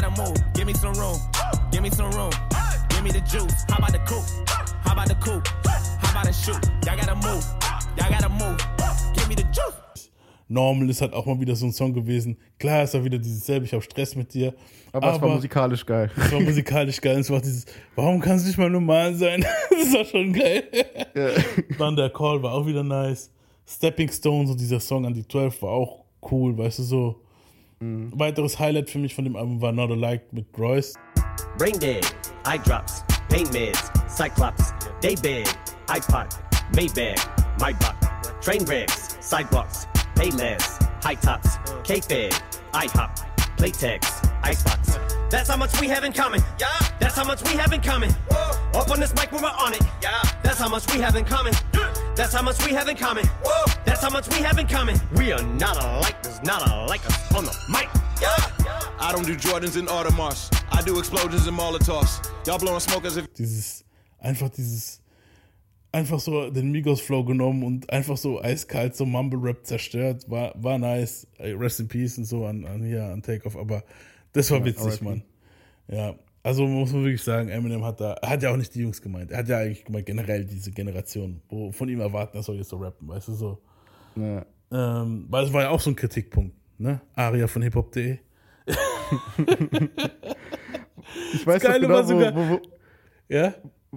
Gotta move. Give me some room. Give me some room. Give me the juice. How about the coupe? How about the coupe? How about the shoot? Y'all gotta move. Y'all gotta move. Give me the juice. Normal ist halt auch mal wieder so ein Song gewesen. Klar ist er wieder dieses selbe, ich hab Stress mit dir. Aber es war musikalisch geil. Es war musikalisch geil. Es war dieses, warum kann es nicht mal normal sein? das war schon geil. Dann der Call war auch wieder nice. Stepping Stone, so dieser Song an die 12 war auch cool, weißt du so. Mm. Weiteres Highlight für mich von dem Album war Not Alike mit Royce. Brain dead, eye drops, pain meds, cyclops, day bed, iPod, Maybach, my buck, train wrecks, sidewalks, pay less, high tops, K-Fed, IHOP, Playtex, Icebox. That's how much we have in common. Yeah. That's how much we have in common. Whoa. Up on this mic when we're on it. Yeah. That's how much we have in common. That's how much we have in common. That's how much we have in common. We are not alike, there's not alike us on the mic. Yeah. I don't do Jordans and Audemars. I do explosions and Molotovs. Y'all blowing smoke as if Dieses, einfach dieses, einfach so den Migos-Flow genommen und einfach so eiskalt so Mumble-Rap zerstört. War, war nice. Rest in Peace und so an, an hier, an Takeoff. Aber das war witzig. Mann. Ja. Also muss man wirklich sagen, Eminem hat da, er hat ja auch nicht die Jungs gemeint. Er hat ja eigentlich gemeint, generell diese Generation, wo von ihm erwarten, er soll jetzt so rappen, weißt du so. Ja. Ähm, weil es war ja auch so ein Kritikpunkt, ne? Aria von hiphop.de. Ich weiß Das genau, sogar- wo, wo, ja?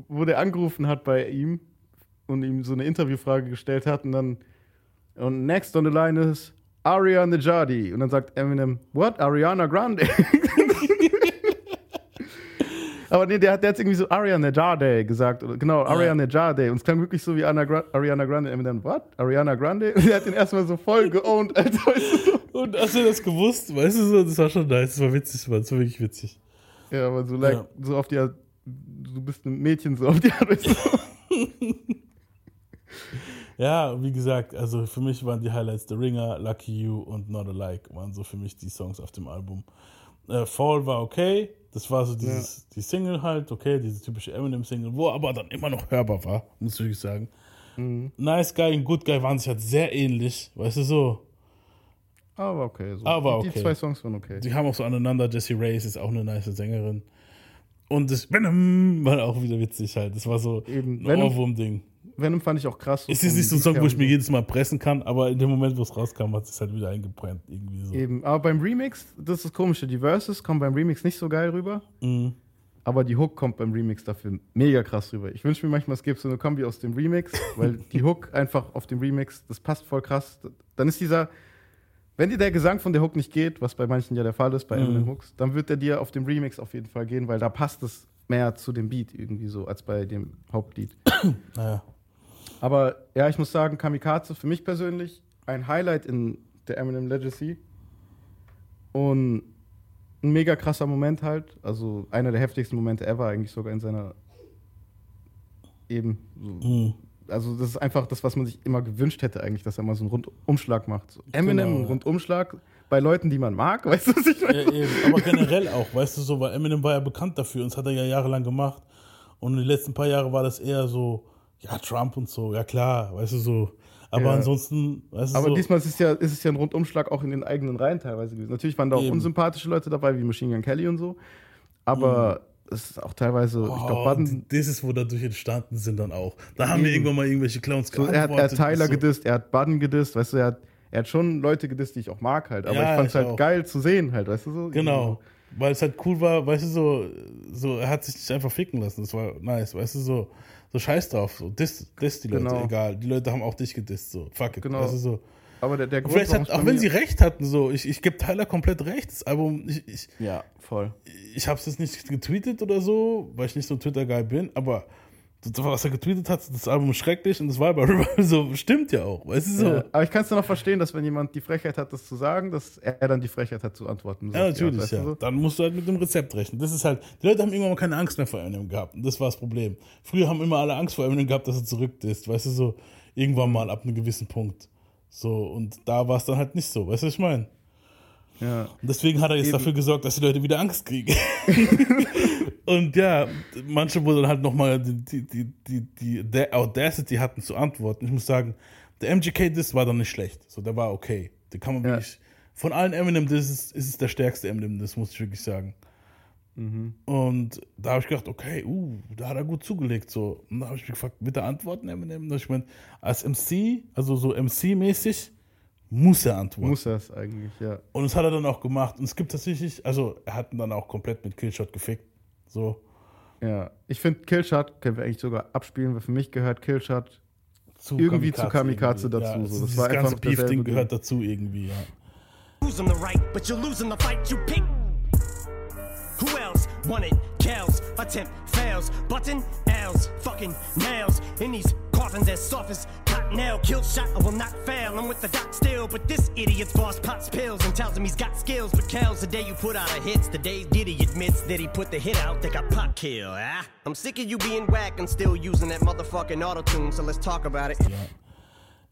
wo der angerufen hat bei ihm und ihm so eine Interviewfrage gestellt hat und dann und next on the line ist Aria Najadi und dann sagt Eminem, what? Ariana Grande? Aber nee, der hat, der hat irgendwie so Ariana Najade gesagt. Oder, genau, Ariana Najade. Und es klang wirklich so wie Anna Gra Ariana Grande. Eminem, what? Ariana Grande? Und der hat den erstmal so voll geowned, Alter. Weißt du? Und hast du das gewusst? Weißt du so, das war schon nice, das war witzig, Mann, das war wirklich witzig. Ja, aber so, like, Ja. so auf die Art, du bist ein Mädchen, so auf die Art. Weißt du? Ja, wie gesagt, also für mich waren die Highlights The Ringer, Lucky You und Not Alike waren so für mich die Songs auf dem Album. Äh, Fall war okay, das war so dieses, die Single halt, okay, diese typische Eminem-Single, wo aber dann immer noch hörbar war, muss ich sagen. Nice Guy und Good Guy waren sich halt sehr ähnlich, weißt du so. Aber okay. So. Aber die, okay. die zwei Songs waren okay. Die haben auch so aneinander. Jessie Reyes ist auch eine nice Sängerin. Und das Venom war auch wieder witzig halt. Das war so ein Venom- Ohrwurm-Ding. Venom fand ich auch krass. so Es ist nicht so ein Song, wo ich mir jedes Mal pressen kann, aber in dem Moment, wo es rauskam, hat es halt wieder eingebrannt. Irgendwie so. Eben, aber beim Remix, das ist das Komische, die Verses kommen beim Remix nicht so geil rüber, Mhm. aber die Hook kommt beim Remix dafür mega krass rüber. Ich wünsche mir manchmal, es gäbe so eine Kombi aus dem Remix, weil die Hook einfach auf dem Remix, das passt voll krass. Dann ist dieser, wenn dir der Gesang von der Hook nicht geht, was bei manchen ja der Fall ist, bei Mhm. Eminem Hooks, dann wird der dir auf dem Remix auf jeden Fall gehen, weil da passt es mehr zu dem Beat irgendwie so, als bei dem Hauptlied. Naja. Aber ja, ich muss sagen, Kamikaze für mich persönlich ein Highlight in der Eminem Legacy. Und ein mega krasser Moment halt. Also einer der heftigsten Momente ever, eigentlich sogar in seiner eben. So. Mhm. Also, das ist einfach das, was man sich immer gewünscht hätte, eigentlich, dass er mal so einen Rundumschlag macht. So Eminem, Genau. Rundumschlag bei Leuten, die man mag, weißt du, was ich meine? Ja, eben. Aber generell auch, weißt du so, weil Eminem war ja bekannt dafür und das hat er ja jahrelang gemacht. Und die letzten paar Jahre war das eher so, ja, Trump und so, ja klar, weißt du so. Aber Ja. ansonsten, weißt du Aber so. diesmal ist es, ja, ist es ja ein Rundumschlag auch in den eigenen Reihen teilweise gewesen. Natürlich waren da auch Eben. unsympathische Leute dabei, wie Machine Gun Kelly und so. Aber es ist auch teilweise, ich glaube, Oh, Budden. das ist, wo dadurch entstanden sind dann auch. Da haben wir Eben. irgendwann mal irgendwelche Clowns So, er, hat, er hat Tyler so. gedisst, er hat Budden gedisst, weißt du, er hat, er hat schon Leute gedisst, die ich auch mag halt. Aber Ja, ich fand es halt auch. geil zu sehen halt, weißt du so? Genau. Weil es halt cool war, weißt du, so, so, er hat sich nicht einfach ficken lassen. Das war nice, weißt du, so, so scheiß drauf. So, diss, diss die Leute, Genau. egal. Die Leute haben auch dich gedisst, so, fuck it. Genau. Weißt du, so. Aber der, der Und Grund, Vielleicht hat, auch wenn sie recht hatten, so, ich, ich gebe Tyler komplett recht. Das Album, ich, ich, Ja, voll. ich habe es jetzt nicht getweetet oder so, weil ich nicht so ein Twitter-Guy bin, aber das, was er getweetet hat, das Album ist schrecklich und das war bei River so, stimmt ja auch, weißt du, so. Ja, aber ich kann es dann auch verstehen, dass wenn jemand die Frechheit hat, das zu sagen, dass er dann die Frechheit hat zu antworten. So Ja, Art, natürlich, weißt du ja. so? Dann musst du halt mit dem Rezept rechnen. Das ist halt, die Leute haben irgendwann mal keine Angst mehr vor Eminem gehabt. Und das war das Problem. Früher haben immer alle Angst vor Eminem gehabt, dass er zurückdisst. Weißt du, so irgendwann mal ab einem gewissen Punkt. So, und da war es dann halt nicht so. Weißt du, was ich meine? Ja. Und deswegen hat er jetzt Eben. dafür gesorgt, dass die Leute wieder Angst kriegen. und ja, manche, wo dann halt nochmal die, die, die, die, die der Audacity hatten zu antworten. Ich muss sagen, der MGK-Diss war dann nicht schlecht. So, der war okay. Der kann man wirklich. Von allen Eminem, das ist, es der stärkste Eminem, das muss ich wirklich sagen. Mhm. Und da habe ich gedacht, okay, uh, da hat er gut zugelegt. So. Und da habe ich mich gefragt, bitte antworten, Eminem. Hab ich gemeint, als MC, also so MC-mäßig, muss er antworten. Muss er es eigentlich, ja. Und das hat er dann auch gemacht. Und es gibt tatsächlich, also er hat ihn dann auch komplett mit Killshot gefickt. So. Ja, ich finde Killshot können wir eigentlich sogar abspielen, weil für mich gehört Killshot Zu irgendwie zu Kamikaze irgendwie. dazu. Ja, so. das Das war ganze einfach Beef-Ding dasselbe gehört dazu irgendwie, ja. Losing the right, but you're losing the fight you pick. Who else want it? Kells, attempt fails, button L's, fucking nails in these coffins as soft as cottonelle. Kill shot, I will not fail. I'm with the doc still, but this idiot's boss pops pills and tells him he's got skills. But Kells, the day you put out a hits, the day Diddy admits that he put the hit out, they got pop kill. Ah, I'm sick of you being whack and still using that motherfucking auto tune. So let's talk about it.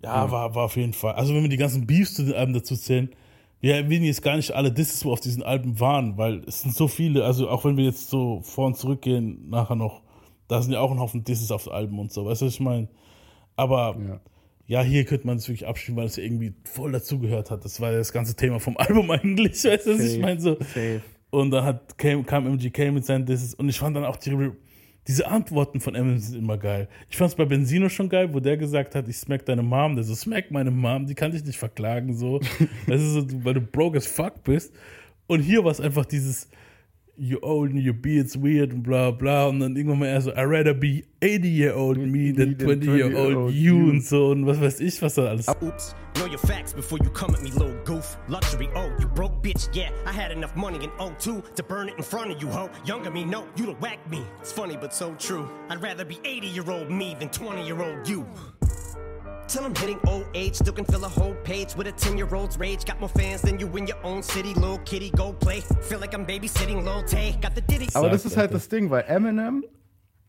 Ja, war, war auf jeden Fall. Also wenn wir die ganzen Beefs zu den Alben dazu zählen, wir erwähnen jetzt gar nicht alle Disses, wo auf diesen Alben waren, weil es sind so viele, also auch wenn wir jetzt so vor und zurückgehen, nachher noch, da sind ja auch ein Haufen Disses auf Alben und so, weißt du, was ich meine? Aber ja. hier könnte man es wirklich abspielen, weil es ja irgendwie voll dazugehört hat. Das war ja das ganze Thema vom Album eigentlich, weißt du, was ich meine? So. safe. Und dann hat, kam, kam MGK mit seinen Disses und ich fand dann auch die, diese Antworten von Eminem sind immer geil. Ich fand es bei Benzino schon geil, wo der gesagt hat, ich smack deine Mom. Der so, smack meine Mom, die kann dich nicht verklagen, so. Das ist so, weil du broke as fuck bist. Und hier war es einfach dieses, you old and your beard's weird und bla bla. Und dann irgendwann mal er so, I'd rather be 80 year old me than 20 year old you und so. Und was weiß ich, was da alles. Oops, know your facts before you come at me, little goof. Luxury, oh, you broke bitch, yeah. I had enough money in 02 to burn it in front of you, ho. Younger me, no, you'd have whacked me. It's funny, but so true. I'd rather be 80 year old me than 20 year old you. Till I'm hitting old age, still can fill a whole page with a 10 year old's rage. Got more fans than you in your own city, little kitty, go play. Feel like I'm babysitting Lil Tay. Got the ditty. Aber das ist halt das Ding, weil Eminem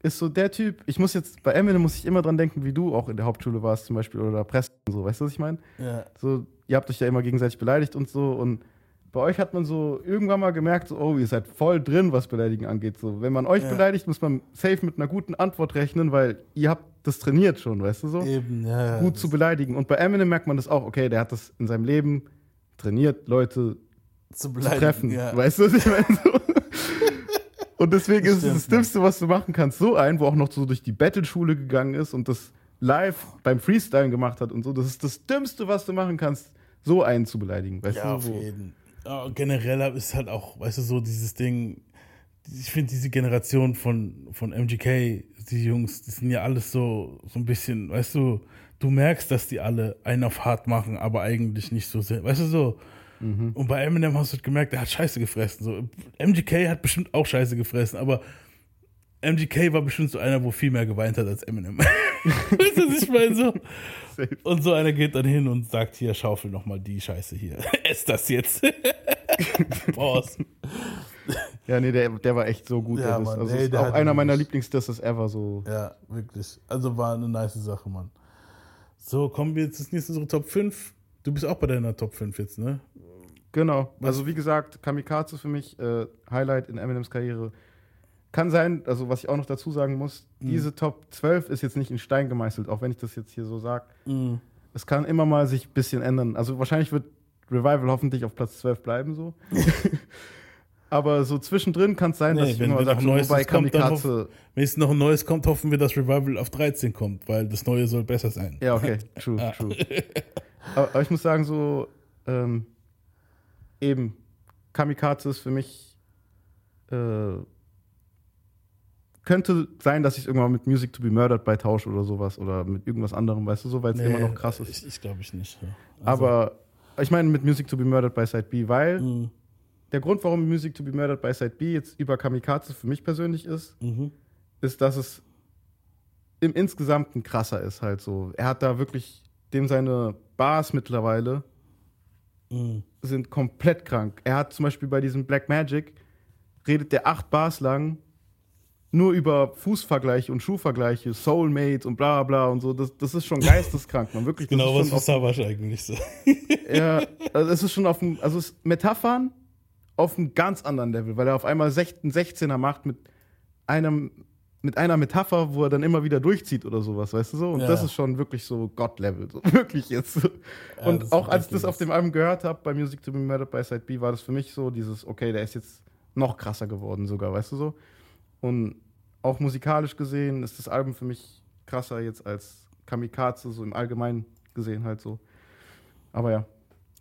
ist so der Typ, ich muss jetzt, bei Eminem muss ich immer dran denken, wie du auch in der Hauptschule warst zum Beispiel oder Preston und so, weißt du, was ich meine? Ja. So, ihr habt euch ja immer gegenseitig beleidigt und so und bei euch hat man so irgendwann mal gemerkt, so, oh, ihr seid voll drin, was Beleidigen angeht. So, wenn man euch Ja. beleidigt, muss man safe mit einer guten Antwort rechnen, weil ihr habt das trainiert schon, weißt du so? Eben, ja. Gut zu beleidigen. Und bei Eminem merkt man das auch, okay, der hat das in seinem Leben trainiert, Leute Zu zu treffen. ja. Weißt du, was ich meine? So. Und deswegen Das ist es das Dümmste, was du machen kannst, so ein, wo auch noch so durch die Battle-Schule gegangen ist und das live beim Freestyle gemacht hat und so. Das ist das Dümmste, was du machen kannst, so einen zu beleidigen. Weißt Ja, du, auf jeden. Generell ist halt auch, weißt du, so dieses Ding, ich finde diese Generation von, von MGK, die Jungs, die sind ja alles so, so ein bisschen, weißt du, du merkst, dass die alle einen auf hart machen, aber eigentlich nicht so sehr. Weißt du so? Mhm. Und bei Eminem hast du gemerkt, der hat Scheiße gefressen. So, MGK hat bestimmt auch Scheiße gefressen, aber MGK war bestimmt so einer, wo viel mehr geweint hat als Eminem. weißt du, was ich meine? So. Und so einer geht dann hin und sagt, hier, schaufel noch mal die Scheiße hier. Ess das jetzt. Pause. Ja, nee, der, der war echt so gut. Ja. Mann, also ey, ist der auch einer meiner Lieblingsdisses ever. So. Ja, wirklich. Also war eine nice Sache, Mann. So, kommen wir jetzt das nächste unsere Top 5. Du bist auch bei deiner Top 5 jetzt, ne? Genau. Also wie gesagt, Kamikaze für mich äh, Highlight in Eminems Karriere. Kann sein, also was ich auch noch dazu sagen muss, Mhm. diese Top 12 ist jetzt nicht in Stein gemeißelt, auch wenn ich das jetzt hier so sage. Mhm. Es kann immer mal sich ein bisschen ändern. Also wahrscheinlich wird Revival hoffentlich auf Platz 12 bleiben so. Aber so zwischendrin kann es sein, dass Nee, ich wenn, immer wenn, so, Neues wobei kommt, Kamikaze... wenn es noch ein Neues kommt, hoffen wir, dass Revival auf 13 kommt, weil das Neue soll besser sein. Ja, okay, true, Ja. true. aber, aber ich muss sagen, so ähm, eben, Kamikaze ist für mich äh, könnte sein, dass ich irgendwann mit Music to be Murdered bei Tausch oder sowas oder mit irgendwas anderem, weißt du, so, weil es Nee, immer noch krass ist. Ich, ich glaube ich nicht. Ja. Also, aber ich meine mit Music to be Murdered bei Side B, weil Mhm. der Grund, warum Music to be Murdered bei Side B jetzt über Kamikaze für mich persönlich ist, Mhm. ist, dass es im Insgesamten krasser ist halt so. Er hat da wirklich, dem seine Bars mittlerweile Mhm. sind komplett krank. Er hat zum Beispiel bei diesem Black Magic, redet der acht Bars lang nur über Fußvergleiche und Schuhvergleiche, Soulmates und bla bla und so. Das, das ist schon geisteskrank, man. Wirklich. Genau, ist was auf- Savage eigentlich so. ja, also es ist schon auf dem, also es ist Metaphern auf einem ganz anderen Level, weil er auf einmal 16, 16er macht mit einem, mit einer Metapher, wo er dann immer wieder durchzieht oder sowas, weißt du so? Und Ja. das ist schon wirklich so God-Level, so wirklich jetzt. So. Ja, Und auch ist als ich das auf dem Album gehört habe, bei Music to be Murdered by Side B, war das für mich so dieses, okay, der ist jetzt noch krasser geworden sogar, weißt du so? Und auch musikalisch gesehen ist das Album für mich krasser jetzt als Kamikaze, so im Allgemeinen gesehen halt so. Aber ja.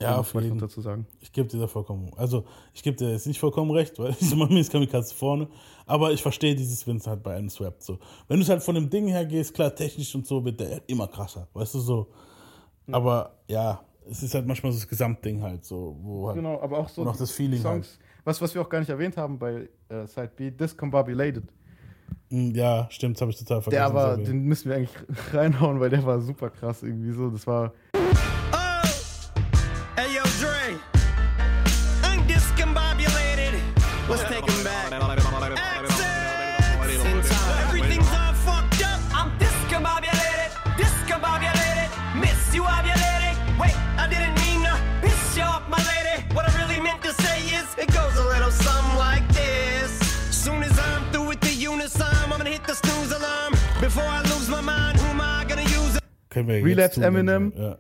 Ja, auf jeden noch dazu sagen. Ich gebe dir da vollkommen. Also, ich gebe dir jetzt nicht vollkommen recht, weil ich mache mir jetzt Kamikaze vorne. Aber ich verstehe dieses, wenn es halt bei einem swappt. So. Wenn du es halt von dem Ding her gehst, klar, technisch und so wird der immer krasser. Weißt du so. Aber ja, es ist halt manchmal so das Gesamtding halt so, wo halt Genau, aber auch so noch das Feeling halt. Was, was wir auch gar nicht erwähnt haben bei äh, Side B, Discombobulated. Mm, Ja, stimmt, das habe ich total vergessen. Der aber, den müssen wir eigentlich reinhauen, weil der war super krass irgendwie so. Das war. Können wir jetzt Relapse Eminem. Ja.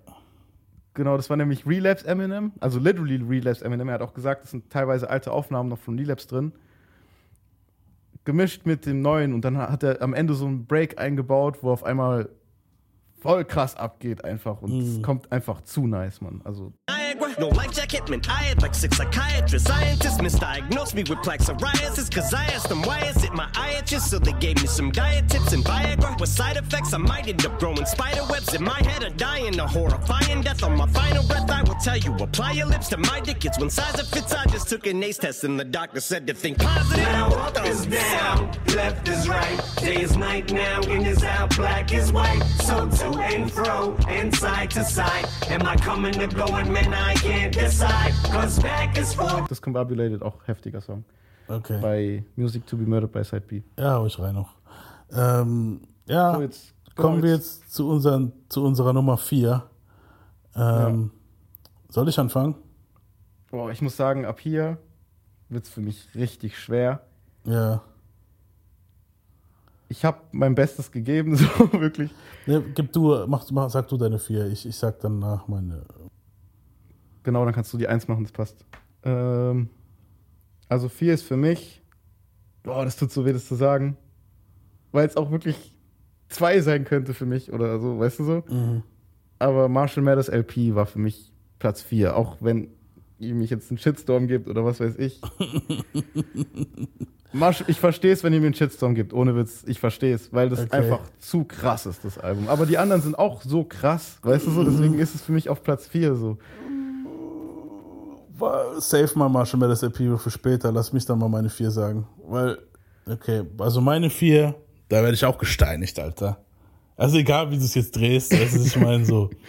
Genau, das war nämlich Relapse Eminem. Also literally Relapse Eminem. Er hat auch gesagt, es sind teilweise alte Aufnahmen noch von Relapse drin. Gemischt mit dem neuen und dann hat er am Ende so einen Break eingebaut, wo auf einmal voll krass abgeht einfach und es kommt einfach zu nice, Mann. Also Niagara, no like Jack Hitman. I had like six psychiatrists. Scientists misdiagnosed me with plaque psoriasis. Cause I asked them why is it my itches? So they gave me some diet tips and Viagra. With side effects, I might end up growing spider webs in my head or dying a horrifying death on my final breath. I will tell you, apply your lips to my dick. It's one size it fits. I just took an ACE test and the doctor said to think positive. Now up is down, left is right, day is night now, in is out, black is white. So to and fro, and side to side. Am I coming to go and man, I can't decide. Cause back is. Discombobulated, auch heftiger Song. Okay. Bei Music to be Murdered by Side B. Ja, hau ich rein noch. Ähm, ja, So, jetzt- kommen wir jetzt- jetzt zu, unseren, zu unserer Nummer 4. Ähm, Soll ich anfangen? Boah, ich muss sagen, ab hier wird es für mich richtig schwer. Ja. Ich habe mein Bestes gegeben, so wirklich. Ne, gib du, mach, mach, sag du deine 4. Ich, ich sag danach meine. Genau, dann kannst du die Eins machen, das passt. Ähm, also vier ist für mich. Boah, das tut so weh, das zu sagen. Weil es auch wirklich zwei sein könnte für mich oder so, weißt du so? Aber Marshall Mathers LP war für mich Platz vier, auch wenn ihr mich jetzt einen Shitstorm gibt oder was weiß ich. Marsch, ich verstehe es, wenn ihr mir einen Shitstorm gibt, ohne Witz. Ich verstehe es, weil das Okay. einfach zu krass ist, das Album. Aber die anderen sind auch so krass, weißt du so, deswegen ist es für mich auf Platz 4 so. Save mal Marshall Mathers Appeal für später. Lass mich dann mal meine vier sagen. Weil, okay, also meine vier, da werde ich auch gesteinigt, Alter. Also egal, wie du es jetzt drehst, das ist, ich meine so.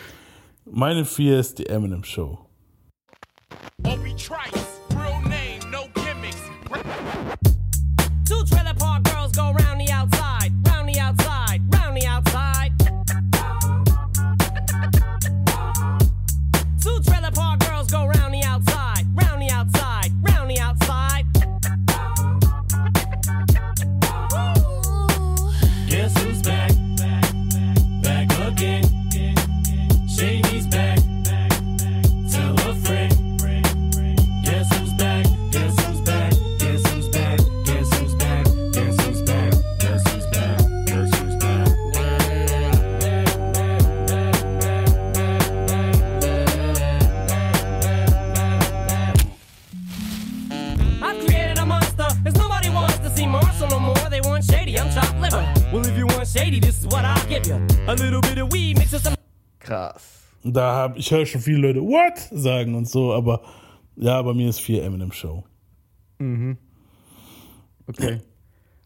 Meine vier ist die Eminem Show. Obi Trice, shady, this is what I'll give you. A little bit of weed mixed with some. Krass. Da habe ich höre schon viele Leute What sagen und so, aber ja, bei mir ist vier Eminem Show. Mhm. Okay.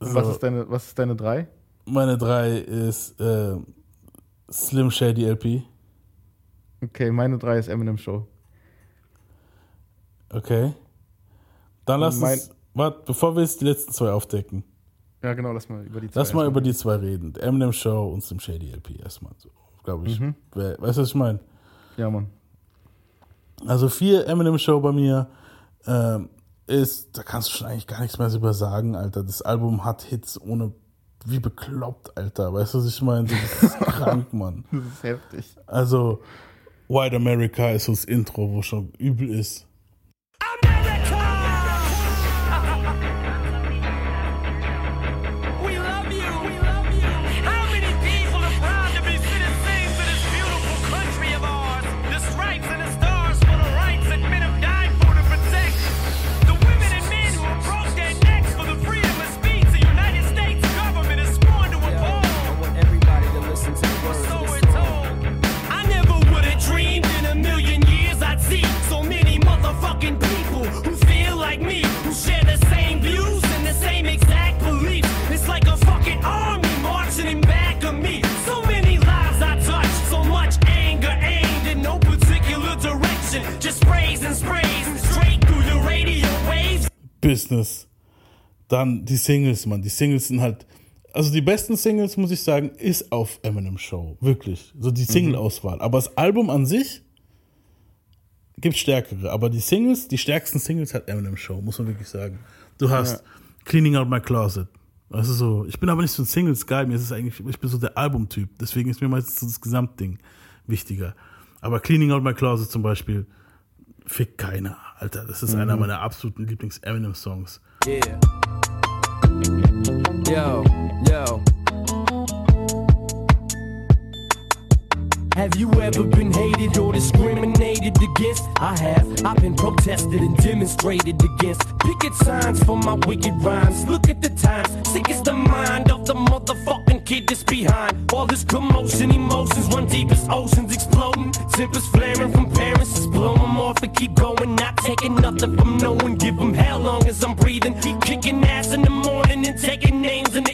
So. Was ist deine, was ist deine 3? Meine drei ist äh, Slim Shady LP. Okay, meine 3 ist Eminem Show. Okay. Dann lass Mein- uns, warte, bevor wir jetzt die letzten zwei aufdecken, Ja, genau, lass mal über die zwei lass mal über die zwei reden. Eminem Show und Slim Shady LP erstmal so, glaube ich. Mhm. Weißt du, was ich meine? Ja, Mann. Also vier Eminem Show bei mir ähm, ist, da kannst du schon eigentlich gar nichts mehr drüber sagen, Alter. Das Album hat Hits ohne, wie bekloppt, Alter. Weißt du, was ich meine? Das ist krank, Mann. Das ist heftig. Also, White America ist so das Intro, wo schon übel ist. Business. Dann die Singles, Mann. Die Singles sind halt. Also die besten Singles, muss ich sagen, ist auf Eminem Show. Wirklich. So die Single-Auswahl. Aber das Album an sich gibt stärkere. Aber die Singles, die stärksten Singles hat Eminem Show, muss man wirklich sagen. Du hast Ja. Cleaning Out My Closet. Also so, ich bin aber nicht so ein Singles-Guy, mir ist es eigentlich, ich bin so der Albumtyp. Deswegen ist mir meistens so das Gesamtding wichtiger. Aber Cleaning Out My Closet zum Beispiel, fick keiner, Alter. Das ist Mhm. einer meiner absoluten Lieblings-Eminem-Songs. Yeah. Yo, yo. Have you ever been hated or discriminated against? I have. I've been protested and demonstrated against. Picket signs for my wicked rhymes. Look at the times. Sick is the mind of the motherfucking kid that's behind. All this commotion, emotions run deep as oceans exploding. Tempers flaring from parents. Just blow them off and keep going. Not taking nothing from no one. Give them hell long as I'm breathing. Keep kicking ass in the morning and taking names in the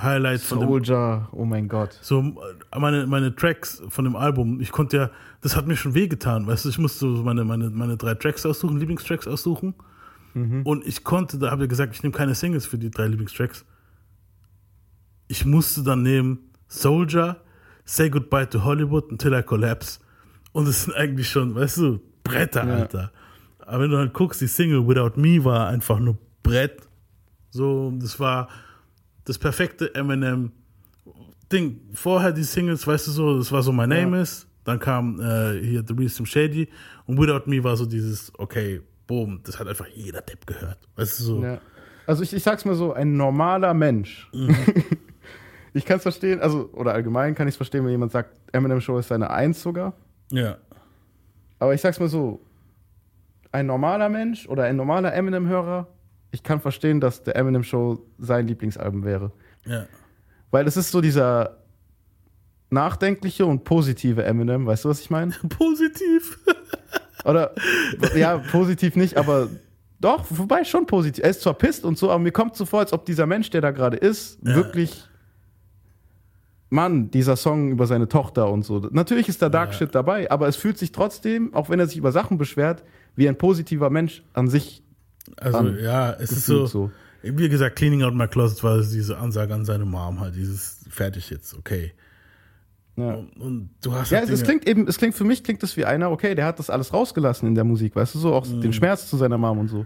Highlight von dem. Soldier, oh mein Gott. So, äh, meine, meine Tracks von dem Album, ich konnte ja, das hat mir schon wehgetan, weißt du, ich musste so meine, meine, meine drei Tracks aussuchen, Lieblingstracks aussuchen. Und ich konnte, da habe ich gesagt, ich nehme keine Singles für die drei Lieblingstracks. Ich musste dann nehmen Soldier, Say Goodbye to Hollywood, Until I Collapse. Und es sind eigentlich schon, weißt du, Bretter, Ja. Alter. Aber wenn du halt guckst, die Single Without Me war einfach nur Brett. So, das war, das perfekte Eminem Ding. Vorher die Singles, weißt du so, das war so My Name Is, dann kam äh, hier The Real Slim Shady und Without Me war so dieses, okay, boom, das hat einfach jeder Depp gehört. Weißt du so. Ja. Also ich, ich sag's mal so, ein normaler Mensch. ich kann es verstehen, also, oder allgemein kann ich es verstehen, wenn jemand sagt, Eminem Show ist seine Eins sogar. Ja. Aber ich sag's mal so, ein normaler Mensch oder ein normaler Eminem-Hörer, ich kann verstehen, dass der Eminem Show sein Lieblingsalbum wäre. Ja. Weil es ist so dieser nachdenkliche und positive Eminem, weißt du, was ich meine? Positiv. Oder, ja, positiv nicht, aber doch, wobei schon positiv. Er ist zwar pisst und so, aber mir kommt so vor, als ob dieser Mensch, der da gerade ist, Ja. wirklich, Mann, dieser Song über seine Tochter und so. Natürlich ist da Dark Shit dabei, aber es fühlt sich trotzdem, auch wenn er sich über Sachen beschwert, wie ein positiver Mensch an sich. Also an, ja, es ist gefühlt so, wie gesagt, Cleaning Out My Closet war diese Ansage an seine Mom halt, dieses fertig jetzt, okay. Ja. Und, und du hast Ja, halt es, es klingt eben, es klingt für mich klingt das wie einer, okay, der hat das alles rausgelassen in der Musik, weißt du, so auch Mhm. den Schmerz zu seiner Mom und so.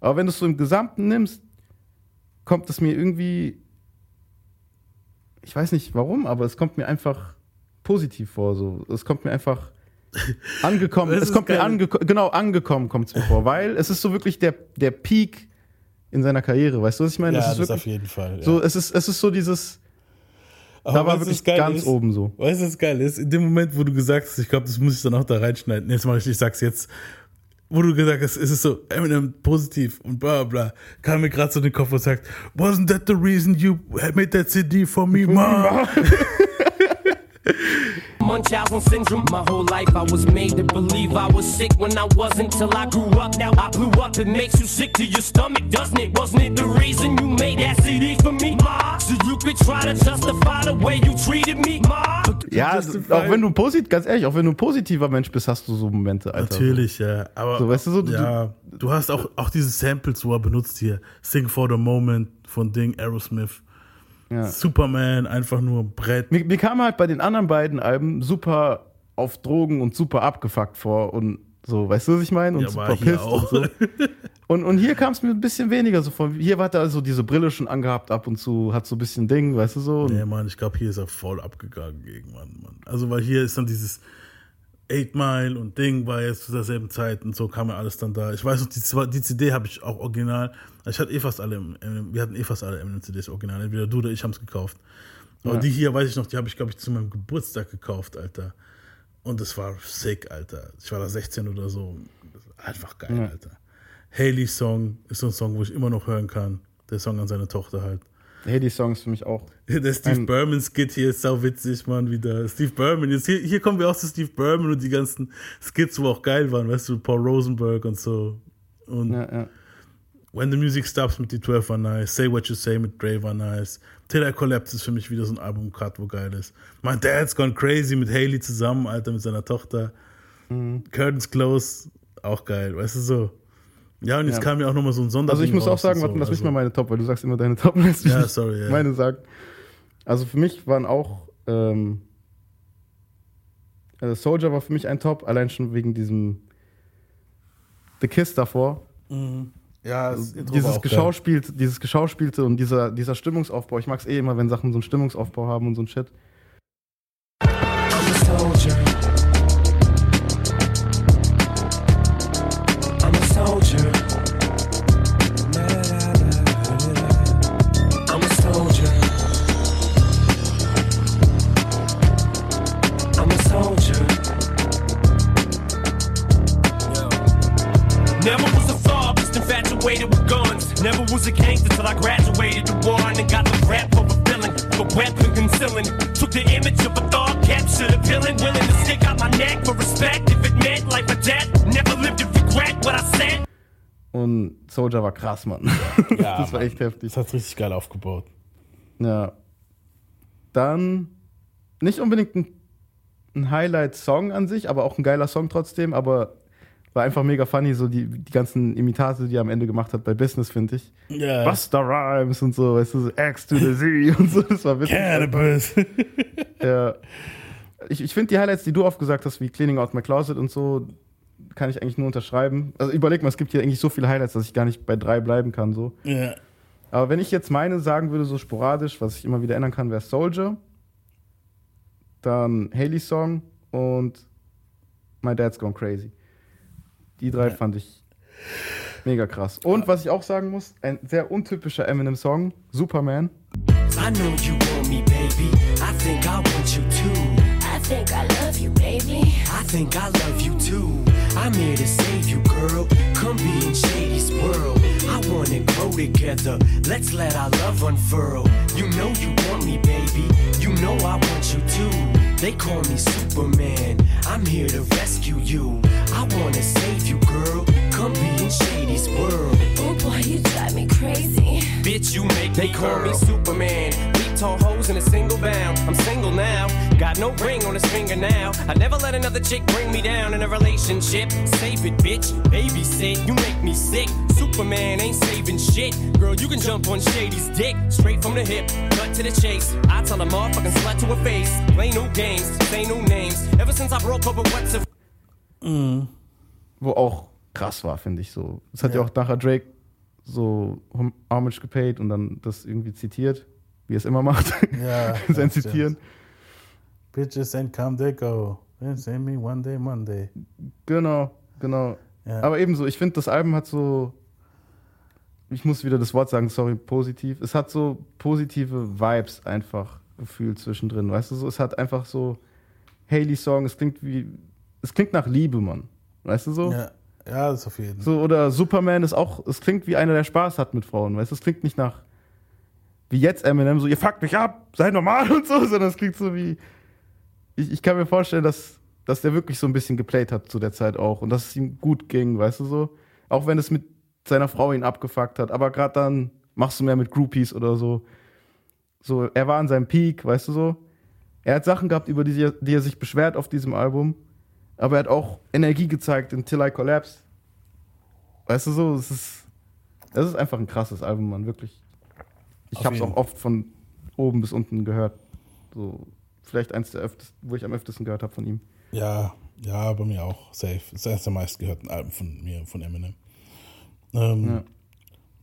Aber wenn du es so im Gesamten nimmst, kommt es mir irgendwie, ich weiß nicht warum, aber es kommt mir einfach positiv vor, so. Es kommt mir einfach angekommen, Das es ist kommt mir angekommen, genau, angekommen kommt es mir vor, weil es ist so wirklich der, der Peak in seiner Karriere, weißt du, was ich meine? Ja, Es ist das wirklich, auf jeden Fall, ja. So, es ist, es ist so dieses, Aber da war wirklich ganz ist? oben so. Weißt du, was geil ist? In dem Moment, wo du gesagt hast, ich glaube, das muss ich dann auch da reinschneiden. Jetzt mach ich, ich sag's jetzt. Wo du gesagt hast, ist es so Eminem positiv und bla bla, kam mir gerade so in den Kopf und sagt, wasn't that the reason you made that CD for me, ma? Munchausen syndrome. My whole life I was made to believe I was sick when I wasn't till I grew up. Now I blew up. It makes you sick to your stomach, doesn't it? Wasn't it the reason you made that CD for me, Ma? So you could try to justify the way you treated me, Ma? Ja, auch wenn du positiv, ganz ehrlich, auch wenn du ein positiver Mensch bist, hast du so Momente, Alter. Natürlich, ja. Aber So, weißt du, so, du- ja, du hast auch, auch diese Samples, wo er benutzt hier. Sing for the Moment von Ding, Aerosmith. Ja. Superman, einfach nur ein Brett. Mir, mir kam halt bei den anderen beiden Alben super auf Drogen und super abgefuckt vor und so, weißt du, was ich meine? Und Ja, super auch. und so. Und, und hier kam es mir ein bisschen weniger so vor. Hier hat er also diese Brille schon angehabt ab und zu, hat so ein bisschen Ding, weißt du so. Nee, Mann, ich glaube, hier ist er voll abgegangen gegen Mann, Mann. Also, weil hier ist dann dieses Eight Mile und Ding war jetzt zu derselben Zeit und so kam ja alles dann da. Ich weiß noch, die, die CD habe ich auch original. Ich hatte eh fast alle, wir hatten eh fast alle Eminem CDs original. Entweder du oder ich haben es gekauft. Aber Ja. die hier, weiß ich noch, die habe ich, glaube ich, zu meinem Geburtstag gekauft, Alter. Und es war sick, Alter. Ich war da 16 oder so. Einfach geil, Ja. Alter. Haley Song ist so ein Song, wo ich immer noch hören kann. Der Song an seine Tochter halt. hey, die Songs für mich auch. Der Steve Berman Skit hier ist sau witzig, Mann, wieder. Steve Berman, jetzt hier, hier kommen wir auch zu Steve Berman und die ganzen Skits, wo auch geil waren, weißt du, Paul Rosenberg und so. Und Ja, ja. When the Music Stops mit die 12 war nice, Say What You Say mit Dre war nice. Till I Collapse ist für mich wieder so ein Album-Cut, wo geil ist. My Dad's Gone Crazy mit Haley zusammen, Alter, mit seiner Tochter. Mhm. Curtains Close, auch geil, weißt du so. Ja, und jetzt Ja. kam ja auch nochmal so ein Sonderding Also ich muss auch sagen, so, warte, lass mich also- mal meine Top, weil du sagst immer deine Top. mich Ja, sorry, ja. Meine sagen. Also für mich waren auch ähm, also Soldier war für mich ein Top, allein schon wegen diesem The Kiss davor. Mhm. Ja, war dieses auch geil. Geschauspielte, dieses Geschauspielte und dieser, dieser Stimmungsaufbau. Ich mag es eh immer, wenn Sachen so einen Stimmungsaufbau haben und so ein Shit. I'm a soldier. Soldier war krass, Mann. Ja, das war Mann. echt heftig. Das hat richtig geil aufgebaut. Ja. Dann nicht unbedingt ein, ein Highlight-Song an sich, aber auch ein geiler Song trotzdem, aber war einfach mega funny, so die, die ganzen Imitate, die er am Ende gemacht hat bei Business, finde ich. Ja. Buster Rhymes und so, weißt du, so X to the Z und so, das war witzig. Cannabis. Ja. Ich, ich finde die Highlights, die du oft gesagt hast, wie Cleaning Out My Closet und so, kann ich eigentlich nur unterschreiben. Also überleg mal, es gibt hier eigentlich so viele Highlights, dass ich gar nicht bei drei bleiben kann, so. Ja. Aber wenn ich jetzt meine sagen würde, so sporadisch, was ich immer wieder ändern kann, wäre Soldier. Dann Haley Song und My Dad's Gone Crazy. Die drei fand ich mega krass. Und was ich auch sagen muss, ein sehr untypischer Eminem-Song, Superman. I know you want me, baby. I think I want you too. I think I love you, baby. I think I love you too. I'm here to save you, girl. Come be in Shady's world. I wanna grow together. Let's let our love unfurl. You know you want me, baby. You know I want you too. They call me Superman. I'm here to rescue you. I wanna save you, girl. Come be in Shady's world. Oh boy, you drive me crazy. Bitch, you make they call me Superman. Tall hoes in a single bound. I'm single now. Got no ring on his finger now. I never let another chick bring me down in a relationship. Save it, bitch. Babysit. You make me sick. Superman ain't saving shit. Girl, you can jump on Shady's dick. Straight from the hip. Cut to the chase. I tell a motherfucking slut to her face. Play new games. Say new names. Ever since I broke up with what's a Wo auch krass war, finde ich so. Das hat ja. auch nachher Drake so Hom- Homage gepaid und dann das irgendwie zitiert, wie er es immer macht. Ja, Sein Zitieren. Bitches ain't come, they go. They say me one day, Monday. Genau, genau. Ja. Aber ebenso, ich finde, das Album hat so, ich muss wieder das Wort sagen, sorry, positiv. Es hat so positive Vibes einfach gefühlt zwischendrin, weißt du so? Es hat einfach so Haley-Song, es klingt wie, es klingt nach Liebe, Mann. Weißt du so? Ja, ja das auf jeden Fall. So, oder Superman ist auch, es klingt wie einer, der Spaß hat mit Frauen, weißt du? Es klingt nicht nach, wie jetzt Eminem, so, ihr fuckt mich ab, sei normal und so, sondern es klingt so wie, ich, ich kann mir vorstellen, dass, dass der wirklich so ein bisschen geplayt hat zu der Zeit auch und dass es ihm gut ging, weißt du so? Auch wenn es mit seiner Frau ihn abgefuckt hat, aber gerade dann machst du mehr mit Groupies oder so. So, er war an seinem Peak, weißt du so? Er hat Sachen gehabt, über die, er- die er sich beschwert auf diesem Album, aber er hat auch Energie gezeigt in Till I Collapse. Weißt du so, es ist, das ist einfach ein krasses Album, Mann, wirklich. Ich habe es auch oft von oben bis unten gehört. So, vielleicht eins der öftesten, wo ich am öftesten gehört habe von ihm. Ja, ja, bei mir auch. Safe. Das ist eines der meistgehörten Alben von mir, von Eminem. Ähm,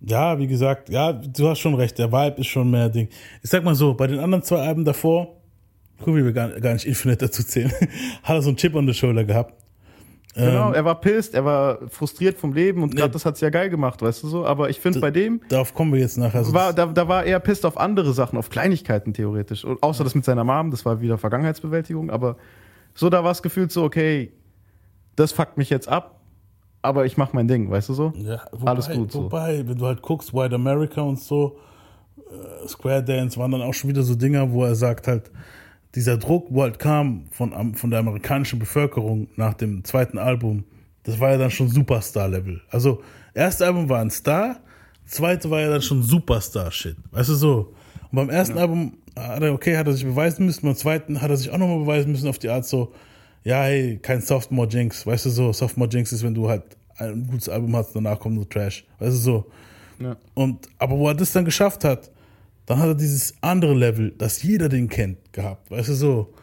ja. wie gesagt, ja, du hast schon recht, der Vibe ist schon mehr Ding. Ich sag mal so, bei den anderen zwei Alben davor, guck, wie wir gar, gar nicht Infinite dazu zählen, hat er so einen Chip on the shoulder gehabt. Genau, Ähm, er war pissed, er war frustriert vom Leben und gerade das hat's ja geil gemacht, weißt du so. Aber ich finde bei dem. Darauf kommen wir jetzt nachher. Also war, da, da war er pissed auf andere Sachen, auf Kleinigkeiten theoretisch. Und außer das mit seiner Mom, das war wieder Vergangenheitsbewältigung. Aber so, da war es gefühlt so, okay, das fuckt mich jetzt ab, aber ich mach mein Ding, weißt du so? Ja, wobei, Alles gut so. Wobei, wenn du halt guckst, White America und so, äh, Square Dance waren dann auch schon wieder so Dinger, wo er sagt halt, dieser Druck, wo halt kam von, von der amerikanischen Bevölkerung nach dem zweiten Album, das war ja dann schon Superstar-Level. Also, erste Album war ein Star, zweite war ja dann schon Superstar-Shit. Weißt du so? Und beim ersten Album hat er, okay, hat er sich beweisen müssen, beim zweiten hat er sich auch nochmal beweisen müssen auf die Art so, ja, hey, kein Sophomore Jinx. Weißt du so, Sophomore Jinx ist, wenn du halt ein gutes Album hast, danach kommt nur Trash. Weißt du so. Ja. Und, aber wo er das dann geschafft hat, dann hat er dieses andere Level, das jeder den kennt, gehabt. Weißt du so.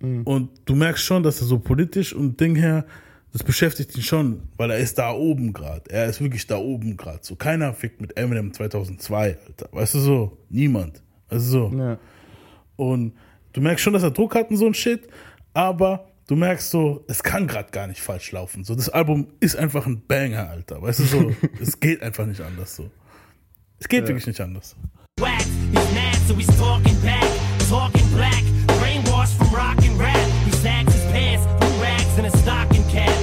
Und du merkst schon, dass er so politisch und Ding her, das beschäftigt ihn schon, weil er ist da oben gerade. Er ist wirklich da oben gerade. So keiner fickt mit Eminem 2002, Alter. Weißt du so? Niemand. Weißt du so? Ja. Und du merkst schon, dass er Druck hat und so ein Shit, aber du merkst so, es kann gerade gar nicht falsch laufen. So, das Album ist einfach ein Banger, Alter. Weißt du so? es geht einfach nicht anders so. Es geht Ja. wirklich nicht anders. Wax. He's mad, so he's talking back, talking black. Brainwashed from rock and rap. He sags his pants, blue rags, and a stocking cap.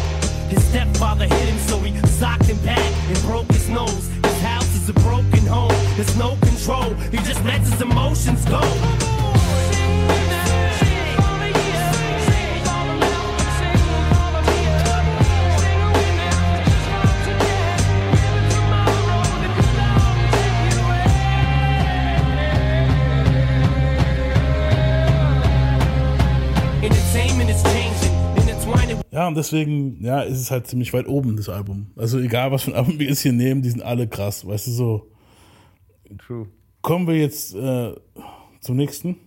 His stepfather hit him, so he socked him back and broke his nose. His house is a broken home. There's no control. He just lets his emotions go. Ja, und deswegen, ja, ist es halt ziemlich weit oben, das Album. Also egal, was für ein Album wir jetzt hier nehmen, die sind alle krass, weißt du so. True. Kommen wir jetzt äh, zum nächsten.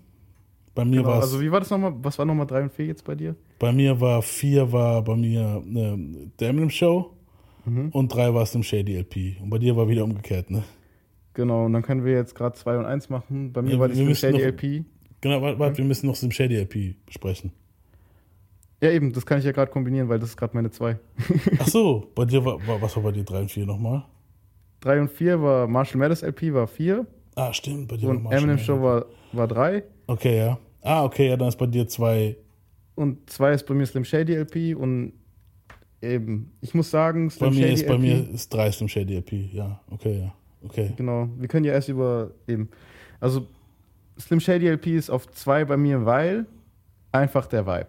Bei mir Genau, war also wie war das nochmal? Was war nochmal 3 und 4 jetzt bei dir? Bei mir war vier war bei mir ne, der Eminem Show Mhm. und drei war es im Shady LP. Und bei dir war wieder umgekehrt, ne? Genau, und dann können wir jetzt gerade 2 und 1 machen. Bei mir Ja, war Slim müssen Shady noch- LP. Genau, warte, warte, wir müssen noch Slim Shady LP besprechen. Ja, eben, das kann ich ja gerade kombinieren, weil das ist gerade meine 2. Ach so, bei dir war, war was war bei dir 3 und 4 nochmal? 3 und 4 war Marshall Mathers LP, war 4. Ah, stimmt, bei dir war Und Marshall Eminem. Show war, war 3. Okay, ja. Ah, okay, ja, dann ist bei dir 2. Und 2 ist bei mir Slim Shady LP. Und eben, ich muss sagen, Bei Slim mir Shady ist bei LP. mir ist 3 Slim Shady LP, ja. Okay, ja. Okay. Genau, wir können ja erst über eben. Also, Slim Shady LP ist auf 2 bei mir, weil einfach der Vibe.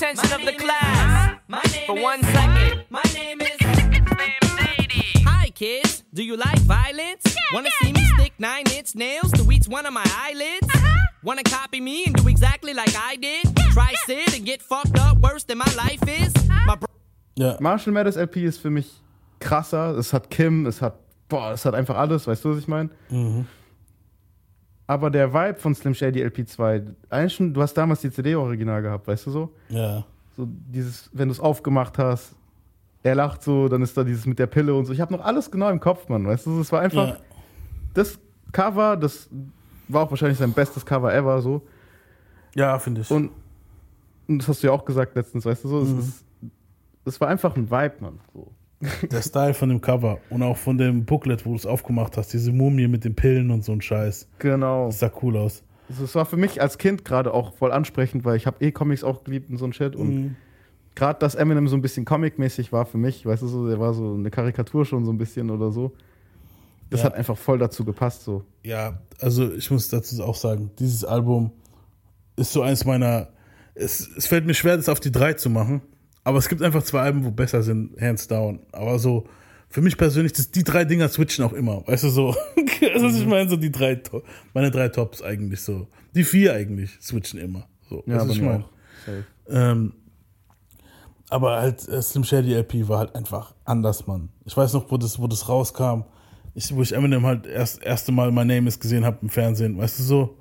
Attention of the class My name for one second? My name is. Hi, kids. Do you like violence? Wanna see me stick nine inch nails to each one of my eyelids? Wanna copy me and do exactly like I did? Try sit and get fucked up worse than my life is? My bro- Ja. Marshall Mathers LP ist für mich krasser. Es hat Kim, es hat, boah, es hat einfach alles, weißt du, was ich meine? Mhm. Aber der Vibe von Slim Shady LP 2, eigentlich schon, du hast damals die CD original gehabt, weißt du so? Ja. So dieses, wenn du es aufgemacht hast, er lacht so, dann ist da dieses mit der Pille und so. Ich habe noch alles genau im Kopf, Mann, weißt du? Es war einfach Ja. das Cover, das war auch wahrscheinlich sein bestes Cover ever, so. Ja, finde ich. Und, und das hast du ja auch gesagt letztens, weißt du so? Mhm. Es, ist, es war einfach ein Vibe, Mann. So. Der Style von dem Cover und auch von dem Booklet, wo du es aufgemacht hast, diese Mumie mit den Pillen und so ein Scheiß. Genau. Das sah cool aus. Also es war für mich als Kind gerade auch voll ansprechend, weil ich habe eh Comics auch geliebt und so ein Shit. Und Mhm. gerade, dass Eminem so ein bisschen Comic-mäßig war für mich, weißt du so, der war so eine Karikatur schon so ein bisschen oder so. Das Ja. hat einfach voll dazu gepasst so. Ja, also ich muss dazu auch sagen, dieses Album ist so eins meiner. Es, es fällt mir schwer, das auf die drei zu machen. Aber es gibt einfach zwei Alben, wo besser sind, hands down. Aber so, für mich persönlich, das, die drei Dinger switchen auch immer. Weißt du so? also ich meine, so die drei, meine drei Tops eigentlich so. Die vier eigentlich switchen immer. So, Ja, bei ich meine. Ähm, aber halt, äh, Slim Shady LP war halt einfach anders, Mann. Ich weiß noch, wo das, wo das rauskam, ich, wo ich Eminem halt erst erste Mal My Name is gesehen habe im Fernsehen, weißt du so?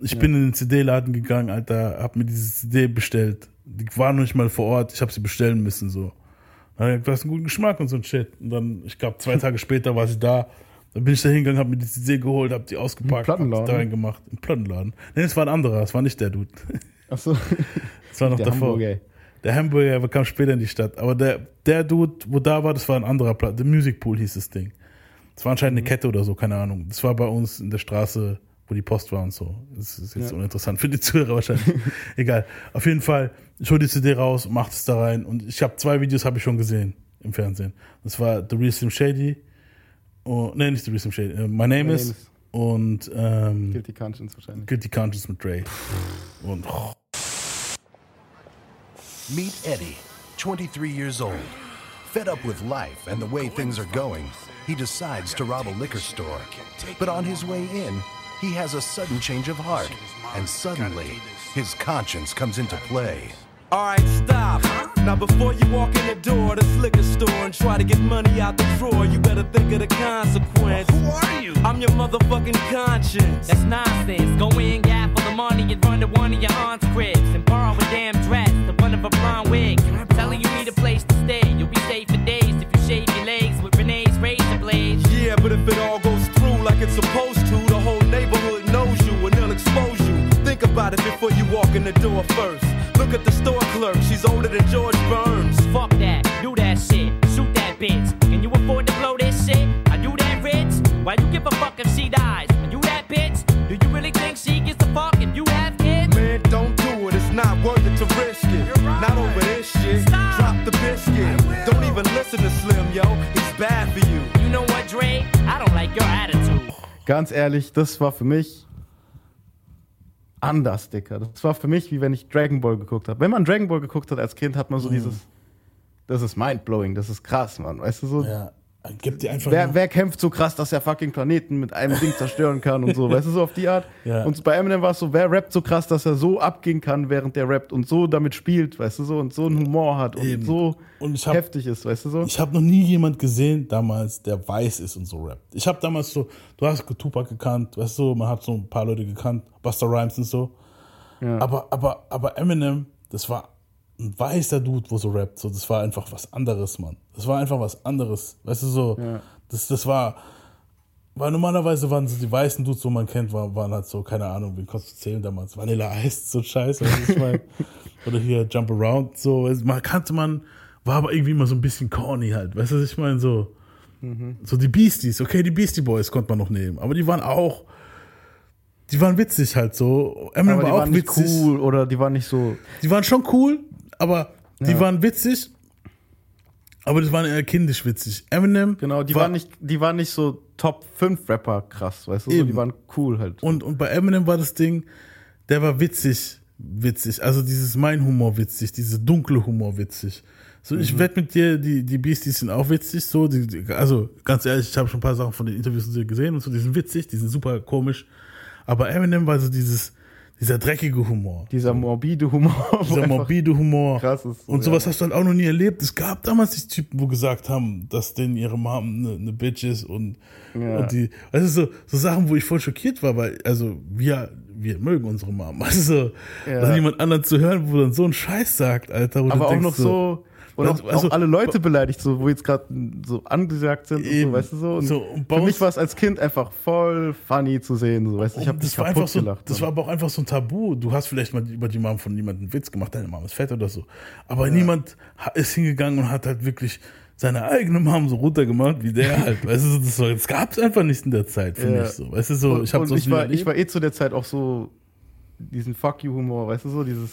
Ich bin in den CD-Laden gegangen, Alter, hab mir diese CD bestellt. Die war noch nicht mal vor Ort, ich habe sie bestellen müssen, so. Dann Du hast einen guten Geschmack und so ein Shit. Und dann, ich glaube, zwei Tage später war sie da. Dann bin ich da hingegangen, hab mir die CD geholt, hab die ausgepackt, hab die da reingemacht. Im Plattenladen. Nee, es war ein anderer, es war nicht der Dude. Achso. Das war noch Der davor. Hamburger. Der Hamburger kam später in die Stadt. Aber der, der Dude, wo da war, das war ein anderer Platz. The Music Pool hieß das Ding. Das war anscheinend eine Kette oder so, keine Ahnung. Das war bei uns in der Straße, wo die Post war und so. Das ist jetzt Ja. uninteressant für die Zuhörer wahrscheinlich. Egal. Auf jeden Fall, ich hol die CD raus, mach das da rein. Und ich habe zwei Videos habe ich schon gesehen im Fernsehen. Das war The Real Slim Shady. Oh, nee, nicht The Real Slim Shady. äh, My Name My is. Name is. Und ähm, Guilty Conscience wahrscheinlich. Guilty Conscience mit Dre. Und oh, Meet Eddie, 23 years old. Fed up with life and the way things are going, he decides to rob a liquor store. But on his way in, he has a sudden change of heart, and suddenly, his conscience comes into play. Alright, stop. Now before you walk in the door, this liquor store and try to get money out the drawer, you better think of the consequence. Who are you? I'm your motherfucking conscience. That's nonsense. Go in, gap for the money, and run to one of your aunt's cribs and borrow a damn dress, the one of a blonde wig. I'm Telling you need a place to stay. You'll be safe for days if you shave your legs with Renee's razor blades. Yeah, but if it all goes through like it's supposed about it before you walk in the door first. Look at the store clerk, she's older than George Burns. Fuck that, do that shit, shoot that bitch. Can you afford to blow this shit? I do that rich. Why you give a fuck if she dies? Are you that bitch? Do you really think she gives a fuck if you have kids? Man, don't do it, it's not worth it to risk it. Not over this shit. Drop the biscuit. Don't even listen to Slim, yo. He's bad for you. You know what, Dre? I don't like your attitude. Ganz ehrlich, das war für mich anders, Dicker. Das war für mich, wie wenn ich Dragon Ball geguckt habe. Wenn man Dragon Ball geguckt hat als Kind, hat man so Mhm. dieses, das ist mindblowing, das ist krass, Mann. Weißt du so? Ja. Gibt dir einfach wer, wer kämpft so krass, dass er fucking Planeten mit einem Ding zerstören kann und so, weißt du, so auf die Art. Ja. Und bei Eminem war es so, wer rappt so krass, dass er so abgehen kann, während der rappt und so damit spielt, weißt du, so und so einen Humor hat und Eben. so Und ich hab- heftig ist, weißt du so. Ich habe noch nie jemand gesehen damals, der weiß ist und so rappt. Ich habe damals so, du hast Tupac gekannt, weißt du, man hat so ein paar Leute gekannt, Buster Rhymes und so. Ja. Aber, aber, aber Eminem, das war ein weißer Dude, wo so rappt. So, das war einfach was anderes, Mann. Das war einfach was anderes. Weißt du, so, Ja. das, das war, weil normalerweise waren so die weißen Dudes, wo man kennt, waren, waren halt so, keine Ahnung, wen konntest du zählen damals? Vanilla Ice, so Scheiß, weißt du, ich mein? Oder hier Jump Around, so, man kannte man, war aber irgendwie immer so ein bisschen corny halt, weißt du, was ich meine, so. Mhm. So die Beasties, okay, die Beastie Boys konnte man noch nehmen, aber die waren auch, die waren witzig halt so. Eminem war auch waren nicht witzig. cool oder die waren nicht so. Die waren schon cool, aber die Ja. waren witzig, aber das waren eher kindisch witzig. Eminem, Genau, die war- waren nicht, die waren nicht so Top 5 Rapper krass, weißt du, so, die waren cool halt. Und, und bei Eminem war das Ding, der war witzig, witzig. Also dieses mein Humor witzig, diese dunkle Humor witzig. So, ich Mhm. wette mit dir, die, die Beasties sind auch witzig. So, die, die, also ganz ehrlich, ich habe schon ein paar Sachen von den Interviews gesehen und so, die sind witzig, die sind super komisch. Aber Eminem war so dieses, dieser dreckige Humor. Dieser morbide Humor. Dieser morbide Humor. Krass ist. Und sowas hast du halt auch noch nie erlebt. Es gab damals die Typen, wo gesagt haben, dass denen ihre Mom eine, eine Bitch ist und, Ja. und die, du, so, so Sachen, wo ich voll schockiert war, weil, also, wir, wir mögen unsere Mom. Also, Ja. jemand anderen zu hören, wo dann so ein Scheiß sagt, Alter. Wo du aber auch noch so. Und auch, Also- auch alle Leute beleidigt, so, wo jetzt gerade so angesagt sind und Eben. so, weißt du so. Und So, und für mich war es als Kind einfach voll funny zu sehen, so, weißt du. Ich habe das war einfach so, gelacht. das war aber auch einfach so ein Tabu. Du hast vielleicht mal über die Mom von niemandem einen Witz gemacht, deine Mom ist fett oder so. Aber niemand ha- ist hingegangen und hat halt wirklich seine eigene Mom so runtergemacht wie der halt. weißt du, das, war- das gab es einfach nicht in der Zeit, finde Ja. ich so. Weißt du, so, und, ich habe und ich war, ich war eh zu der Zeit auch so diesen Fuck you Humor, weißt du so, dieses.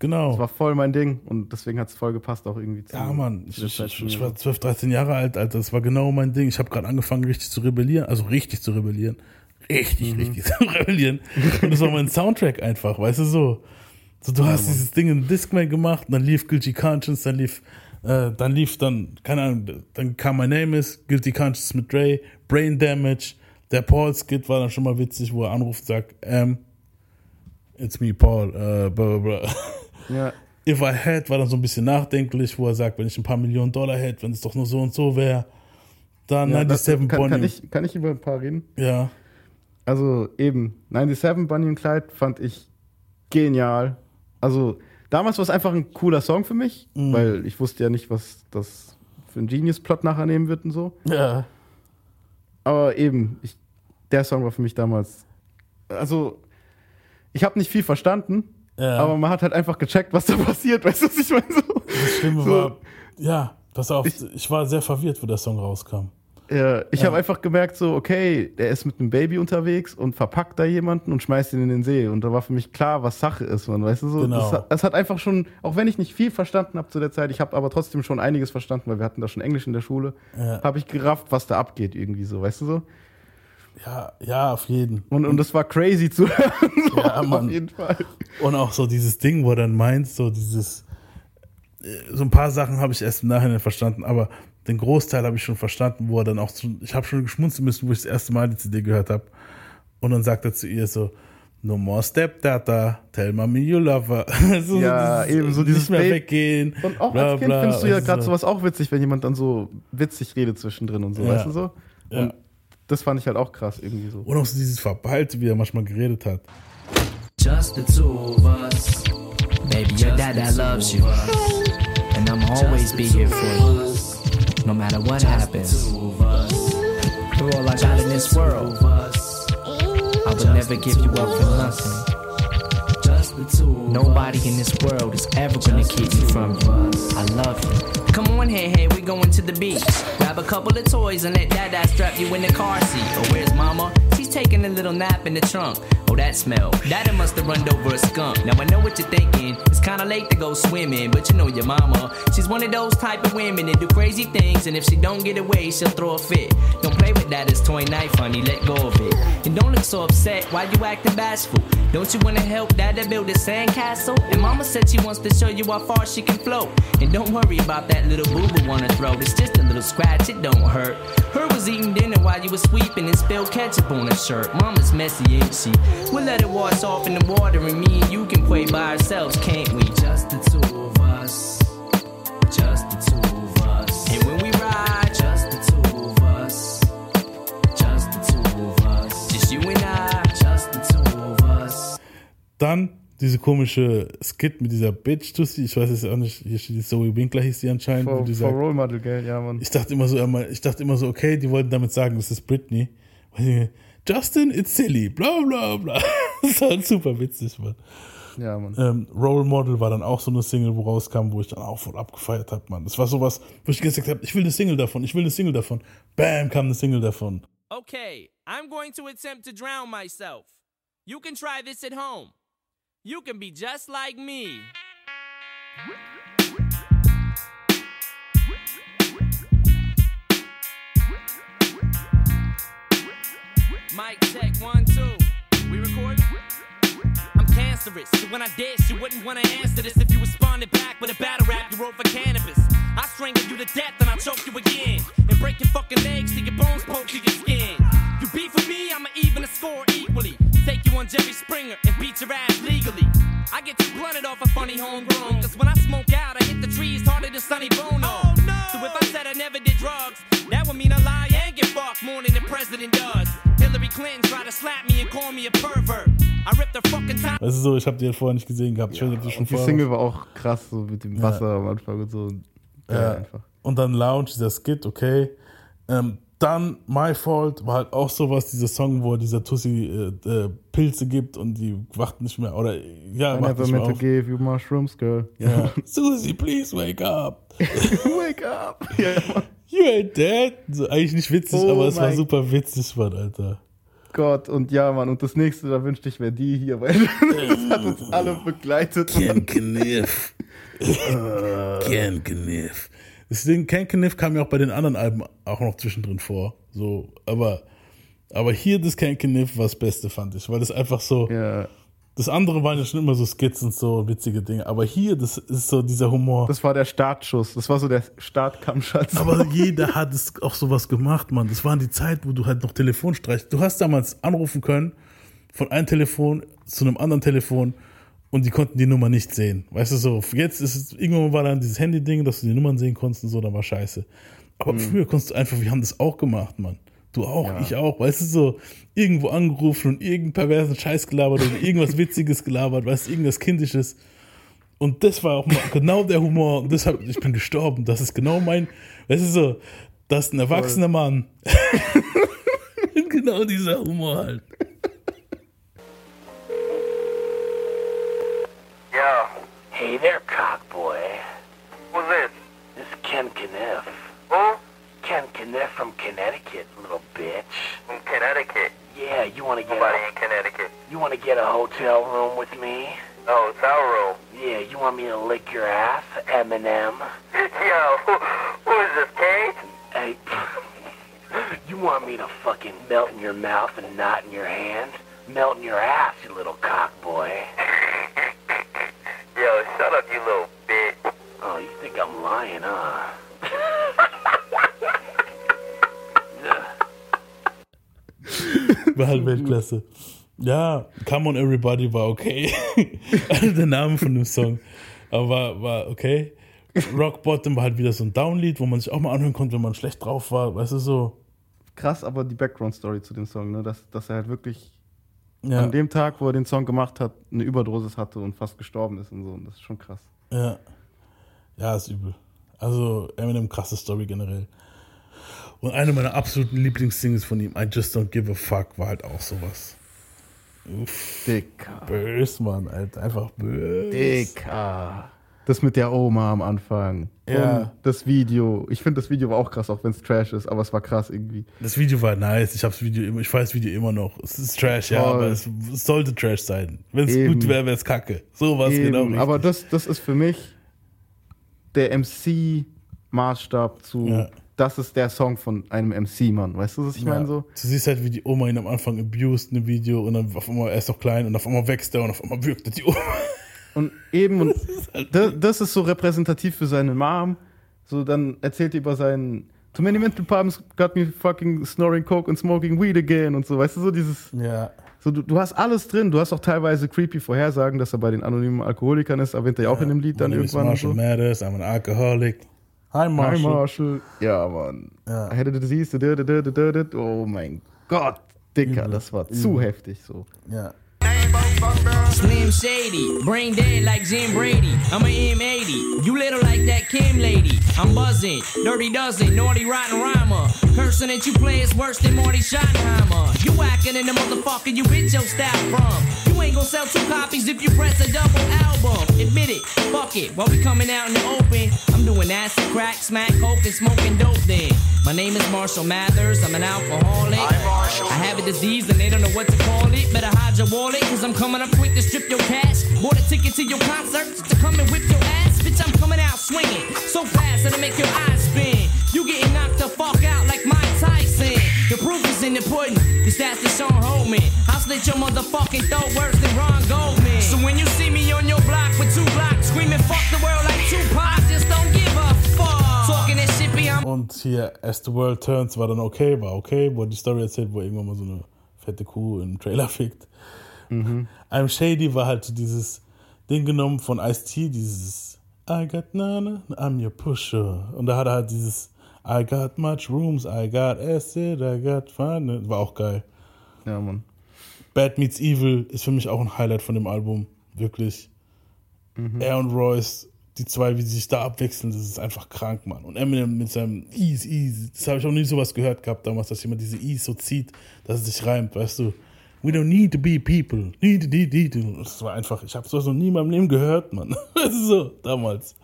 Genau. Das war voll mein Ding und deswegen hat es voll gepasst auch irgendwie zu. Ja, Mann, ich, ich, ich, war 12, 13 Jahre alt, Alter. Das war genau mein Ding. Ich habe gerade angefangen, richtig zu rebellieren. Also richtig zu rebellieren. Richtig, Mhm. richtig zu rebellieren. Und das war mein Soundtrack einfach, weißt du so. So, du hast dieses Ding in Discman gemacht, dann lief Guilty Conscience, dann lief, äh, dann lief dann, keine Ahnung, dann kam My Name is, Guilty Conscience mit Dre, Brain Damage, der Paul-Skit war dann schon mal witzig, wo er anruft sagt, ähm, it's me, Paul, äh, blah, blah, blah. Ja. If I Had war dann so ein bisschen nachdenklich, wo er sagt, wenn ich ein paar Millionen Dollar hätte, wenn es doch nur so und so wäre. Dann Ja, das, 97 kann, Bonnie. kann, ich, kann ich über ein paar reden? Ja. Also eben, 97 Bunny und Clyde fand ich genial. Also damals war es einfach ein cooler Song für mich, Mhm. weil ich wusste ja nicht, was das für ein Genius-Plot nachher nehmen wird und so. Ja. Aber eben, ich, der Song war für mich damals. Also, ich habe nicht viel verstanden, Ja. aber man hat halt einfach gecheckt, was da passiert. Weißt du, was ich meine? So, Das Schlimme So. war, ja, pass auf, ich, war sehr verwirrt, wo der Song rauskam. Ja, ich Ja. habe einfach gemerkt, so, okay, der ist mit einem Baby unterwegs und verpackt da jemanden und schmeißt ihn in den See. Und da war für mich klar, was Sache ist, man, weißt du so. Genau. Das, hat- das hat einfach schon, auch wenn ich nicht viel verstanden habe zu der Zeit, ich habe aber trotzdem schon einiges verstanden, weil wir hatten da schon Englisch in der Schule, Ja. habe ich gerafft, was da abgeht irgendwie so, weißt du so. Ja, ja, auf jeden. Und, und das war crazy zu hören. so, Ja, Mann. Auf jeden Fall. Und auch so dieses Ding, wo er dann meint, so dieses, äh, so ein paar Sachen habe ich erst im Nachhinein verstanden, aber den Großteil habe ich schon verstanden, wo er dann auch zu, ich habe schon geschmunzeln müssen, wo ich das erste Mal die CD gehört habe. Und dann sagt er zu ihr so, No more stepdata, tell mommy you love her. so, ja, dieses, eben so dieses Nicht mehr weggehen. Und auch bla, als Kind bla, findest du ja also gerade so. sowas auch witzig, wenn jemand dann so witzig redet zwischendrin und so, Ja. weißt du so? Ja. Das fand ich halt auch krass irgendwie so. Und auch so dieses Verballte, wie er manchmal geredet hat. Just the two of us. Baby, your dad loves you. And I'm always be here for you. No matter what happens. Through all I got in this world. I would never give you up for nothing. Nobody in this world is ever gonna keep me from you. I love you. Come on, hey, hey, we're going to the beach. Grab a couple of toys and let Dada strap you in the car seat. Or where's Mama? She's taking a little nap in the trunk. Oh, that smell. Daddy must have run over a skunk. Now I know what you're thinking. It's kinda late to go swimming, but you know your mama. She's one of those type of women that do crazy things, and if she don't get away, she'll throw a fit. Don't play with that toy knife, honey. Let go of it. And don't look so upset. Why you acting bashful? Don't you wanna help Dada build a sandcastle? And Mama said she wants to show you how far she can float. And don't worry about that little boo boo on her throat. It's just a little scratch. It don't hurt. Her was eating dinner while you was sweeping and spilled ketchup on her shirt. Mama's messy, ain't she? We'll let it wash off in the water, and me and you can play by ourselves, can't we? Just the two Dann diese komische Skit mit dieser Bitch Tussi, ich weiß es auch nicht, hier steht die Zoe Winkler hieß die anscheinend. For, die for sagt- Role Model, gell? Ja, Mann. ich dachte immer so, ich dachte immer so, okay, die wollten damit sagen, das ist Britney. Justin, it's silly, bla bla bla. Das ist halt super witzig, Mann. Ja, Mann. Ähm, Role Model war dann auch so eine Single, wo rauskam, wo ich dann auch voll abgefeiert habe, Mann. Das war sowas, wo ich gesagt habe, ich will eine Single davon, ich will eine Single davon. Bam, kam eine Single davon. Okay, I'm going to attempt to drown myself. You can try this at home. You can be just like me. Mic check one, two. We recording? Cancerous. So when I dish, you wouldn't want to answer this if you responded back with a battle rap you wrote for cannabis. I strangle you to death and I choke you again. And break your fucking legs till your bones poke through your skin. You beat for me, I'ma even the score equally. Take you on Jerry Springer and beat your ass legally. I get you blunted off a funny homegrown. Cause when I smoke out, I hit the trees harder than Sonny Bono. Oh, no. So if I said I never did drugs, that would mean I lie and get fucked more than the president does. Hillary Clinton tried to slap me and call me a pervert. I ripped her fucking top. Weißt du so, ich habe die halt vorher nicht gesehen gehabt. Ich weiß ob die schon die Single war auch krass, so mit dem Wasser am Anfang und so. Ja, Ja. einfach. Und dann Lounge, dieser Skit, okay. Ähm, dann My Fault war halt auch sowas, dieser Song, wo er dieser Tussi äh, äh, Pilze gibt und die wacht nicht mehr, oder ja, I wacht never nicht mehr meant to auf. give you mushrooms, girl. Ja. Susie, please wake up. wake up. Ja, Mann. You ain't dead. So, eigentlich nicht witzig, Oh aber es war super witzig, Mann, Alter. Gott, und ja, Mann, und das nächste, da wünschte ich, wäre die hier, weil das hat uns alle begleitet. Mann. Kniff. Ken Kniff. Das Ding, Ken Kniff kam ja auch bei den anderen Alben auch noch zwischendrin vor. So, aber, aber hier das Ken Kniff war das Beste, fand ich, weil das einfach so. Das andere waren ja schon immer so Skits und so witzige Dinge, aber hier, das ist so dieser Humor. Das war der Startschuss, das war so der Startkampfschatz. Aber jeder hat es auch sowas gemacht, Mann. Das waren die Zeit, wo du halt noch Telefonstreich. Du hast damals anrufen können von einem Telefon zu einem anderen Telefon und die konnten die Nummer nicht sehen. Weißt du so, jetzt ist es, irgendwann war dann dieses Handy-Ding, dass du die Nummern sehen konntest und so, dann war scheiße. Aber Mhm. früher konntest du einfach, wir haben das auch gemacht, Mann. Du auch, ich auch, weißt du so, irgendwo angerufen und irgendeinen perversen Scheiß gelabert oder irgendwas Witziges gelabert, weißt du, irgendwas Kindisches. Und das war auch mal genau der Humor. Und deshalb, ich bin gestorben. Das ist genau mein, weißt du so, das ist ein erwachsener Mann. genau dieser Humor halt. Yo. Hey there, cockboy. Who's this? This is Ken Kniff. Who? Ken Kniff from Connecticut, little bitch. From Connecticut? Yeah, you wanna get Nobody a, in Connecticut. You wanna get a hotel room with me? Oh, hotel room. Yeah, you want me to lick your ass, Eminem? Yo, who, who is this, Kate? Hey, you want me to fucking melt in your mouth and not in your hand? Melt in your ass, you little cockboy. Yo, shut up, you little bitch. Oh, you think I'm lying, huh? War halt Weltklasse. Ja, Come on Everybody war okay. Der Name von dem Song. Aber war, war okay. Rock Bottom war halt wieder so ein Downlied, wo man sich auch mal anhören konnte, wenn man schlecht drauf war. Weißt du so? Krass, aber die Background-Story zu dem Song, ne? dass, dass er halt wirklich Ja. an dem Tag, wo er den Song gemacht hat, eine Überdosis hatte und fast gestorben ist und so. Und das ist schon krass. Ja. Ja, ist übel. Also Eminem, krasse Story generell. Und eine meiner absoluten Lieblingssingles von ihm, I Just Don't Give a Fuck, war halt auch sowas. Uff. Dicker. Bös, Mann, Alter. Einfach bös. Dicker. Das mit der Oma am Anfang. Ja. Und das Video. Ich finde, das Video war auch krass, auch wenn es Trash ist, aber es war krass irgendwie. Das Video war nice. Ich hab's Video immer, ich weiß das Video immer noch. Es ist Trash, ja, aber es, es sollte Trash sein. Wenn es gut wäre, wäre es kacke. So war es Eben, genau richtig. Aber das, das ist für mich der MC-Maßstab zu, Ja. Das ist der Song von einem MC, Mann. Weißt du, was ich Ja. meine so? Du siehst halt, wie die Oma ihn am Anfang abused in dem Video und dann auf einmal, er ist noch klein und auf einmal wächst er und auf einmal wirkt er die Oma. Und eben, und das, das ist so repräsentativ für seine Mom. So, dann erzählt er über seinen Too many mental problems got me fucking snoring coke and smoking weed again und so, weißt du, so dieses. Ja. So, du, du hast alles drin, du hast auch teilweise creepy Vorhersagen, dass er bei den anonymen Alkoholikern ist, erwähnt er ja auch in dem Lied dann is irgendwann. und Marshall so. Mathers, I'm an alcoholic. Hi Marshall. Hi Marshall. Ja, Mann. I had a disease. Oh mein Gott, Dicker, das war zu heftig so. Ja. Slim Shady, brain dead like Jim Brady. I'm a M80, you little like that Kim lady. I'm buzzing, dirty dozen, naughty rotten rhymer. Cursing that you play is worse than Marty Schottenheimer. You whacking in the motherfucker you bitch your style from. You ain't gonna sell two copies if you press a double album. Admit it, fuck it. While we coming out in the open, I'm doing acid, crack, smack, coke, and smoking dope then. My name is Marshall Mathers, I'm an alcoholic. I have a disease and they don't know what to call it. Better hide your wallet, cause I'm coming up quick to strip your cash. Bought a ticket to your concert to come and whip your swinging so fast that'll make your eyes spin. You getting knocked the fuck out like Mike Tyson. The proof is in the pudding, cause that's the Sean Holman. I'll slit your motherfucking throat worse than Ron Goldman. So when you see me on your block with two blocks screaming fuck the world like Tupac, I just don't give a fuck. Talking that shit beyond Und hier As the World Turns war dann okay, war okay, wo die Story erzählt, wo irgendwann mal so eine fette Kuh im Trailer fickt. I'm Shady war halt dieses Ding genommen von Ice-T, dieses I got none, I'm your pusher. Und da hat er halt dieses I got much rooms, I got acid, I got fun. War auch geil. Ja, Mann. Bad Meets Evil ist für mich auch ein Highlight von dem Album. Wirklich. Er und Royce, die zwei, wie sie sich da abwechseln, das ist einfach krank, Mann. Und Eminem mit seinem Ease, Ease. Das habe ich auch nie sowas gehört gehabt damals, dass jemand diese Ease so zieht, dass es sich reimt, weißt du. We don't need to be people. Need to, need, need to. Das war einfach, ich habe sowas noch nie in meinem Leben gehört, Mann. Das ist so, damals.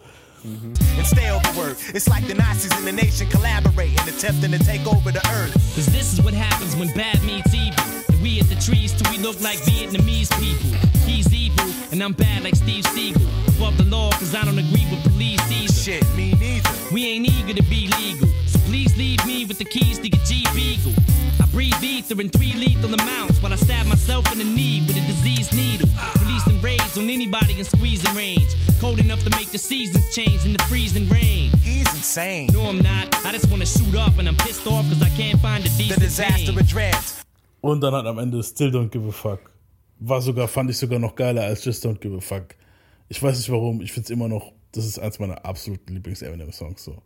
Mhm. and stay overworked. It's like the Nazis in the nation collaborating, attempting to take over the earth. Cause this is what happens when bad meets evil. And we at the trees till we look like Vietnamese people. He's evil, and I'm bad like Steve Siegel. Above the law, cause I don't agree with police either. Shit, me neither. We ain't eager to be legal. Please leave me with the keys to your Jeep Eagle. I breathe ether in three lethal amounts while I stab myself in the knee with a diseased needle. Releasing raids on anybody in squeezing range. Cold enough to make the seasons change in the freezing rain. He's insane. No, I'm not. I just wanna shoot up and I'm pissed off cause I can't find a decent The disaster dreads. Und dann hat am Ende Still Don't Give a Fuck. War sogar, fand ich sogar noch geiler als Just Don't Give a Fuck. Ich weiß nicht warum, ich finde es immer noch, das ist eins meiner absoluten Lieblings-Eminem-Songs so.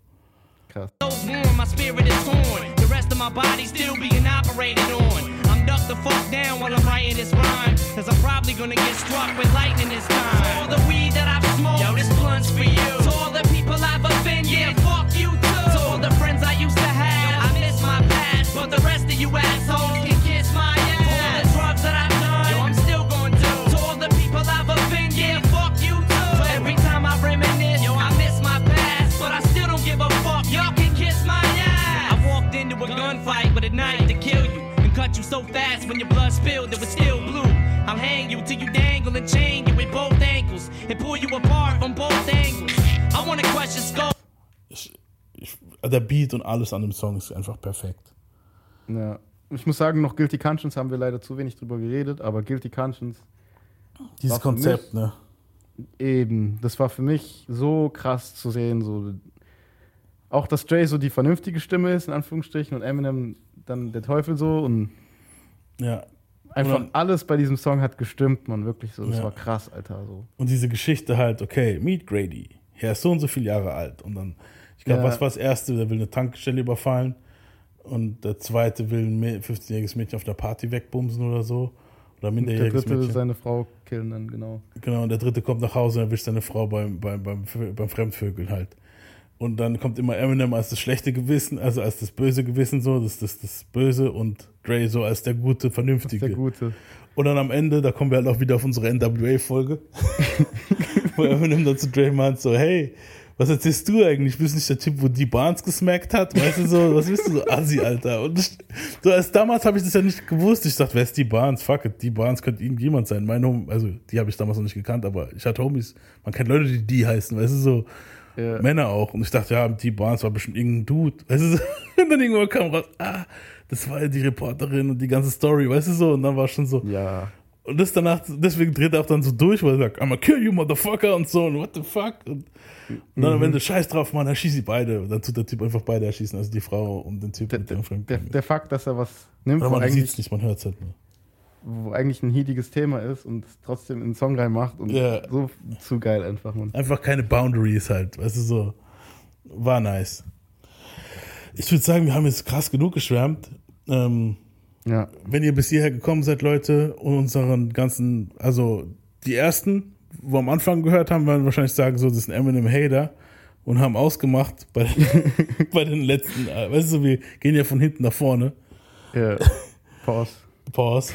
Krass. So warm, my spirit is torn. The rest of my body still being operated on. I'm ducked the fuck down while I'm writing this rhyme. Cause I'm probably gonna get struck with lightning this time. For all the weed that I've smoked, yo, this blunt's for you. To all the people I've offended, yeah, fuck you too. To all the friends I used to have, I miss my past. But the rest of you assholes so fast when your blood spilled, it was still blue. I'll hang you till you dangle and chain you with both ankles. And pull you apart from both angles. I wanna crush your skull. Der Beat und alles an dem Song ist einfach perfekt. Ja. Ich muss sagen, noch Guilty Conscience haben wir leider zu wenig drüber geredet, aber Guilty Conscience. Dieses Konzept, mich- ne? Eben, das war für mich so krass zu sehen. So. Auch, dass Dre so die vernünftige Stimme ist, in Anführungsstrichen, und Eminem dann der Teufel so. Und Ja. einfach dann- alles bei diesem Song hat gestimmt, man. Wirklich so. Das Ja. war krass, Alter. So. Und diese Geschichte halt, okay, Meet Grady. Er ist so und so viele Jahre alt. Und dann, ich glaube, Ja. was war das Erste? Der will eine Tankstelle überfallen. Und der Zweite will ein Mä- 15-jähriges Mädchen auf der Party wegbumsen oder so. Oder Und der minderjähriges dritte Mädchen. seine Frau killen dann, genau. Genau, und der dritte kommt nach Hause und erwischt seine Frau beim, beim, beim, beim Fremdvögeln halt. Und dann kommt immer Eminem als das schlechte Gewissen, also als das böse Gewissen so, das, das, das Böse und Dre so als der gute, vernünftige. Der Gute. Und dann am Ende, da kommen wir halt auch wieder auf unsere NWA-Folge. wo Eminem dann zu Dre meint so, hey, was erzählst du eigentlich? Bist du nicht der Typ, wo die Barnes gesmackt hat? Weißt du so, was bist du so Assi, Alter? Und ich, so als damals habe ich das ja nicht gewusst. Ich dachte, wer ist die Barnes? Fuck it, die Barnes könnte irgendjemand sein. Mein Hom also die habe ich damals noch nicht gekannt, aber ich hatte Homies, man kennt Leute, die die heißen, weißt du so. Männer auch. Und ich dachte, ja, die Barnes war bestimmt irgendein Dude. Weißt du. Und dann irgendwann kam raus, ah, das war ja die Reporterin und die ganze Story, weißt du so. Und dann war schon so. Ja. Und das danach, deswegen dreht er auch dann so durch, weil er sagt, I'ma kill you, motherfucker und so, und what the fuck. Und, und dann am Mhm. Ende scheiß drauf, Mann, er schießt sie beide. Und dann tut der Typ einfach beide erschießen, also die Frau und den Typ mit dem Fremd. Der, der Fakt, dass er was nimmt, Aber man sieht es nicht, man hört es halt nur. Wo eigentlich ein hiediges Thema ist und es trotzdem in einen Song reinmacht und Ja. so zu geil einfach, man. Einfach keine Boundaries halt, weißt du so. War nice. Ich würde sagen, wir haben jetzt krass genug geschwärmt. Ähm, ja. Wenn ihr bis hierher gekommen seid, Leute, und unseren ganzen, also die ersten, wo am Anfang gehört haben, werden wahrscheinlich sagen, so, das ist ein Eminem-Hater und haben ausgemacht bei, bei den letzten, äh, weißt du, wir gehen ja von hinten nach vorne. Ja. Pause. Pause.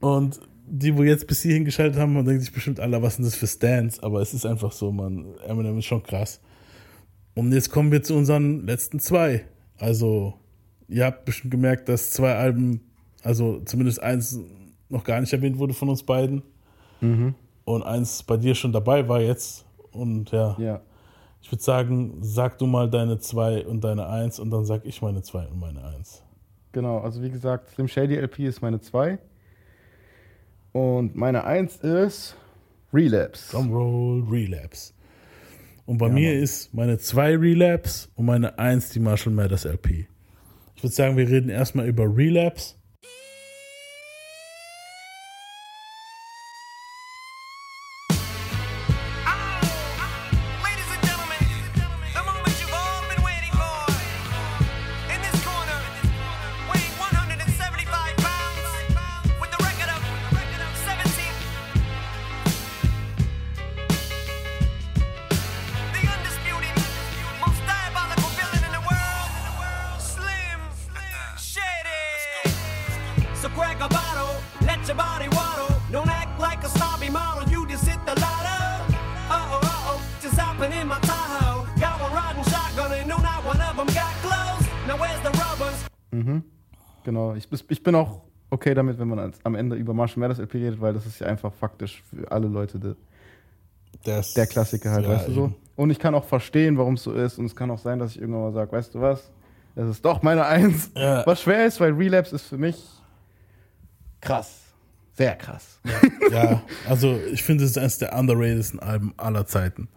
Und die, wo jetzt bis hierhin geschaltet haben, man denkt sich bestimmt alle, was sind das für Stands, aber es ist einfach so, man, Eminem ist schon krass. Und jetzt kommen wir zu unseren letzten zwei. Also, ihr habt bestimmt gemerkt, dass zwei Alben, also zumindest eins noch gar nicht erwähnt wurde von uns beiden. Mhm. Und eins bei dir schon dabei war jetzt. Und ja, Ja. ich würde sagen, sag du mal deine zwei und deine eins und dann sag ich meine zwei und meine eins. Genau, also wie gesagt, Slim Shady LP ist meine 2. Und meine 1 ist Relapse. Drumroll, Relapse. Und bei mir ist meine zwei Relapse und meine eins die Marshall Mathers LP. Ich würde sagen, wir reden erstmal über Relapse. Okay damit, wenn man als, am Ende über Marshall Mathers LP redet, weil das ist ja einfach faktisch für alle Leute de, Das, der Klassiker halt, ja, weißt du so. Und ich kann auch verstehen, warum es so ist. Und es kann auch sein, dass ich irgendwann mal sage, weißt du was, das ist doch meine Eins. Ja. Was schwer ist, weil Relapse ist für mich krass. Sehr krass. Ja, also ich finde, es ist eines der underratedsten Alben aller Zeiten.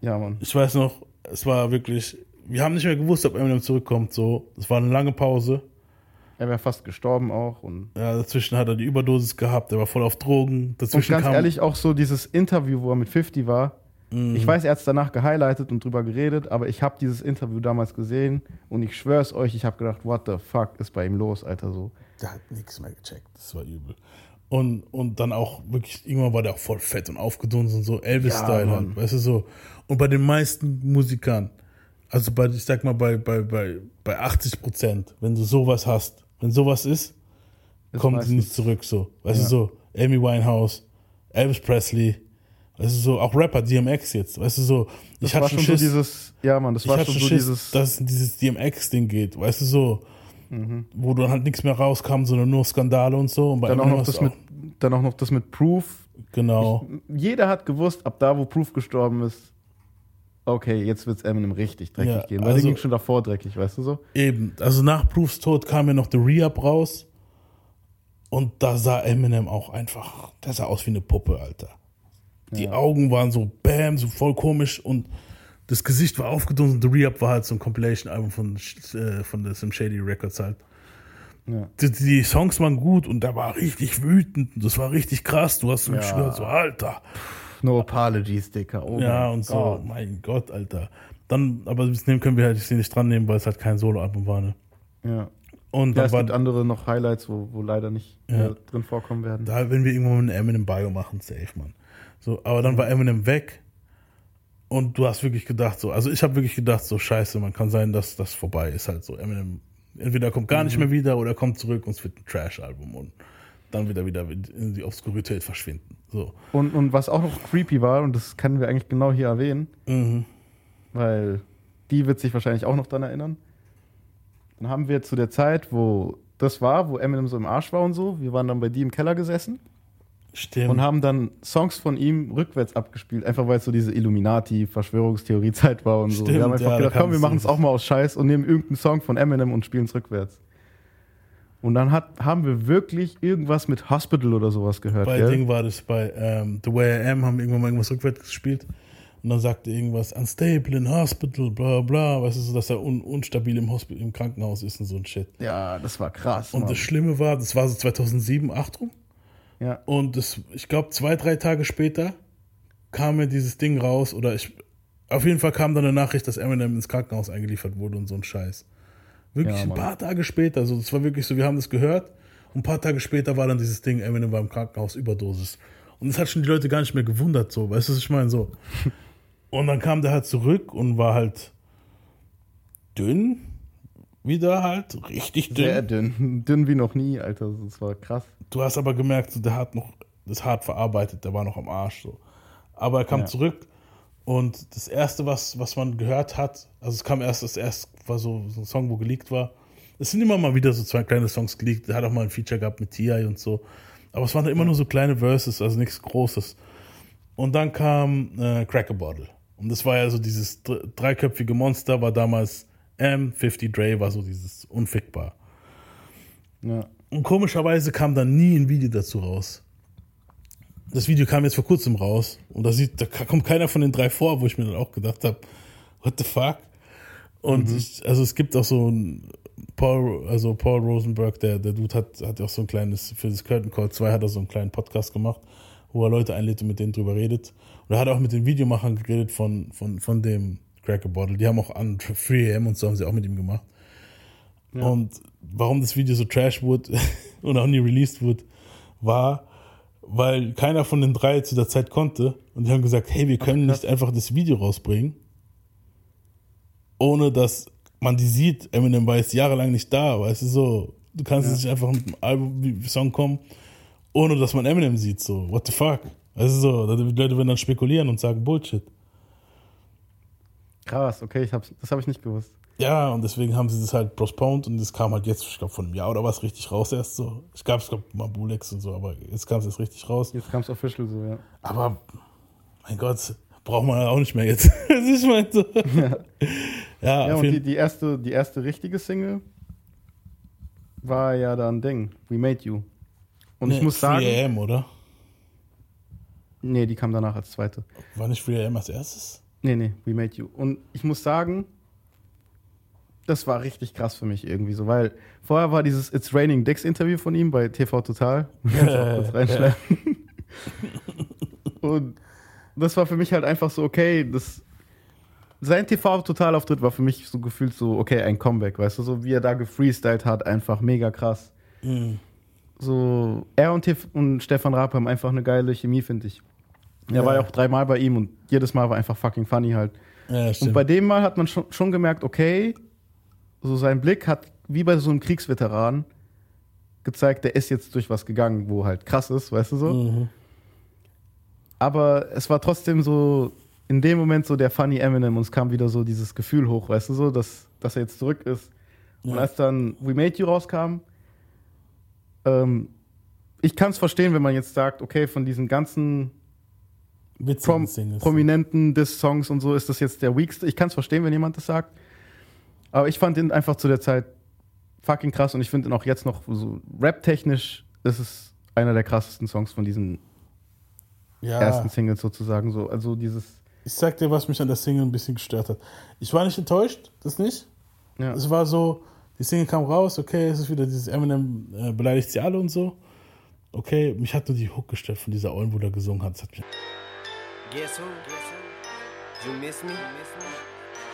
Ja, Mann. Ich weiß noch, es war wirklich, wir haben nicht mehr gewusst, ob Eminem zurückkommt. So, es war eine lange Pause. Er wäre fast gestorben auch. Und, Ja, dazwischen hat er die Überdosis gehabt, er war voll auf Drogen. und Dazwischen ganz kam, ehrlich, auch so dieses Interview, wo er mit 50 war. Mhm. Ich weiß, er hat es danach gehighlightet und drüber geredet, aber ich habe dieses Interview damals gesehen und ich schwör's euch, ich habe gedacht, what the fuck ist bei ihm los, Alter, so. Der hat nichts mehr gecheckt. Das war übel. Und, und dann auch wirklich, irgendwann war der auch voll fett und aufgedunsen und so Elvis-Style Ja, halt, weißt du so. Und bei den meisten Musikern, also bei, ich sag mal, bei, bei, bei, bei 80 Prozent, wenn du sowas hast, wenn sowas ist, Ist kommt sie nicht zurück so. Weißt Ja. du so, Amy Winehouse, Elvis Presley, weißt du so, auch Rapper, DMX jetzt, weißt du so. Das Ich hatte war schon schon so Schiss, dieses, ja, Mann, das ich war hatte schon so Schiss, dieses, dass dieses DMX-Ding geht, weißt du so, Mhm. wo dann halt nichts mehr rauskam, sondern nur Skandale und so. Und bei dann auch, noch das mit, dann auch noch das mit Proof. Genau. Ich, jeder hat gewusst, ab da, wo Proof gestorben ist, okay, jetzt wird's Eminem richtig dreckig Ja, gehen, weil also- der ging schon davor dreckig, weißt du so? Eben, also nach Proofs Tod kam ja noch The Re-Up raus. Und da sah Eminem auch einfach, der sah aus wie eine Puppe, Alter. Die Augen waren so bam, so voll komisch und das Gesicht war aufgedunsen. The Re-Up war halt so ein Compilation-Album von, äh, von der Sim Shady Records halt. Ja. Die, die Songs waren gut und der war richtig wütend und das war richtig krass. Du hast Ja. gehört, so, Alter. No apologies, Dicker. Oh ja, und so, Gott. mein Gott, Alter. Dann, aber das nehmen können wir halt nicht dran nehmen, weil es halt kein Soloalbum war, ne? Ja. Und ja, es war, gibt andere noch Highlights, wo, wo leider nicht Ja. drin vorkommen werden. Da, wenn wir irgendwann mal eine Eminem Bio machen, safe, Mann. So, aber dann war Eminem weg und du hast wirklich gedacht, so, also ich habe wirklich gedacht, so scheiße, man kann sein, dass das vorbei ist halt so. Eminem, entweder kommt gar nicht Mhm. mehr wieder oder kommt zurück und es wird ein Trash-Album und dann wieder wieder in die Obskurität verschwinden. So. Und, und was auch noch creepy war, und das können wir eigentlich genau hier erwähnen, Mhm. weil die wird sich wahrscheinlich auch noch daran erinnern. Dann haben wir zu der Zeit, wo das war, wo Eminem so im Arsch war und so, wir waren dann bei die im Keller gesessen Stimmt. und haben dann Songs von ihm rückwärts abgespielt, einfach weil es so diese Illuminati-Verschwörungstheorie-Zeit war und so. Stimmt, wir haben einfach ja, da gedacht, komm, wir machen es auch mal aus Scheiß und nehmen irgendeinen Song von Eminem und spielen es rückwärts. Und dann hat, haben wir wirklich irgendwas mit Hospital oder sowas gehört. Bei gell? Ding war das bei ähm, The Way I Am, haben irgendwann mal irgendwas rückwärts gespielt. Und dann sagte irgendwas, unstable in hospital, bla bla, weißt du, so, dass er un unstabil im, Hospi im Krankenhaus ist und so ein Shit. Ja, das war krass. Und Mann. das Schlimme war, das war so 2007, 8 rum. Ja. Und das, ich glaube, zwei, drei Tage später kam mir dieses Ding raus, oder ich, auf jeden Fall kam dann eine Nachricht, dass Eminem ins Krankenhaus eingeliefert wurde und so ein Scheiß. Wirklich Ja, ein paar Tage später, also das war wirklich so, wir haben das gehört und ein paar Tage später war dann dieses Ding, Eminem war im Krankenhaus, Überdosis. Und das hat schon die Leute gar nicht mehr gewundert, so, weißt du, was ich meine, so. Und dann kam der halt zurück und war halt dünn, wieder halt, richtig dünn. Sehr dünn. Dünn wie noch nie, Alter. Das war krass. Du hast aber gemerkt, so, der hat noch das hart verarbeitet, der war noch am Arsch. So. Aber er kam Ja. zurück und das erste, was, was man gehört hat, also es kam erst, das erste war so, so ein Song, wo geleakt war. Es sind immer mal wieder so zwei kleine Songs geleakt. Hat auch mal ein Feature gehabt mit T.I. und so. Aber es waren da immer nur so kleine Verses, also nichts Großes. Und dann kam äh, Crack a Bottle. Und das war ja so dieses dr- dreiköpfige Monster, war damals M, 50 Dre, war so dieses unfickbar. Ja. Und komischerweise kam dann nie ein Video dazu raus. Das Video kam jetzt vor kurzem raus und da, sieht, da kommt keiner von den drei vor, wo ich mir dann auch gedacht habe, what the fuck? Und ich, also es gibt auch so ein Paul, also Paul Rosenberg, der, der Dude hat, hat auch so ein kleines, für das Curtain Call 2 hat er so einen kleinen Podcast gemacht, wo er Leute einlädt und mit denen drüber redet. Und er hat auch mit den Videomachern geredet von, von, von dem Cracker Bottle. Die haben auch an 3am und so haben sie auch mit ihm gemacht. Und warum das Video so trash wurde und auch nie released wurde, war, weil keiner von den drei zu der Zeit konnte. Und die haben gesagt, hey, wir können nicht einfach das Video rausbringen, ohne dass man die sieht. Eminem war jetzt jahrelang nicht da, weißt du, so. Du kannst nicht einfach mit einem Album, Song kommen, ohne dass man Eminem sieht, so. What the fuck? Weißt du, so. Die Leute werden dann spekulieren und sagen Bullshit. Krass, okay, ich hab's, das habe ich nicht gewusst. Ja, und deswegen haben sie das halt postponed und das kam halt jetzt, ich glaube, von einem Jahr oder was richtig raus erst so. Ich gab es, glaube mal Bulex und so, aber jetzt kam es erst richtig raus. Jetzt kam es official so, ja. Aber, mein Gott, braucht man auch nicht mehr jetzt. Ich meine so. Ja, Ja, auf und die, die, erste, die erste richtige Single war ja dann Ding, We Made You. Und ich Nee, muss sagen. 3 AM, oder? Nee, die kam danach als zweite. War nicht 3 AM als erstes? Nee, nee, We Made You. Und ich muss sagen, das war richtig krass für mich irgendwie so, weil vorher war dieses It's Raining Dicks Interview von ihm bei TV Total. Kurz reinschneiden. Und das war für mich halt einfach so, okay, das, sein TV-Totalauftritt war für mich so gefühlt so, okay, ein Comeback, weißt du, so wie er da gefreestylt hat, einfach mega krass. Mhm. So, er und, Tiff und Stefan Raab haben einfach eine geile Chemie, finde ich. Er Ja. war ja auch dreimal bei ihm und jedes Mal war einfach fucking funny halt. Ja, und bei dem Mal hat man schon, schon gemerkt, okay, so sein Blick hat wie bei so einem Kriegsveteran gezeigt, der ist jetzt durch was gegangen, wo halt krass ist, weißt du so. Mhm. Aber es war trotzdem so in dem Moment so der funny Eminem und es kam wieder so dieses Gefühl hoch, weißt du so, dass, dass er jetzt zurück ist. Und Ja. als dann We Made You rauskam, ähm, ich kann es verstehen, wenn man jetzt sagt, okay, von diesen ganzen Prom Singles. Prominenten des Songs und so ist das jetzt der weakste. Ich kann es verstehen, wenn jemand das sagt. Aber ich fand ihn einfach zu der Zeit fucking krass und ich finde ihn auch jetzt noch so rap-technisch ist es einer der krassesten Songs von diesen Ja. ersten Singles sozusagen so. Also dieses Ich sag dir, was mich an der Single ein bisschen gestört hat. Ich war nicht enttäuscht, das nicht. Ja. Es war so, die Single kam raus, okay, es ist wieder dieses Eminem äh, beleidigt sie alle und so. Okay, mich hat nur die Hook gestört von dieser Ollen, wo der gesungen hat. Das hat mich Guess who? Guess who? You miss me?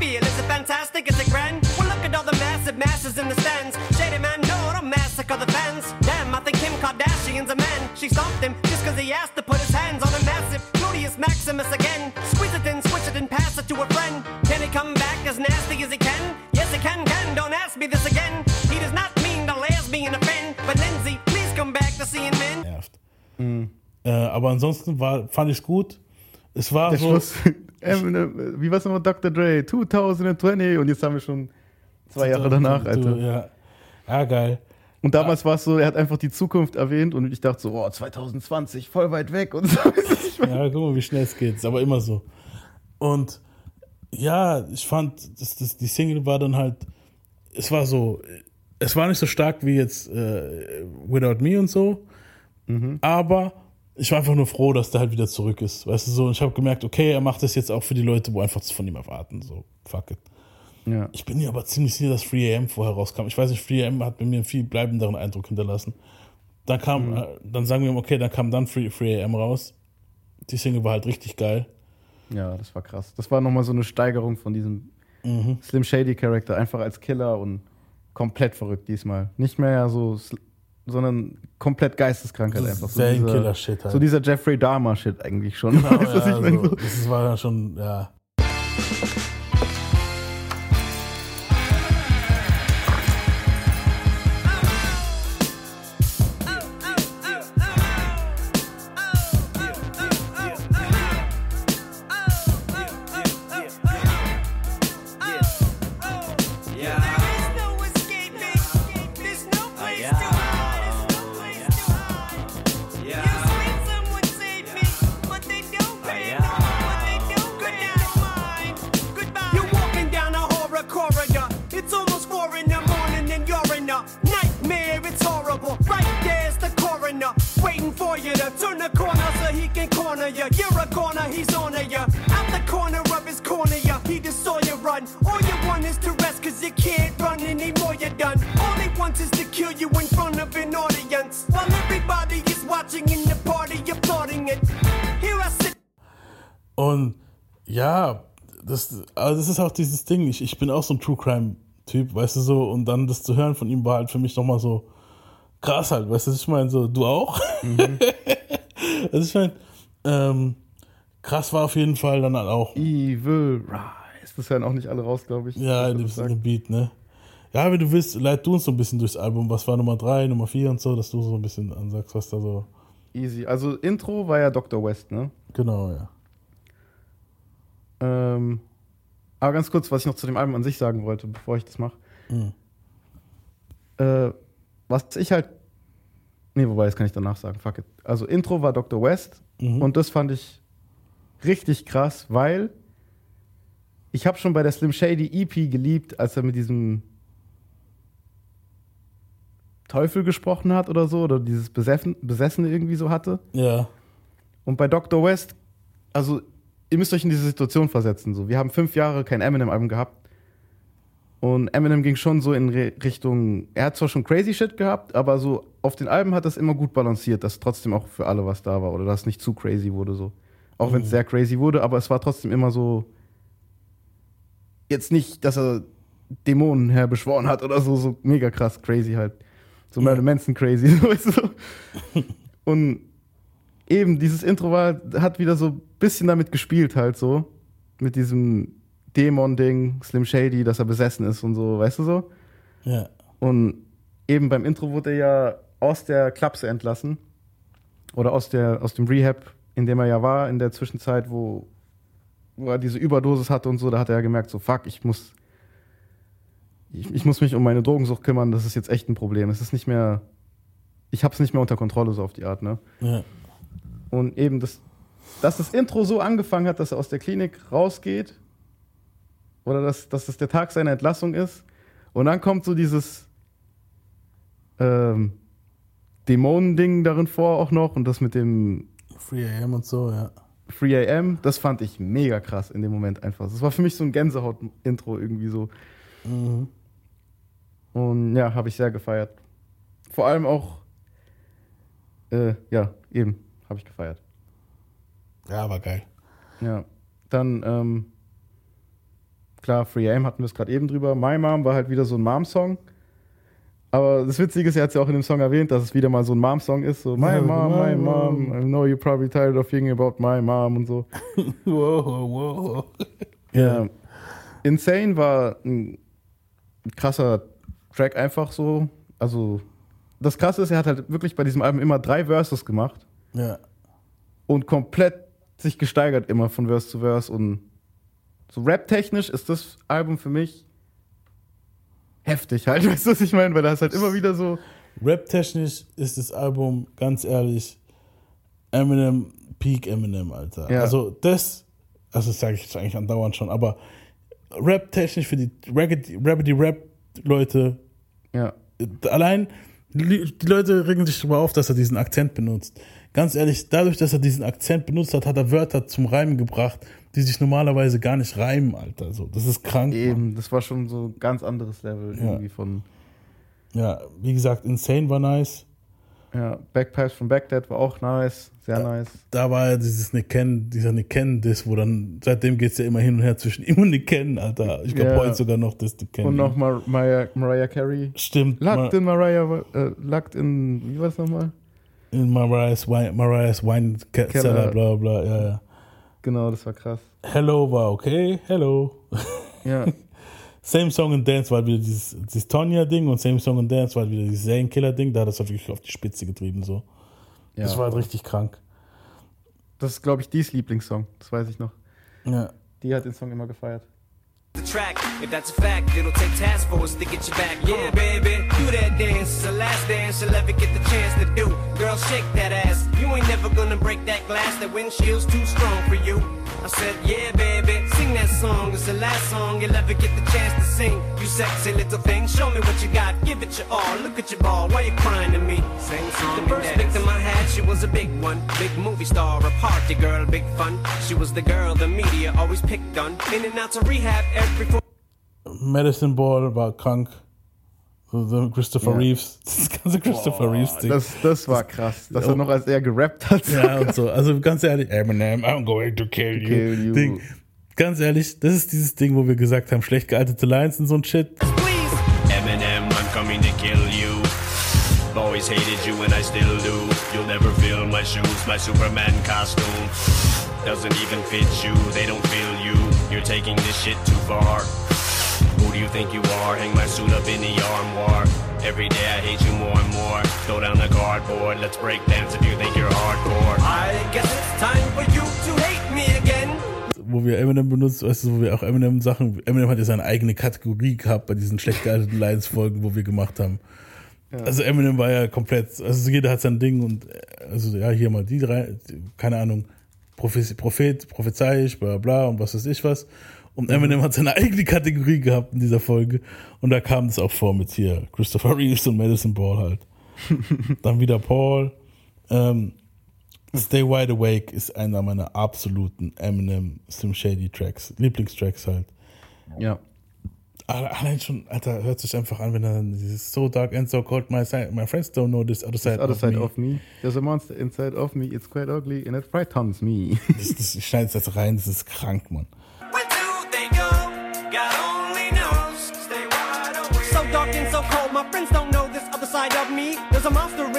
feel? Is it fantastic? Is it grand? Well, look at all the massive masses in the stands. Shady man, no, don't massacre the fans. Damn, I think Kim Kardashian's a man. She stopped him just cause he asked to put his hands on a massive gluteus maximus again. Squeeze it in, switch it and pass it to a friend. Can he come back as nasty as he can? Yes, he can, can. Don't ask me this again. He does not mean to lesbian offend. But Lindsay, please come back to seeing men. Nervt. Mhm. Äh, aber ansonsten war, fand ich es gut. Es war der so. Schluss, Eminem, wie war's nochmal, Dr. Dre, 2020 und jetzt haben wir schon zwei Jahre danach, Alter. Ja, ja geil. Und damals war es so, er hat einfach die Zukunft erwähnt und ich dachte so, oh, 2020, voll weit weg und so. Ja, guck mal, wie schnell es geht. Aber immer so. Und ja, ich fand, das, das, die Single war dann halt, es war so, es war nicht so stark wie jetzt äh, Without Me und so, aber ich war einfach nur froh, dass der halt wieder zurück ist. Weißt du so, und ich habe gemerkt, okay, er macht das jetzt auch für die Leute, wo einfach von ihm erwarten. So, fuck it. Ja. Ich bin mir aber ziemlich sicher, dass Free AM vorher rauskam. Ich weiß nicht, Free AM hat bei mir einen viel bleibenderen Eindruck hinterlassen. Dann kam, äh, dann sagen wir, okay, dann kam dann Free, Free AM raus. Die Single war halt richtig geil. Ja, das war krass. Das war nochmal so eine Steigerung von diesem Mhm. Slim Shady Charakter, einfach als Killer und komplett verrückt diesmal. Nicht mehr so, sondern komplett Geisteskrankheit einfach. So dieser- Killer-Shit halt. So dieser Jeffrey Dahmer-Shit eigentlich schon. Genau, Weißt ja, also, das war ja schon, ja. Ja, das, also das ist auch dieses Ding. Ich, ich bin auch so ein True Crime-Typ, weißt du so. Und dann das zu hören von ihm war halt für mich nochmal so krass halt, weißt du, ich meine? So, du auch? also ich meine, ähm, krass war auf jeden Fall dann halt auch. Evil Rise. Das hören auch nicht alle raus, glaube ich. Ja, in dem, in dem Beat, ne? Ja, wenn du willst, leit du uns so ein bisschen durchs Album. Was war Nummer 3, Nummer 4 und so, dass du so ein bisschen ansagst, was da so. Easy. Also Intro war ja Dr. West, ne? Genau, ja. Ähm, aber ganz kurz, was ich noch zu dem Album an sich sagen wollte, bevor ich das mache. Mhm. Äh, was ich halt. Nee, wobei, das kann ich danach sagen. Fuck it. Also, Intro war Dr. West Mhm. und das fand ich richtig krass, weil ich habe schon bei der Slim Shady EP geliebt, als er mit diesem Teufel gesprochen hat oder so, oder dieses Besessen, Besessene irgendwie so hatte. Ja. Und bei Dr. West, also ihr müsst euch in diese Situation versetzen. So. Wir haben fünf Jahre kein Eminem-Album gehabt. Und Eminem ging schon so in Re Richtung, er hat zwar schon crazy Shit gehabt, aber so auf den Alben hat das immer gut balanciert, dass trotzdem auch für alle was da war oder dass es nicht zu crazy wurde so. Auch wenn es Mhm. sehr crazy wurde, aber es war trotzdem immer so, jetzt nicht, dass er Dämonen herbeschworen hat oder so, so mega krass crazy halt. So Marilyn Manson crazy, so, weißt du. Und eben dieses Intro war, hat wieder so bisschen damit gespielt halt so. Mit diesem Dämon-Ding, Slim Shady, dass er besessen ist und so, weißt du so? Ja. Und eben beim Intro wurde er ja aus der Klapse entlassen. Oder aus, der, aus dem Rehab, in dem er ja war, in der Zwischenzeit, wo, wo er diese Überdosis hatte und so, da hat er ja gemerkt, so fuck, ich muss, ich, ich muss mich um meine Drogensucht kümmern, das ist jetzt echt ein Problem. Es ist nicht mehr, ich hab's nicht mehr unter Kontrolle, so auf die Art, ne? Ja. Und eben, das, dass das Intro so angefangen hat, dass er aus der Klinik rausgeht. Oder dass, dass das der Tag seiner Entlassung ist. Und dann kommt so dieses ähm, Dämonen-Ding darin vor auch noch. Und das mit dem Free AM und so, ja. Free AM, das fand ich mega krass in dem Moment einfach. Das war für mich so ein Gänsehaut-Intro irgendwie so. Mhm. Und ja, habe ich sehr gefeiert. Vor allem auch, äh, ja, eben, habe ich gefeiert. Ja, war geil. Ja, dann, ähm, klar, Free Aim hatten wir es gerade eben drüber. My Mom war halt wieder so ein Mom-Song. Aber das Witzige ist, er hat es ja auch in dem Song erwähnt, dass es wieder mal so ein Mom-Song ist. So, my mom, my mom. I know you're probably tired of thinking about my mom und so. wow, wow. Ja. Insane war ein krasser Track einfach so. Also, das Krasse ist, er hat halt wirklich bei diesem Album immer drei Verses gemacht Ja. und komplett sich gesteigert immer von Verse zu Verse und so rap-technisch ist das Album für mich heftig halt, weißt du, was ich meine? Weil da ist halt immer wieder so, Rap-technisch ist das Album, ganz ehrlich, Eminem, Peak Eminem, Alter. Ja. Also das, also das sage ich jetzt eigentlich andauernd schon, aber Rap-technisch für die Raggedy Raggedy Rap-Leute, ja, allein, die Leute regen sich darüber auf, dass er diesen Akzent benutzt. Ganz ehrlich, dadurch, dass er diesen Akzent benutzt hat, hat er Wörter zum Reimen gebracht, die sich normalerweise gar nicht reimen, Alter. So, das ist krank. Mann. eben, das war schon so ein ganz anderes Level Ja. irgendwie von, Ja, wie gesagt, Insane war nice. ja, Backpipes from Baghdad war auch nice, sehr nice. da war ja dieses Nick Cannon, dieser Nick Cannon-Diss, wo dann, seitdem geht's ja immer hin und her zwischen ihm und Nick Cannon, Alter. Ich glaube Ja. heute sogar noch das Nick Cannon. Und noch Mar Mariah, Mariah Carey. Stimmt. Locked in Mariah, äh, locked in, wie war es nochmal? In Mariah's Wine, Mariah's Wine. Cellar, bla bla, ja, ja. Genau, das war krass. Hello war okay, hello. Ja. Same Song and Dance war wieder dieses, dieses Tonya-Ding und Same Song and Dance war wieder dieses Zane Killer-Ding, da hat das wirklich auf die Spitze getrieben, so. Das Ja. war halt richtig krank. Das ist, glaube ich, Dies Lieblingssong, das weiß ich noch. Ja. Die hat den Song immer gefeiert. The track. If that's a fact, it'll take task force to get you back. Yeah, baby, do that dance. It's the last dance you'll ever get the chance to do. Girl, shake that ass. You ain't never gonna break that glass. That windshield's too strong for you. I said, yeah, baby, sing that song. It's the last song you'll ever get the chance to sing. You sexy little thing, show me what you got. Give it your all. Look at your ball. Why you crying to me? Sing song. The first victim I had, she was a big one. Big movie star, a party girl, big fun. She was the girl the media always picked on. In and out to rehab every four. Medicine Ball war krank. Christopher Ja. Reeves, das ganze Christopher Boah, Reeves Ding. Das, das war krass, dass er noch als er gerappt hat. Ja, und so. Also ganz ehrlich, Eminem, I'm going to kill you. Kill you. Ding. Ganz ehrlich, das ist dieses Ding, wo wir gesagt haben, schlecht gealtete Lines und so ein Shit. Eminem, I'm coming to kill you. Always hated you and I still do. You'll never fill my shoes, my Superman costume. Doesn't even fit you, they don't feel you. You're taking this shit too far. You think you are? Hang my suit up in the armoire. Every day I hate you more and more. Throw down the cardboard, let's break dance if you think you're hardcore. I guess it's time for you to hate me again. Wo wir Eminem benutzt, weißt du, wo wir auch Eminem Sachen, Eminem hat ja seine eigene Kategorie gehabt bei diesen schlecht gealteten Lines Folgen, wo wir gemacht haben. Ja. Also Eminem war ja komplett, also jeder hat sein Ding und also ja, hier mal die drei, keine Ahnung, Prophet, Prophet prophezeiisch, bla bla und was weiß ich was. Und Eminem hat seine eigene Kategorie gehabt in dieser Folge. Und da kam das auch vor mit hier Christopher Reeves und Madison Ball halt. Dann wieder Paul. Ähm, Stay Wide Awake ist einer meiner absoluten Eminem Slim Shady Tracks, Lieblingstracks halt. Ja. Alle- Allein schon, Alter, hört sich einfach an, wenn er dann dieses So dark and so cold, my, side, my friends don't know this other This side, other of, side me. of me. There's a monster inside of me. It's quite ugly and it frightens me. Das, das, ich schneide das rein, das ist krank, Mann. My friends don't know this other side of me. There's a monster of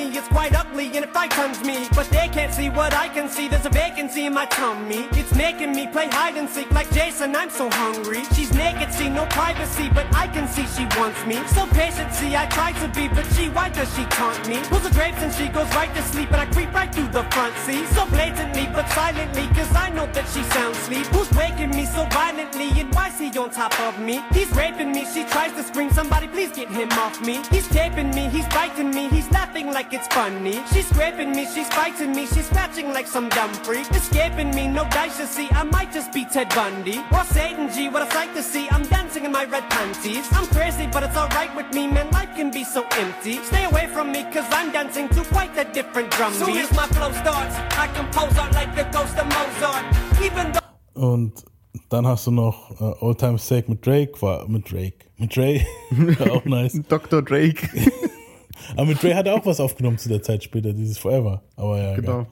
me, it's quite ugly and it frightens me. But they can't see what I can see, there's a vacancy in my tummy. It's making me play hide and seek like Jason, I'm so hungry. She's naked, see no privacy, but I can see she wants me. So patient, see, I try to be, but she, why does she taunt me? Pulls the drapes and she goes right to sleep, and I creep right through the front seat. So blatantly, but silently, cause I know that she sound sleep. Who's waking me so violently, and why's he on top of me? He's raping me, she tries to scream, somebody please get him off me. He's taping me, he's biting me, he's laughing like it's funny. She's scraping me, she's fighting me, she's scratching like some dumb freak. Escaping me, no dice to see, I might just be Ted Bundy. Or Satan G, what a sight to see, I'm dancing in my red panties. I'm crazy, but it's alright with me, man, life can be so empty. Stay away from me, cause I'm dancing to quite a different drum beat. Soon as my flow starts, I compose art like the ghost of Mozart. Even though Und dann hast du noch äh, Old Time Steak mit Drake, war mit Drake, mit Dre, war auch nice. Dr. Drake. Aber mit Dre hat er auch was aufgenommen zu der Zeit später, dieses Forever. Aber ja, Genau. egal.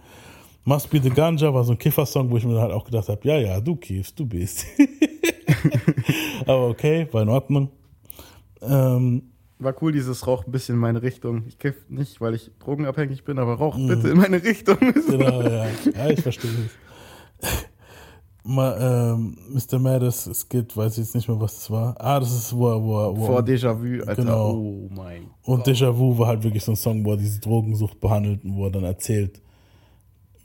Must Be the Ganja war so ein Kiffer-Song, wo ich mir dann halt auch gedacht habe, ja, ja, du kiffst, du bist. Aber okay, war in Ordnung. Ähm, war cool, dieses Rauch ein bisschen in meine Richtung. Ich kiff nicht, weil ich drogenabhängig bin, aber rauch Mhm. bitte in meine Richtung. Genau, ja. Ja, ich verstehe das. Mal, ähm, Mr. Maddes Skit, weiß ich jetzt nicht mehr, was das war. Ah, das ist, wo wo wo Vor Déjà-vu, Alter. Genau. Oh mein Und Déjà-vu war halt wirklich so ein Song, wo er diese Drogensucht behandelt und wo er dann erzählt,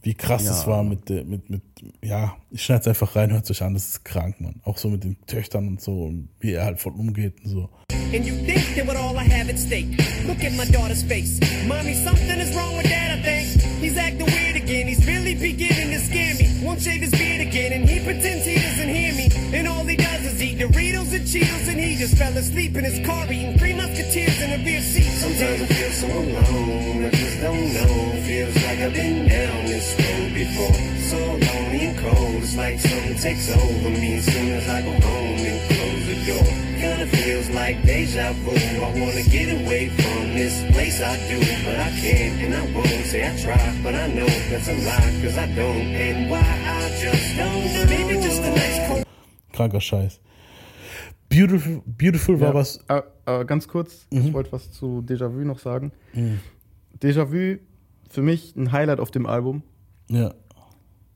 wie krass Ja. es war mit, mit, mit, ja, ich schneide es einfach rein, hört euch an, das ist krank, Mann. Auch so mit den Töchtern und so und wie er halt voll umgeht und so. And you think that with all I have at stake. Look at my daughter's face. Mommy, something is wrong with dad, I think. He's acting weird again. He's really beginning to scare me. Won't shave his beard again, and he pretends he doesn't hear me. And all he does is eat Doritos and Cheetos, and he just fell asleep in his car eating three musketeers in a rear seat. Sometimes I feel so alone, I just don't know. Feels like I've been down this road before. So lonely and cold, it's like something takes over me as soon as I go home and close the door. Kinda feels like deja vu. I wanna get away from this place I do, but I can't and I won't. Say I try, but I know that's a lie, cause I don't. And why I just don't. Maybe just a nice cold. Kranker Scheiß. Beautiful, beautiful war Ja, was. äh, äh, ganz kurz, Mhm. ich wollte was zu Déjà-vu noch sagen. Mhm. Déjà-vu für mich ein Highlight auf dem Album. Ja.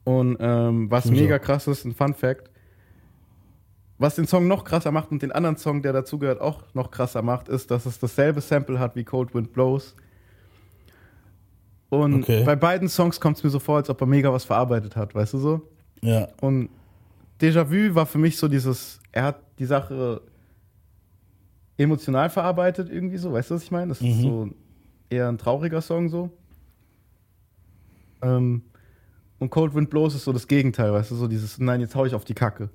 Und ähm, was mega krass ist, ein Fun Fact, was den Song noch krasser macht und den anderen Song, der dazugehört, auch noch krasser macht, ist, dass es dasselbe Sample hat wie Cold Wind Blows. Und Okay. bei beiden Songs kommt es mir so vor, als ob er mega was verarbeitet hat, weißt du so? Ja. Und Déjà-vu war für mich so dieses, er hat die Sache emotional verarbeitet irgendwie so, weißt du, was ich meine? Das ist Mhm. so eher ein trauriger Song so. Ähm, und Cold Wind Blows ist so das Gegenteil, weißt du, so dieses, nein, jetzt hau ich auf die Kacke.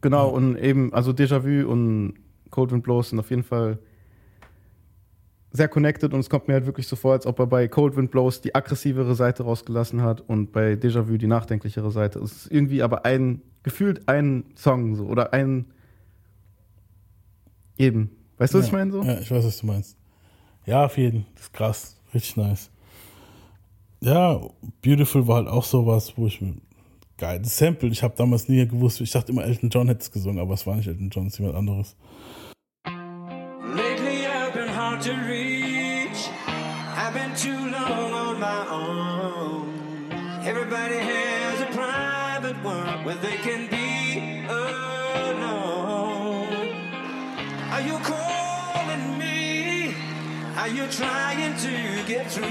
Genau, und eben, also Déjà-vu und Cold Wind Blows sind auf jeden Fall sehr connected und es kommt mir halt wirklich so vor, als ob er bei Cold Wind Blows die aggressivere Seite rausgelassen hat und bei Déjà-vu die nachdenklichere Seite. Es ist irgendwie aber ein, gefühlt ein Song so oder ein eben. Weißt du, was ja. ich meine so? Ja, ich weiß, was du meinst. Ja, auf jeden. Das ist krass. Richtig nice. Ja, Beautiful war halt auch sowas, wo ich Geil, das Sample, ich habe damals nie gewusst, ich dachte immer, Elton John hätte es gesungen, aber es war nicht Elton John, es ist jemand anderes. Lately I've been hard to reach. I've been too long on my own. Everybody has a private world where they can be alone. Are you calling me? Are you trying to get through?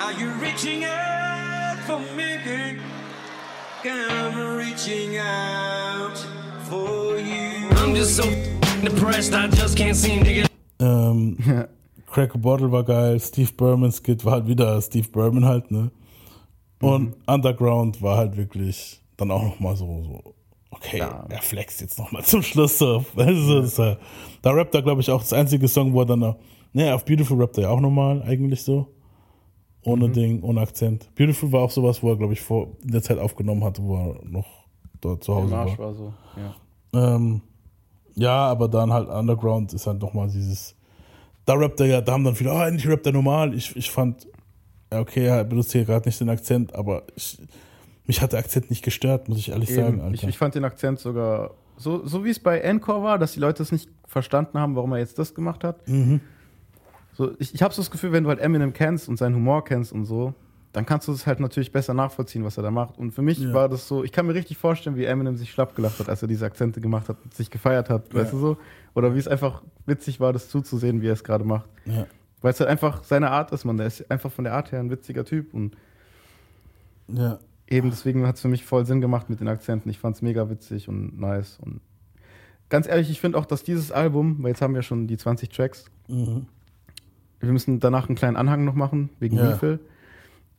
Are you reaching out for me? I'm reaching out for you. I'm just so depressed, I just can't seem to get. Ähm, Crack a Bottle war geil, Steve Berman Skit war halt wieder Steve Berman halt, ne? Und Underground war halt wirklich dann auch nochmal so, so, okay, er flext jetzt nochmal zum Schluss so. Da rappt er, glaube ich, auch das einzige Song, wo er dann, noch- ne, auf Beautiful rappt er ja auch nochmal, eigentlich so. Ohne Ding, ohne Akzent. Beautiful war auch sowas, wo er, glaube ich, vor in der Zeit aufgenommen hatte, wo er noch dort zu Hause Im Arsch war. war so, ja. Ähm, ja, aber dann halt Underground ist halt nochmal dieses. Da rappt er ja, da haben dann viele, oh, endlich rappt er normal. Ich, ich fand, okay, er benutzt hier gerade nicht den Akzent, aber ich, mich hat der Akzent nicht gestört, muss ich ehrlich sagen, Eben, Alter. ich, ich fand den Akzent sogar so, so wie es bei Encore war, dass die Leute es nicht verstanden haben, warum er jetzt das gemacht hat. Mhm. So, ich ich habe so das Gefühl, wenn du halt Eminem kennst und seinen Humor kennst und so, dann kannst du es halt natürlich besser nachvollziehen, was er da macht. Und für mich Ja. war das so, ich kann mir richtig vorstellen, wie Eminem sich schlapp gelacht hat, als er diese Akzente gemacht hat und sich gefeiert hat, weißt Ja. du so? Oder wie es einfach witzig war, das zuzusehen, wie er es gerade macht. Ja. Weil es halt einfach seine Art ist, man. Der ist einfach von der Art her ein witziger Typ und eben deswegen hat es für mich voll Sinn gemacht mit den Akzenten. Ich fand es mega witzig und nice. Und ganz ehrlich, ich finde auch, dass dieses Album, weil jetzt haben wir schon die 20 Tracks, Mhm. Wir müssen danach einen kleinen Anhang noch machen, wegen Ja. Refill.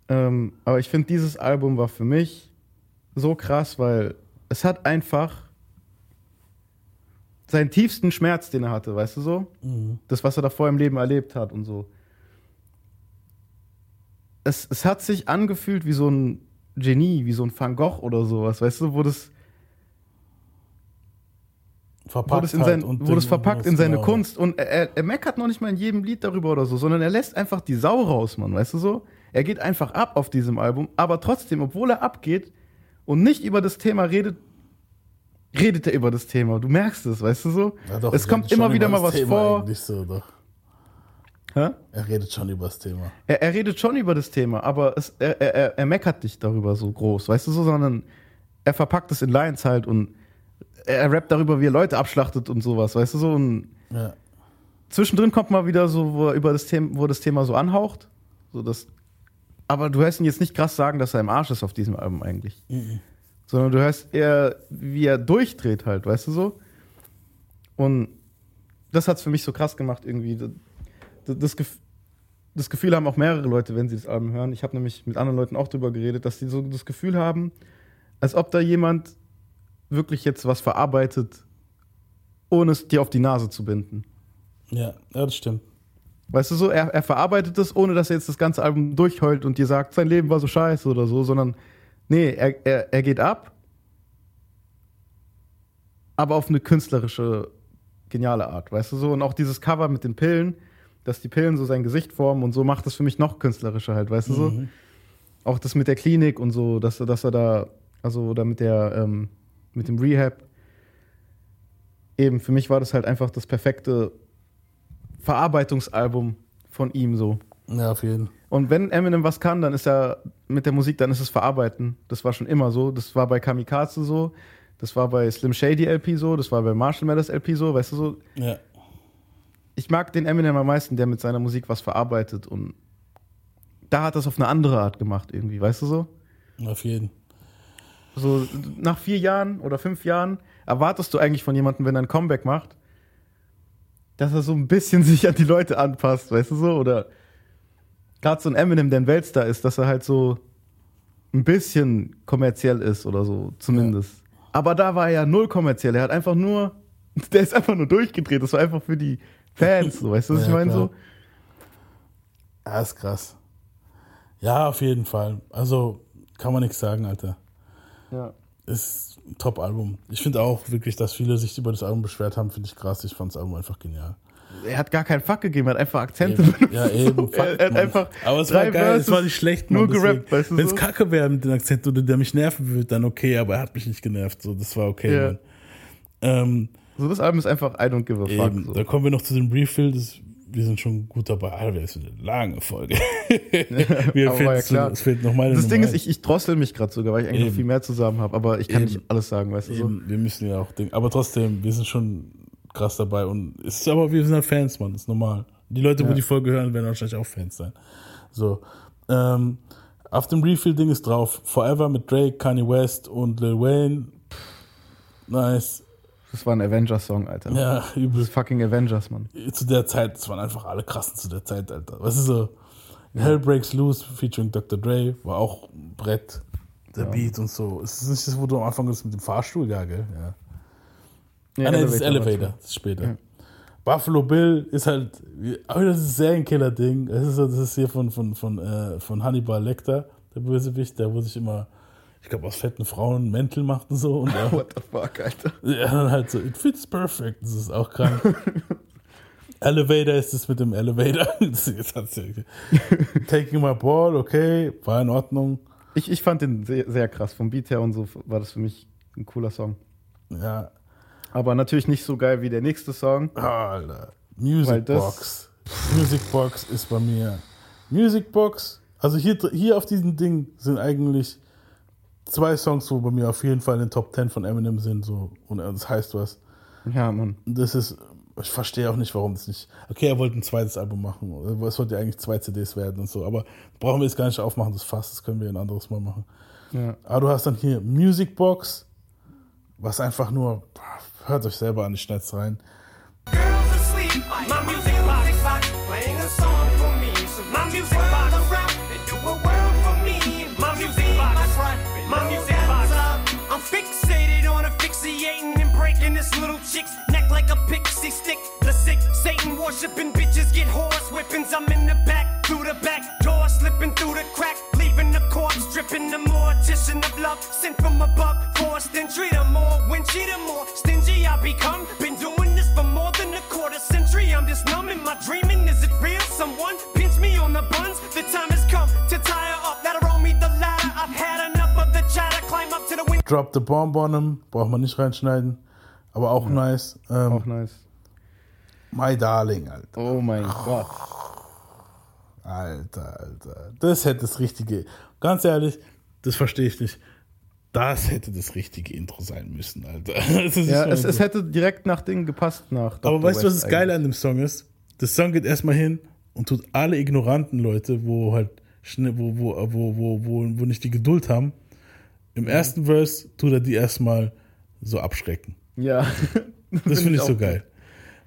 Ähm, aber ich finde, dieses Album war für mich so krass, weil es hat einfach seinen tiefsten Schmerz, den er hatte, weißt du so? Mhm. Das, was er davor im Leben erlebt hat und so. Es, es hat sich angefühlt wie so ein Genie, wie so ein Van Gogh oder sowas, weißt du, wo das, Verpackt das, in halt sein, das Ding verpackt in seine genau. Kunst. Und er- er, er meckert noch nicht mal in jedem Lied darüber oder so, sondern er lässt einfach die Sau raus, Mann, weißt du so? Er geht einfach ab auf diesem Album, aber trotzdem, obwohl er abgeht und nicht über das Thema redet, redet er über das Thema. Du merkst es, weißt du so? Ja, doch, es kommt immer wieder mal was Thema vor. So, doch. Hä? Er redet schon über das Thema. Er, er redet schon über das Thema, aber es, er, er, er- er meckert nicht darüber so groß, weißt du so, sondern er verpackt es in Lines halt und er, rappt darüber, wie er Leute abschlachtet und sowas, weißt du so. Und Ja. zwischendrin kommt mal wieder so, wo er über das Thema, wo das Thema so anhaucht. So das, aber du hörst ihn jetzt nicht krass sagen, dass er im Arsch ist auf diesem Album eigentlich. Mhm. Sondern du hörst eher, wie er durchdreht halt, weißt du so. Und das hat es für mich so krass gemacht irgendwie. Das, das, das Gefühl haben auch mehrere Leute, wenn sie das Album hören. Ich habe nämlich mit anderen Leuten auch drüber geredet, dass die so das Gefühl haben, als ob da jemand wirklich jetzt was verarbeitet, ohne es dir auf die Nase zu binden. Ja, ja, das stimmt. Weißt du so, er, er verarbeitet es, ohne dass er jetzt das ganze Album durchheult und dir sagt, sein Leben war so scheiße oder so, sondern nee, er, er, er geht ab, aber auf eine künstlerische, geniale Art, weißt du so. Und auch dieses Cover mit den Pillen, dass die Pillen so sein Gesicht formen und so macht das für mich noch künstlerischer halt, weißt du so. Mhm. Auch das mit der Klinik und so, dass, er- dass er da, also oder mit der, ähm, mit dem Rehab. Eben, für mich war das halt einfach das perfekte Verarbeitungsalbum von ihm so. Ja, auf jeden. Und wenn Eminem was kann, dann ist er mit der Musik, dann ist es Verarbeiten. Das war schon immer so. Das war bei Kamikaze so. Das war bei Slim Shady LP so. Das war bei Marshall Mathers LP so. Weißt du so? Ja. Ich mag den Eminem am meisten, der mit seiner Musik was verarbeitet. Und da hat das auf eine andere Art gemacht irgendwie. Weißt du so? Auf jeden. So nach vier Jahren oder fünf Jahren erwartest du eigentlich von jemandem, wenn er ein Comeback macht, dass er so ein bisschen sich an die Leute anpasst, weißt du so? Oder gerade so ein Eminem, der ein Weltstar ist, dass er halt so ein bisschen kommerziell ist oder so, zumindest. Aber da war er ja null kommerziell. Er hat einfach nur, der ist einfach nur durchgedreht. Das war einfach für die Fans, so, weißt du, was Ja, ich meine? So? Ja, ist krass. Ja, auf jeden Fall. Also kann man nichts sagen, Alter. Ja. Ist ein Top-Album. Ich finde auch wirklich, dass viele sich über das Album beschwert haben, finde ich krass. Ich fand das Album einfach genial. Er hat gar keinen Fuck gegeben, er hat einfach Akzente Eben. benutzt. Ja, eben. So. Er, hat Mann. einfach Aber es war geil, es Verses war nicht schlecht, Nur gerappt, weißt du Wenn es so? kacke wäre mit dem Akzent oder der mich nerven würde, dann okay, aber er hat mich nicht genervt. So, das war okay. Mann. Ähm, So, das Album ist einfach I don't give a fuck. So. da kommen wir noch zu dem Refill. Das, wir sind schon gut dabei. Alter, das ist eine lange Folge. wir Aber war ja fehlt, klar. es fehlt noch meine Das Ding Nummer ist, ich, ich drossel mich gerade sogar, weil ich eigentlich noch viel mehr zusammen habe, aber ich kann Eben. nicht alles sagen, weißt du so. Wir müssen ja auch denken. Aber trotzdem, wir sind schon krass dabei und es ist aber, wir sind halt Fans, Mann, das ist normal. Die Leute, wo Ja. die Folge hören, werden wahrscheinlich auch Fans sein. So. Ähm, auf dem Refill-Ding ist drauf Forever mit Drake, Kanye West und Lil Wayne. Nice. Das war ein Avengers-Song, Alter. Ja, übel. Das ist fucking Avengers, Mann. Zu der Zeit, das waren einfach alle krassen zu der Zeit, Alter. Was ist so? Hell Breaks Loose featuring Dr. Dre war auch ein Brett. Der Ja. Beat und so. Ist das nicht das, wo du am Anfang bist mit dem Fahrstuhl? Ja, gell? Ja. Nee, ah, nee, das ist Elevator Elevator. Das ist später. Ja. Buffalo Bill ist halt, aber das ist ein Serienkiller-Ding. Das ist, das ist hier von, von, von, äh, von Hannibal Lecter, der Bösewicht, der wo sich immer, ich glaube, aus fetten Frauen Mäntel macht und so. Und er, What the fuck, Alter. ja, dann halt so, it fits perfect. Das ist auch krank. Elevator ist es mit dem Elevator. Taking my ball, okay, war in Ordnung. Ich, ich fand den sehr, sehr krass. Vom Beat her und so war das für mich ein cooler Song. Ja. Aber natürlich nicht so geil wie der nächste Song. Alter. Music Box. Music Box ist bei mir. Music Box, also hier, hier auf diesem Ding sind eigentlich zwei Songs, wo bei mir auf jeden Fall in den Top 10 von Eminem sind. So, und das heißt was. Ja, Mann. Das ist, ich verstehe auch nicht, warum das nicht. Okay, er wollte ein zweites Album machen. Es sollte ja eigentlich zwei CDs werden und so, aber brauchen wir jetzt gar nicht aufmachen, das Fass, das können wir ein anderes Mal machen. Ja. Aber du hast dann hier Music Box, was einfach nur, hört euch selber an, ich schneid's rein. asleep. My music box playing a song for me. So my music box they chick's neck like a pixie stick. The sick Satan worshiping bitches get horse whippings. I'm in the back through the back door, slipping through the crack, leaving the corpse dripping. The mortician of love sent from above, forced entry. The more winchy, the more stingy I become. Been doing this for more than a quarter century. I'm just numb in my dreaming. Is it real? Someone pinch me on the buns. The time has come to tire up. That'll roll me the ladder. I've had enough of the chatter. Climb up to the window. Drop the Bomb on him, braucht man nicht reinschneiden, aber auch nice. Ähm, Auch nice. My Darling, Alter. Oh mein Gott. Alter, Alter. Das hätte das richtige, ganz ehrlich, das verstehe ich nicht. Das hätte das richtige Intro sein müssen, Alter. Ja, es, es hätte direkt nach Ding gepasst nach. Aber Dr. weißt du, was das Geile an dem Song ist? Das Song geht erstmal hin und tut alle ignoranten Leute, wo halt schnell, wo, wo, wo, wo, wo, wo nicht die Geduld haben. Im ersten Verse tut er die erstmal so abschrecken. Ja. Das finde ich so geil.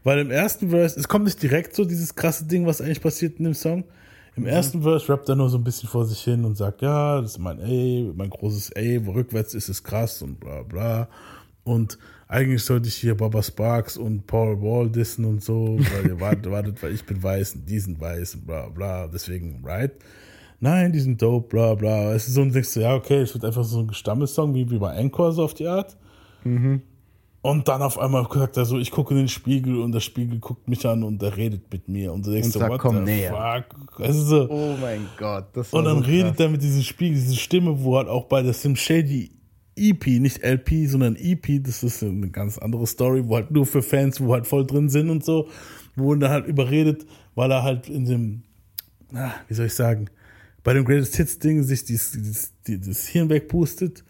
Weil im ersten Verse, es kommt nicht direkt so dieses krasse Ding, was eigentlich passiert in dem Song. Im ersten Verse rappt er nur so ein bisschen vor sich hin und sagt, ja, das ist mein A, mein großes A, wo rückwärts ist es krass und bla bla. Und eigentlich sollte ich hier Baba Sparks und Paul Wall dissen und so, weil ihr wartet, wartet, weil ich bin weiß und die sind weiß und bla bla, deswegen, right? Nein, die sind dope, bla bla. Es ist so und denkst du, ja, okay, es wird einfach so ein Gestammelsong, wie, wie bei Encore so auf die Art. Mhm. Und dann auf einmal sagt er so, ich gucke in den Spiegel und der Spiegel guckt mich an und er redet mit mir. Und du denkst Und so, sagt, what komm näher. fuck? Also so. Oh mein Gott. Das Und dann so redet er mit diesem Spiegel, diese Stimme, wo halt auch bei der Sim Shady EP, nicht LP, sondern EP, das ist eine ganz andere Story, wo halt nur für Fans, wo halt voll drin sind und so, wo er halt überredet, weil er halt in dem, na, wie soll ich sagen, bei dem Greatest Hits Ding sich dieses, dieses, dieses Hirn wegpustet.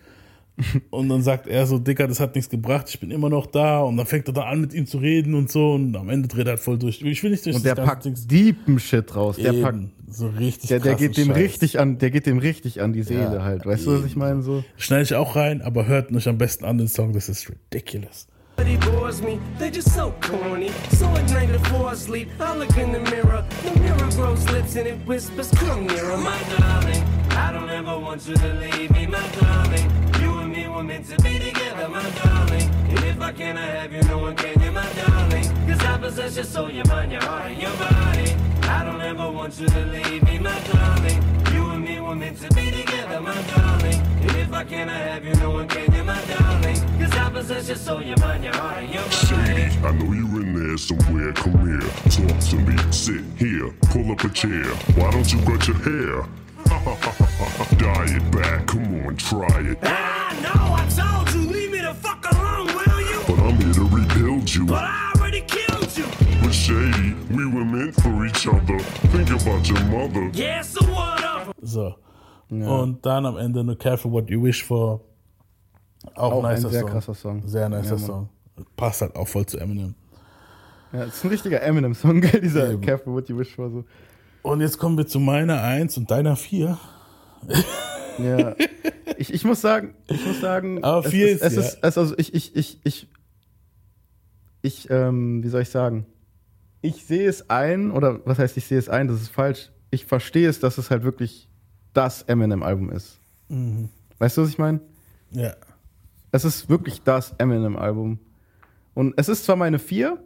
Und dann sagt er so, Dicker, das hat nichts gebracht, ich bin immer noch da. Und dann fängt er dann an, mit ihm zu reden und so. Und am Ende dreht er halt voll durch. Ich will nicht durch Und der packt Ding- deepen Shit raus. Der Eben, packt so richtig Der, der geht dem Scheiß. richtig an, der geht dem richtig an die Seele Ja, halt. Weißt du, was ich meine? So. Schneide ich auch rein, aber hört euch am besten an den Song, das ist ridiculous. They bores me, they just so corny. So at night before I sleep, I look in the mirror. The mirror grows lips and it whispers, Come nearer, my darling. I don't ever want you to leave me, my darling. You were meant to be together, my darling. And if I can't have you, no one can, you, my darling. Cause I possess your soul, your mind, your heart, and your body. I don't ever want you to leave me, my darling. You and me were meant to be together, my darling. And if I can't have you, no one can, you, my darling. Cause I possess your soul, your mind, your heart, and your body. Sadie, I know you're in there somewhere. Come here, talk to me. Sit here, pull up a chair. Why don't you cut your hair? Dye it back, come on, try it. Ah, no, I told you, leave me the fuck alone, will you? But I'm here to rebuild you. But I already killed you. But Shady, we were meant for each other. Think about your mother. Yeah, so what up? So. Und dann am Ende nur Careful What You Wish For. Auch, Auch ein nicer sehr Song. krasser Song. Sehr nicer Ja, Song. Passt halt auch voll zu Eminem. Ja, das ist ein richtiger Eminem-Song, gell? Dieser Eben. Careful What You Wish For. So. Und jetzt kommen wir zu meiner 1 und deiner 4. Ja. ich, ich muss sagen, ich muss sagen, Aber es viel ist, ist, es ja. ist, es, also ich, ich, ich, ich, ich, ähm, wie soll ich sagen? Ich sehe es ein, oder was heißt, ich sehe es ein, das ist falsch. Ich verstehe es, dass es halt wirklich das Eminem-Album ist. Mhm. Weißt du, was ich meine? Ja. Es ist wirklich das Eminem-Album. Und es ist zwar meine 4,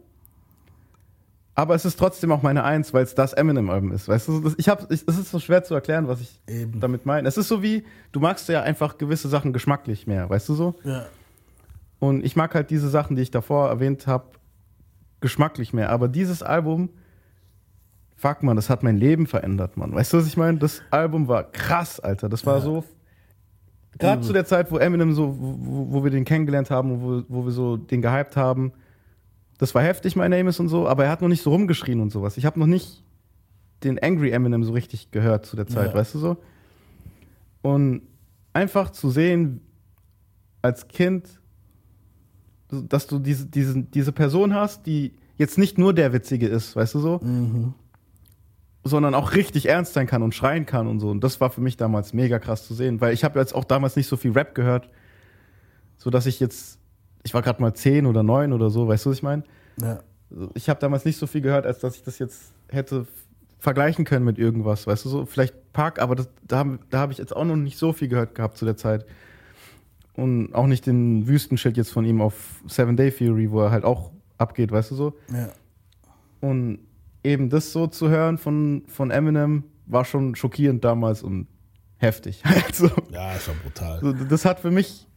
aber es ist trotzdem auch meine 1, weil es das Eminem-Album ist. Weißt du, ich hab, ich, es ist so schwer zu erklären, was ich damit meine. Es ist so wie, du magst ja einfach gewisse Sachen geschmacklich mehr, weißt du so? Ja. Und ich mag halt diese Sachen, die ich davor erwähnt habe, geschmacklich mehr. Aber dieses Album, fuck man, das hat mein Leben verändert, Mann. Weißt du, was ich meine? Das Album war krass, Alter. Das war Ja. so. Gerade zu der Zeit, wo Eminem so, wo, wo wir den kennengelernt haben, wo, wo wir so den gehypt haben. Das war heftig, My Name is und so, aber er hat noch nicht so rumgeschrien und sowas. Ich habe noch nicht den Angry Eminem so richtig gehört zu der Zeit, Ja. weißt du so? Und einfach zu sehen, als Kind, dass du diese, diese, diese Person hast, die jetzt nicht nur der Witzige ist, weißt du so, sondern auch richtig ernst sein kann und schreien kann und so. Und das war für mich damals mega krass zu sehen, weil ich habe jetzt auch damals nicht so viel Rap gehört, so dass ich jetzt, ich war gerade mal zehn oder neun oder so, weißt du, was ich meine? Ja. Ich habe damals nicht so viel gehört, als dass ich das jetzt hätte vergleichen können mit irgendwas, weißt du so, vielleicht Park, aber das, da habe da hab ich jetzt auch noch nicht so viel gehört gehabt zu der Zeit. Und auch nicht den Wüstenschild jetzt von ihm auf Seven Day Theory, wo er halt auch abgeht, weißt du so. Ja. Und eben das so zu hören von, von Eminem war schon schockierend damals und heftig. Also, Ja, ist war brutal. das hat für mich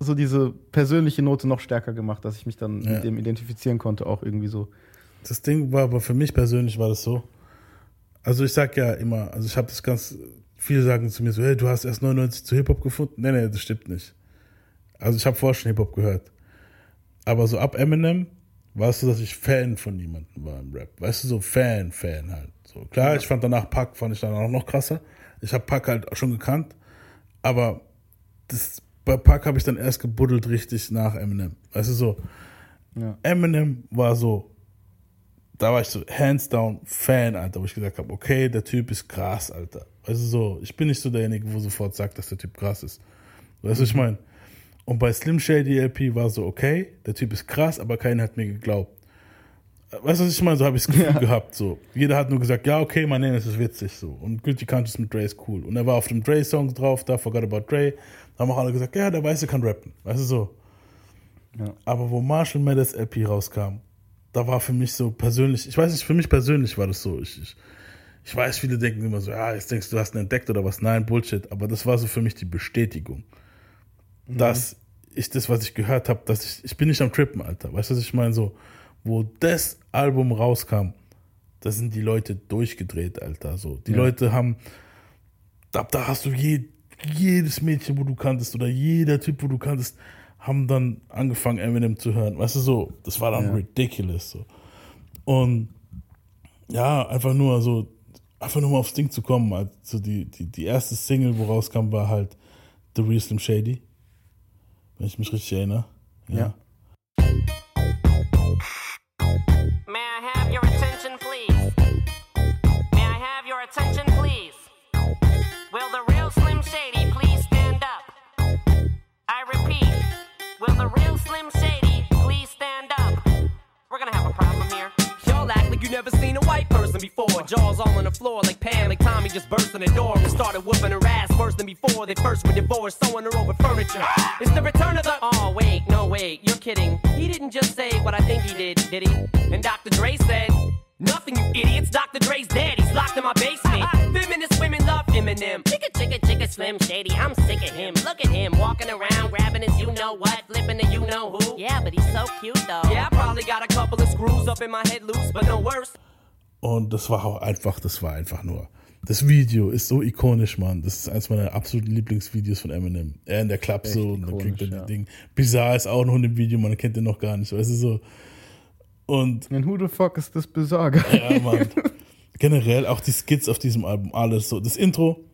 so diese persönliche Note noch stärker gemacht, dass ich mich dann Ja. mit dem identifizieren konnte, auch irgendwie so. Das Ding war aber für mich persönlich war das so. Also ich sag ja immer, also ich habe das ganz, viele sagen zu mir so, hey, du hast erst 99 zu Hip-Hop gefunden. Nee, nee, das stimmt nicht. Also ich habe vorher schon Hip-Hop gehört. Aber so ab Eminem warst du, dass ich Fan von niemandem war im Rap. Weißt du, so Fan, Fan halt. So, klar, ich fand danach Pack, fand ich dann auch noch krasser. Ich habe Pack halt schon gekannt, aber das, bei Pack habe ich dann erst gebuddelt richtig nach Eminem. Weißt du, so Ja. Eminem war so, da war ich so hands down Fan, Alter, wo ich gesagt habe, okay, der Typ ist krass, Alter. Weißt du, so, ich bin nicht so derjenige, wo sofort sagt, dass der Typ krass ist. Weißt du, was ich meine? Und bei Slim Shady LP war so, okay, der Typ ist krass, aber keiner hat mir geglaubt. Weißt du, was ich meine? So habe ich das Gefühl gehabt. So. Jeder hat nur gesagt, ja, okay, mein Name ist witzig. So. Und Guilty Conscious mit Dre ist cool. Und er war auf dem Dre-Song drauf, da Forgot About Dre. Da haben auch alle gesagt, ja, der Weiße kann rappen. Weißt du so. Aber wo Marshall Mathers LP rauskam, da war für mich so persönlich, ich weiß nicht, für mich persönlich war das so. Ich, ich, ich weiß, viele denken immer so, ja, jetzt denkst du, du hast ihn entdeckt oder was. Nein, Bullshit. Aber das war so für mich die Bestätigung, dass ich das, was ich gehört habe, dass ich, ich bin nicht am Trippen, Alter. Weißt du, was ich meine? So, wo das Album rauskam, da sind die Leute durchgedreht, Alter. So, die Ja. Leute haben, da, da hast du je, jedes Mädchen, wo du kanntest, oder jeder Typ, wo du kanntest, haben dann angefangen, Eminem zu hören. Weißt du, so, das war dann Ja. ridiculous. So. Und ja, einfach nur so, einfach nur mal aufs Ding zu kommen. Also die, die, die erste Single, wo rauskam, war halt The Real Slim Shady. Wenn ich mich richtig erinnere. Ja. May floor like Pam, like Tommy just burst in the door and started whooping her ass worse than before. They first were divorced, sewing her over furniture. It's the return of the. Oh, wait, no, wait, you're kidding. He didn't just say what I think he did, did he? And Dr. Dre said, Nothing, you idiots. Dr. Dre's dead. He's locked in my basement. Feminist women love Eminem. Chicka, chicka, chicka, Slim Shady. I'm sick of him. Look at him walking around, grabbing his you know what, flipping the you know who. Yeah, but he's so cute though. Yeah, I probably got a couple of screws up in my head loose, but no worse. Und das war auch einfach, das war einfach nur. Das Video ist so ikonisch, Mann. Das ist eines meiner absoluten Lieblingsvideos von Eminem. Er in der Klapse Echt und dann kriegt er ja. Ding. Bizarre ist auch noch in dem Video, man kennt den noch gar nicht. Weißt du so. Und. And who the fuck is this bizarre? Ja, Mann. Generell auch die Skits auf diesem Album, alles so. Das Intro,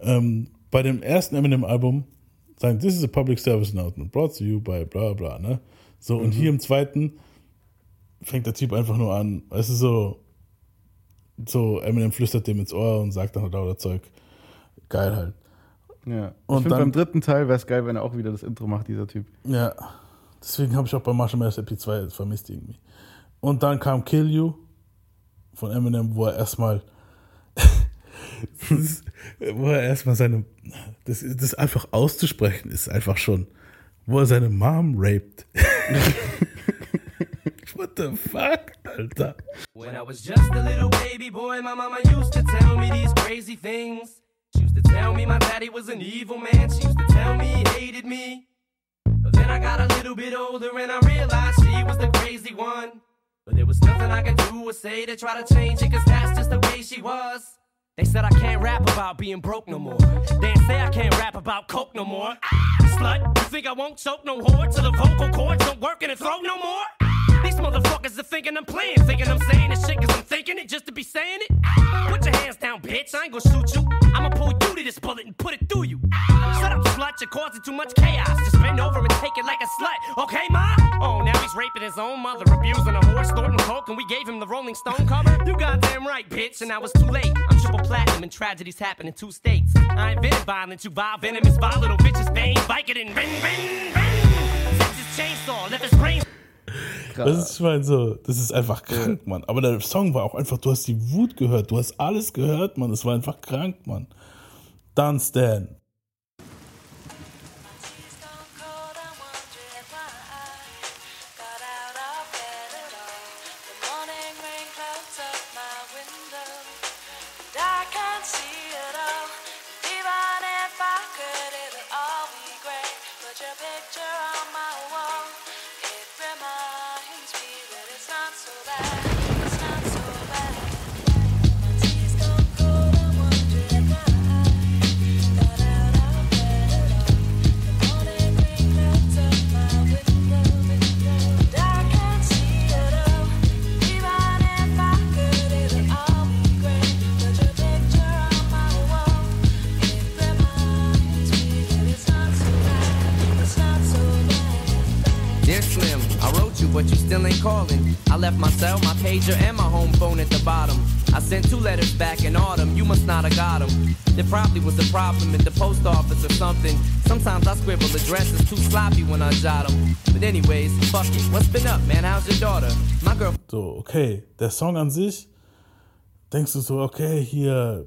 ähm, bei dem ersten Eminem-Album, sagen, this is a public service announcement, brought to you by bla bla, ne? So, und Mhm. hier im zweiten fängt der Typ einfach nur an, weißt du, so, so Eminem flüstert dem ins Ohr und sagt dann lauter Zeug. Geil halt. Ja. Und ich finde, dann- beim dritten Teil wäre es geil, wenn er auch wieder das Intro macht, dieser Typ. Ja, deswegen habe ich auch bei Marshall Mathers LP2 vermisst irgendwie. Und dann kam Kill You von Eminem, wo er erstmal wo er erstmal seine das, das einfach auszusprechen ist einfach schon, wo er seine Mom raped. What the fuck? When I was just a little baby boy, my mama used to tell me these crazy things. She used to tell me my daddy was an evil man. She used to tell me he hated me. But then I got a little bit older and I realized she was the crazy one. But there was nothing I could do or say to try to change it, cause that's just the way she was. They said I can't rap about being broke no more. They say I can't rap about coke no more. Ah, slut, you think I won't choke no whore till the vocal cords don't work in the throat no more? These motherfuckers are thinking I'm playing, thinking I'm saying this shit cause I'm thinking it just to be saying it. Put your hands down, bitch, I ain't gonna shoot you. I'ma pull you to this bullet and put it through you. Shut up, slut, you're causing too much chaos. Just bend over and take it like a slut, okay, ma? Oh, now he's raping his own mother, abusing a horse, snorting coke, and we gave him the Rolling Stone cover? You goddamn right, bitch, and now it's too late. I'm triple platinum and tragedies happen in two states. I invented violence, you vile venomous, vile little bitches, vein, Vicodin, ring, ring, ring. Sex his chainsaw, left his brains Das ist, ich meine, so, das ist einfach krank, Mann. Aber der Song war auch einfach, du hast die Wut gehört, du hast alles gehört, Mann. Das war einfach krank, Mann. Dann Stan. So, okay, der Song an sich, denkst du so, okay, hier,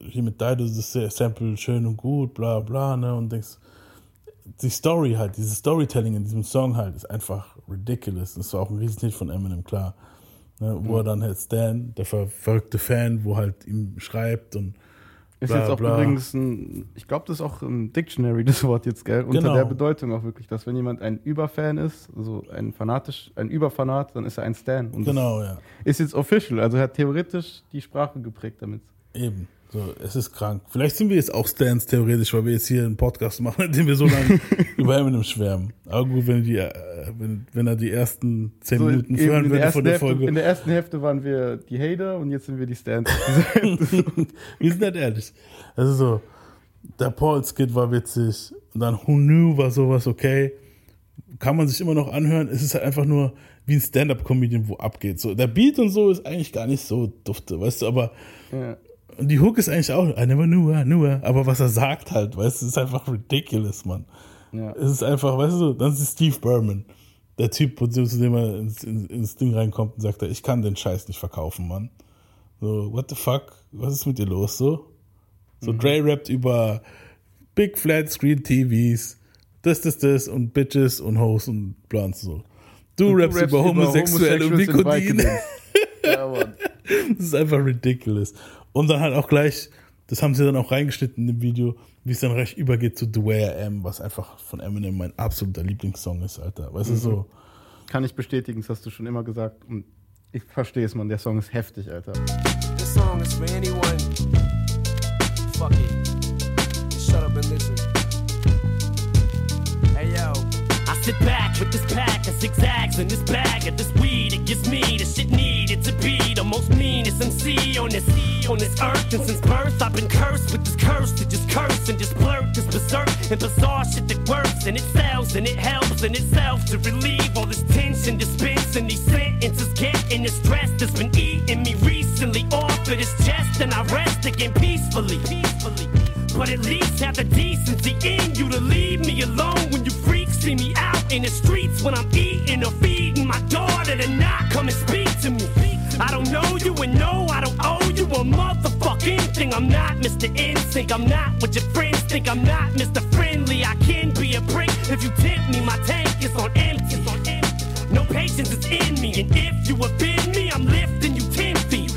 hier mit Dido ist das Sample schön und gut, bla bla, ne, und denkst, die Story halt, dieses Storytelling in diesem Song halt, ist einfach ridiculous. Das war auch ein Riesenhit von Eminem, klar. Ne, wo Mhm. er dann halt Stan, der ver verrückte Fan, wo halt ihm schreibt und Ist bla, jetzt auch bla. übrigens ein, ich glaube, das ist auch im Dictionary das Wort jetzt, gell? Unter Genau. der Bedeutung auch wirklich, dass wenn jemand ein Überfan ist, also ein fanatisch, ein Überfanat, dann ist er ein Stan. Und Genau, ja. Ist jetzt official, also er hat theoretisch die Sprache geprägt damit. Eben. So, es ist krank. Vielleicht sind wir jetzt auch Stans theoretisch, weil wir jetzt hier einen Podcast machen, in dem wir so lange über Eminem schwärmen. Aber gut, wenn, die, äh, wenn, wenn er die ersten zehn So, Minuten hören würde von der Hälfte, Folge. in der ersten Hälfte waren wir die Hater und jetzt sind wir die Stans. wir sind halt ehrlich. Also so, der Paul-Skit war witzig und dann Who Knew war sowas okay. Kann man sich immer noch anhören. Es ist halt einfach nur wie ein Stand-Up-Comedian, wo abgeht. So, der Beat und so ist eigentlich gar nicht so dufte, weißt du, aber ja. Und die Hook ist eigentlich auch, I never knew, I knew, aber was er sagt halt, weißt du, ist einfach ridiculous, Mann. Ja. Es ist einfach, weißt du, dann ist es Steve Berman, der Typ, wo- zu dem er ins, ins, Ding reinkommt und sagt, ich kann den Scheiß nicht verkaufen, Mann. So, what the fuck, was ist mit dir los, so? So, Dre rappt über Big Flat Screen TVs, das, das, das und Bitches und Hoes und Blondes, so. Du, Und du rappst, rappst über über Homosexuelle und. Vicodins. Ja, Mann. Das ist einfach ridiculous. Und dann halt auch gleich, das haben sie dann auch reingeschnitten in dem Video, wie es dann recht übergeht zu The Way I Am, was einfach von Eminem mein absoluter Lieblingssong ist, Alter. Weißt du, Mhm. so. Kann ich bestätigen, das hast du schon immer gesagt. Und ich verstehe es, Mann. Der Song ist heftig, Alter. This song is for anyone. Fuck it. Shut up and listen. Hey yo. I sit back with this pack of zigzags and this bag of this weed. It gives me the shit needed to be the most meanest MC on this on this earth. And since birth, I've been cursed with this curse to just curse and just blurt this berserk and bizarre shit that works and it sells and it helps in itself to relieve all this tension, dispensing these sentences, getting the stress that's been eating me recently off of this chest. And I rest again peacefully. Peacefully. But at least have the decency in you to leave me alone when you freaks see me out in the streets when I'm eating or feeding my daughter to not come and speak to me. I don't know you and no, I don't owe you a motherfucking thing. I'm not Mr. Insync, I'm not what your friends think. I'm not Mr. Friendly, I can be a prick if you tempt me. My tank is on empty. No patience is in me, and if you offend me, I'm lifting you ten feet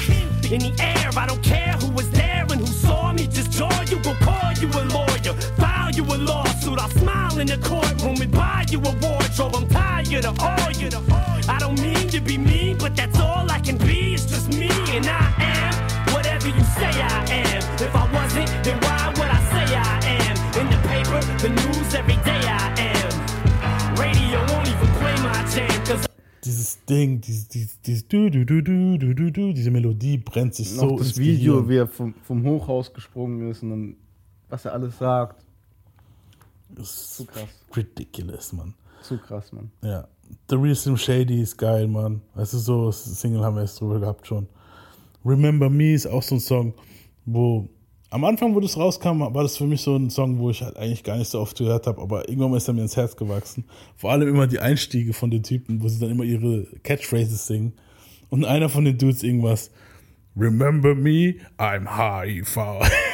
in the air. I don't care who was there and who saw me. Just jaw you, will call you a lawyer, file you a lawsuit. I'll smile in the courtroom and buy you a wardrobe. I'm tired of all you. I don't mean to be mean, but that's all I can be. It's just me, and I am whatever you say I am. If I wasn't, then why would I say I am? In the paper, the news every day I am. Radio won't even play my jam, cause Dieses Ding, dieses, dieses, dieses du, du, du, du, du, du, du, diese Melodie brennt sich so Noch das ins Video, Gehirn. wie er vom, vom Hochhaus gesprungen ist und dann, was er alles sagt. Zu krass. Ridiculous, Mann. Zu krass, Mann. Ja. The Real Slim Shady ist geil, Mann. Weißt du, so, Single haben wir jetzt drüber gehabt schon. Remember Me ist auch so ein Song, wo am Anfang, wo das rauskam, war das für mich so ein Song, wo ich halt eigentlich gar nicht so oft gehört habe, aber irgendwann ist er mir ins Herz gewachsen. Vor allem immer die Einstiege von den Typen, wo sie dann immer ihre Catchphrases singen. Und einer von den Dudes irgendwas, Remember me, I'm HIV.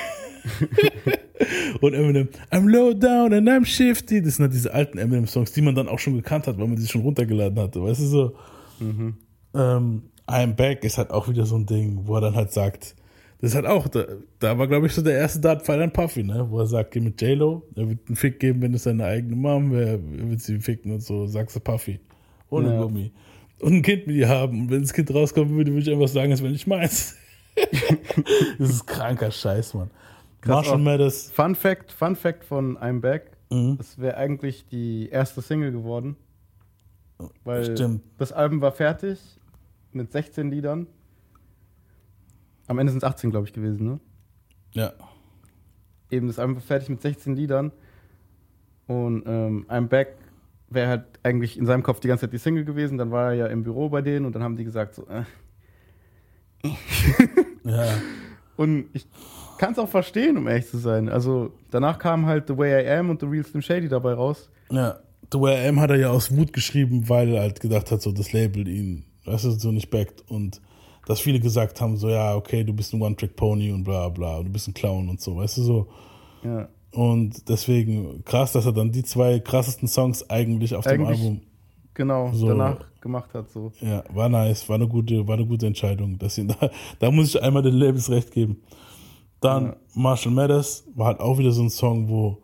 Und Eminem, I'm low down and I'm shifty. Das sind halt diese alten Eminem-Songs, die man dann auch schon gekannt hat, weil man sie schon runtergeladen hatte. Weißt du so? Ähm, I'm Back ist halt auch wieder so ein Ding, wo er dann halt sagt, das ist halt auch, da, da war glaube ich so der erste Dartpfeil an Puffy, ne? wo er sagt, geh mit J-Lo, er wird einen Fick geben, wenn es seine eigene Mom wäre, er wird sie ficken und so, sagst du Puffy. Ohne Ja. Gummi. Und ein Kind mit ihr haben. Und wenn das Kind rauskommen würde, würde ich einfach sagen, es wäre nicht meins. das ist kranker Scheiß, Mann. Krass Marshall. Mathers. Fun Fact, Fun Fact von I'm Back. Mhm. Das wäre eigentlich die erste Single geworden. Weil Stimmt. das Album war fertig mit 16 Liedern. Am Ende sind es 18, glaube ich, gewesen, ne? Ja. Eben, das Album war fertig mit 16 Liedern. Und ähm, I'm Back wäre halt eigentlich in seinem Kopf die ganze Zeit die Single gewesen. Dann war er ja im Büro bei denen und dann haben die gesagt so, äh. Ja. Und ich kann es auch verstehen, um ehrlich zu sein. Also danach kam halt The Way I Am und The Real Slim Shady dabei raus. Ja, The Way I Am hat er ja aus Wut geschrieben, weil er halt gedacht hat, so das Label ihn, weißt du, so nicht backt und dass viele gesagt haben, so ja, okay, du bist ein One-Trick-Pony und bla bla, du bist ein Clown und so, weißt du so. Ja. Und deswegen krass, dass er dann die zwei krassesten Songs eigentlich auf Eigentlich dem Album. Genau, So. danach gemacht hat. So. Ja, war nice, war eine gute, war eine gute Entscheidung. Dass ihn da, da muss ich einmal den Labels recht geben. Dann Marshall Mathers war halt auch wieder so ein Song, wo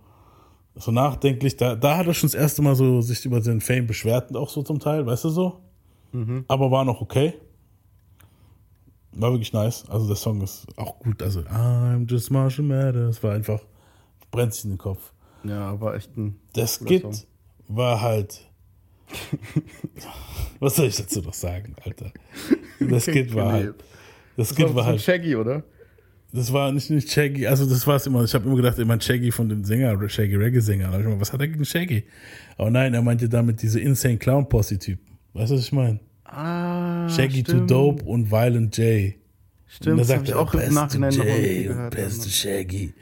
so nachdenklich, da, da hat er schon das erste Mal so sich über seinen Fame beschwert und auch so zum Teil, weißt du so? Mhm. Aber war noch okay. War wirklich nice. Also der Song ist auch gut. Also I'm just Marshall Mathers war einfach, brennt sich in den Kopf. Ja, war echt ein. Das Skit Song. war halt. Was soll ich dazu noch sagen, Alter? Das Skit war halt. Das Skit war war halt. Shaggy, oder? Das war nicht, nicht Shaggy, also das war es immer. Ich habe immer gedacht, meine Shaggy von dem Sänger, Shaggy Reggae-Sänger. Immer, was hat er gegen Shaggy? Aber nein, er meinte damit diese Insane Clown Posse-Typen. Weißt du, was ich meine? Ah, Shaggy stimmt. to Dope und Violent J. Stimmt, das da hab sagt ich auch im Nachhinein noch gehört, beste Shaggy.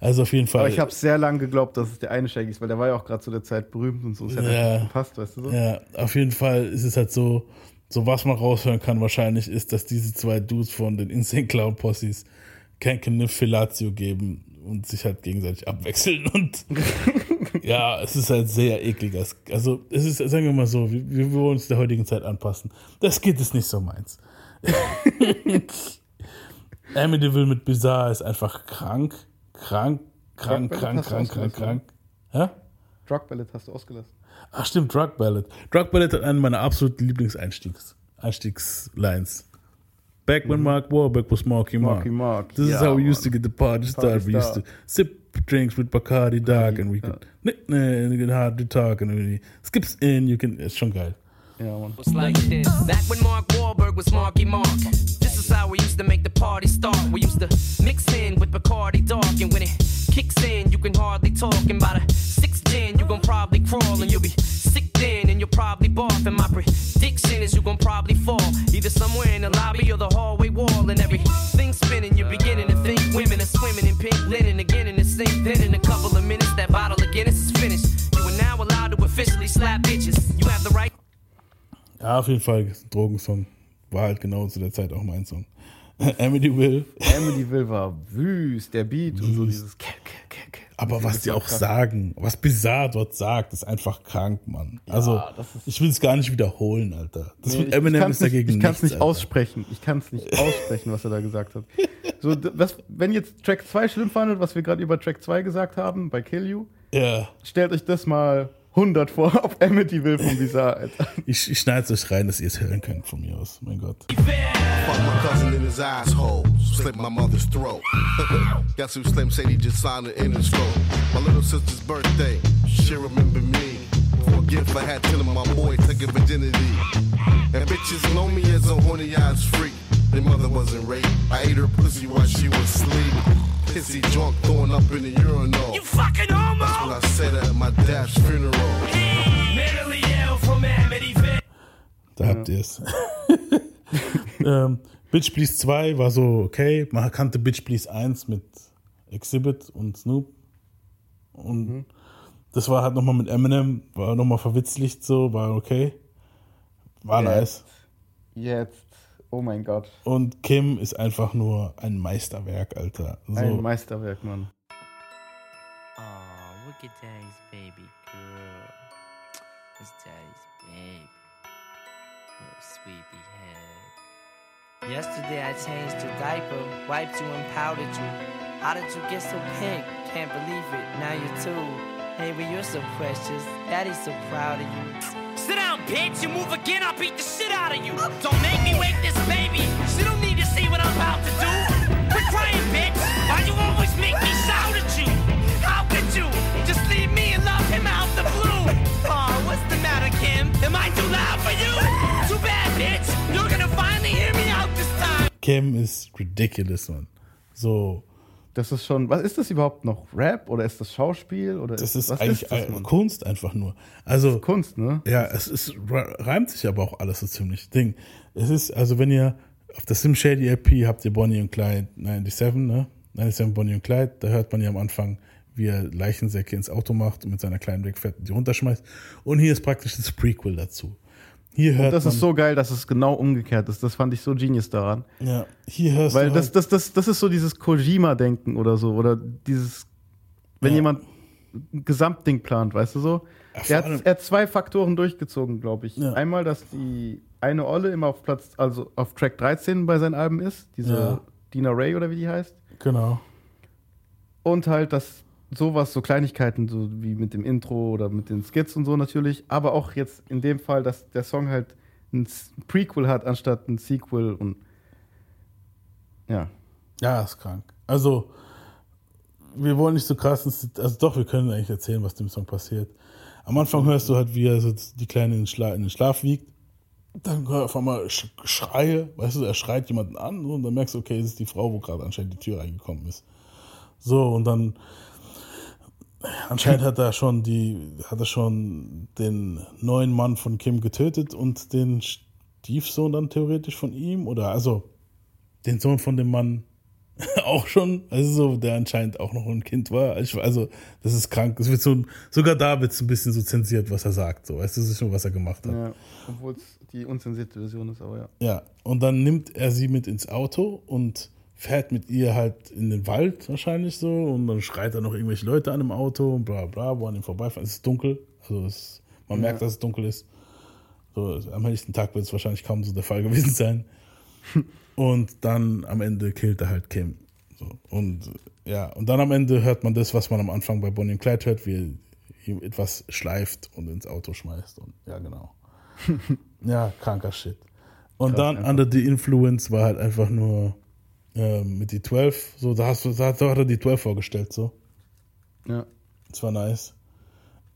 Also auf jeden Fall. Aber ich habe sehr lange geglaubt, dass es der eine Shaggy ist, weil der war ja auch gerade zu der Zeit berühmt und so. Es hat Ja. gepasst, weißt du so? Ja, auf jeden Fall ist es halt so, so was man raushören kann wahrscheinlich ist, dass diese zwei Dudes von den Insane Clown Posses kein Kniff Fellatio geben und sich halt gegenseitig abwechseln und ja, es ist halt sehr ekliger. Also es ist, sagen wir mal so, wir, wir wollen uns der heutigen Zeit anpassen. Das geht es nicht so meins. Amityville mit Bizarre ist einfach krank, krank, krank, Drug krank, krank, krank, krank. Hä? Drug Ballad hast du ausgelassen. Ach stimmt, Drug Ballad. Drug Ballad hat eine meiner absoluten Lieblingseinstiegs Einstiegslines. Back when mm-hmm. Mark Wahlberg was Marky Mark. Marky Mark, This is how we Mann. used to get the party started. We used to sip drinks with Bacardi mm-hmm. Dark and we uh. could and get hard to talk and we skips in, you can, ist schon geil. Ja, Mann. was like this. Back when Mark Wahlberg was Marky Mark. This is how we used to make the party start. We used to mix in with Bacardi Dark, and when it kicks in, you can hardly talk. And by the sixth you gon' probably crawl, and you'll be sick then, and you'll probably barf. And my prediction is you gon' probably fall, either somewhere in the lobby or the hallway wall, and everything's spinning. You're beginning to think women are swimming in pink linen again in the sink. Then in a couple of minutes, that bottle of Guinness is finished. You are now allowed to officially slap bitches. You have the right. Ja, auf jeden Fall, Drogensong. War halt genau zu der Zeit auch mein Song. Amityville. Amityville war wüst, der Beat und so dieses. Aber was die auch krass. sagen, was Bizarre dort sagt, ist einfach krank, Mann. Also, das ist- ich will es gar nicht wiederholen, Alter. Das Nee, Eminem ist dagegen nicht, Ich kann es nicht Alter. aussprechen. Ich kann es nicht aussprechen, was er da gesagt hat. So, was, wenn jetzt Track 2 schlimm fandet, was wir gerade über Track 2 gesagt haben, bei Kill You, Ja. stellt euch das mal 100 vor auf Amityville von Bizarre, Alter. Ich, ich schneide es euch rein, dass ihr es hören könnt von mir aus. Mein Gott. Fuck my cousin in his asshole, slit my mother's throat. Guess who Slim Shady just signed an Interscope? My little sister's birthday, she remember me. For gift I had telling my boy taking virginity. And bitches know me as a horny ass freak. Their mother wasn't raped. I ate her pussy while she was asleep. Pissy drunk, throwing up in the urinal. You fucking homo! That's what I said at my dad's funeral. Mentally ill from Amityville. Da habt ihr es. ähm, Bitch Please 2 war so okay. Man kannte Bitch Please 1 mit Exhibit und Snoop. Und Mhm. das war halt nochmal mit Eminem, war nochmal verwitzlicht so, war okay. War nice. Jetzt, oh mein Gott. Und Kim ist einfach nur ein Meisterwerk, Alter. So, Ein Meisterwerk, Mann. Oh, look at Daddy's baby girl. That's Daddy's baby. Little sweetie head. Yesterday I changed your diaper, wiped you and powdered you. How did you get so pink? Can't believe it, now you're two. Baby, you're so precious. Daddy's so proud of you. Sit down, bitch. You move again, I'll beat the shit out of you. Don't make me wake this baby. She don't need to see what I'm about to do. Quit crying, bitch. Why you always make me shout at you? How could you just leave me and love him out the blue? Oh, what's the matter, Kim? Am I too loud for you? Too bad, bitch. You're gonna finally hear me out this time. Kim ist ridiculous, man. So, Das ist schon, was ist das überhaupt noch? Rap oder ist das Schauspiel? Oder Das ist was eigentlich das, äh? Kunst einfach nur. Also Kunst, ne? Ja, es ist reimt sich aber auch alles so ziemlich. Ding. Es ist also wenn ihr auf der Sim Shady LP habt ihr Bonnie und Clyde 97, ne? 97 Bonnie und Clyde, da hört man ja am Anfang, wie er Leichensäcke ins Auto macht und mit seiner kleinen Wegfährt die runterschmeißt. Und hier ist praktisch das Prequel dazu. Hier hört Und das man, ist so geil, dass es genau umgekehrt ist. Das fand ich so genius daran. Ja, hier hörst Weil du das, halt- das, das, das ist so dieses Kojima-Denken oder so. Oder dieses, wenn Ja. jemand ein Gesamtding plant, weißt du so? Ja, vor er, hat, er hat zwei Faktoren durchgezogen, glaube ich. Einmal, dass die eine Olle immer auf Platz, also auf Track 13 bei seinen Alben ist, diese Ja. Dina Ray oder wie die heißt. Genau. Und halt, dass sowas, so Kleinigkeiten, so wie mit dem Intro oder mit den Skits und so natürlich, aber auch jetzt in dem Fall, dass der Song halt ein Prequel hat anstatt ein Sequel und ja. Ja, ist krank. Also, wir wollen nicht so krass, also doch, wir können eigentlich erzählen, was dem Song passiert. Am Anfang hörst du halt, wie er so die Kleine in den, Schla in den Schlaf wiegt. Dann hör auf einmal Sch Schreie, weißt du, er schreit jemanden an und dann merkst du, okay, das ist die Frau, wo gerade anscheinend die Tür reingekommen ist. So, und dann anscheinend hat er schon die, hat er schon den neuen Mann von Kim getötet und den Stiefsohn dann theoretisch von ihm oder also den Sohn von dem Mann auch schon, also so, der anscheinend auch noch ein Kind war. Ich, also, das ist krank. Es wird so, sogar da wird es ein bisschen so zensiert, was er sagt. So, weißt du, das ist schon, was er gemacht hat. ja. Obwohl es die unzensierte Version ist, aber ja. Ja, und dann nimmt er sie mit ins Auto und fährt mit ihr halt in den Wald wahrscheinlich so und dann schreit er noch irgendwelche Leute an im Auto und bla bla, wo an ihm vorbeifahren. Es ist dunkel, also es, man Ja. merkt, dass es dunkel ist. So, am helllichten Tag wird es wahrscheinlich kaum so der Fall gewesen sein. und dann am Ende killt er halt Kim. So, und ja, und dann am Ende hört man das, was man am Anfang bei Bonnie und Clyde hört, wie er ihm etwas schleift und ins Auto schmeißt. Und ja, genau. ja, kranker Shit. Und Krass, dann einfach. Under the Influence war halt einfach nur ähm, mit die 12. So, da hast du, da hat er die 12 vorgestellt, so. Ja. Das war nice.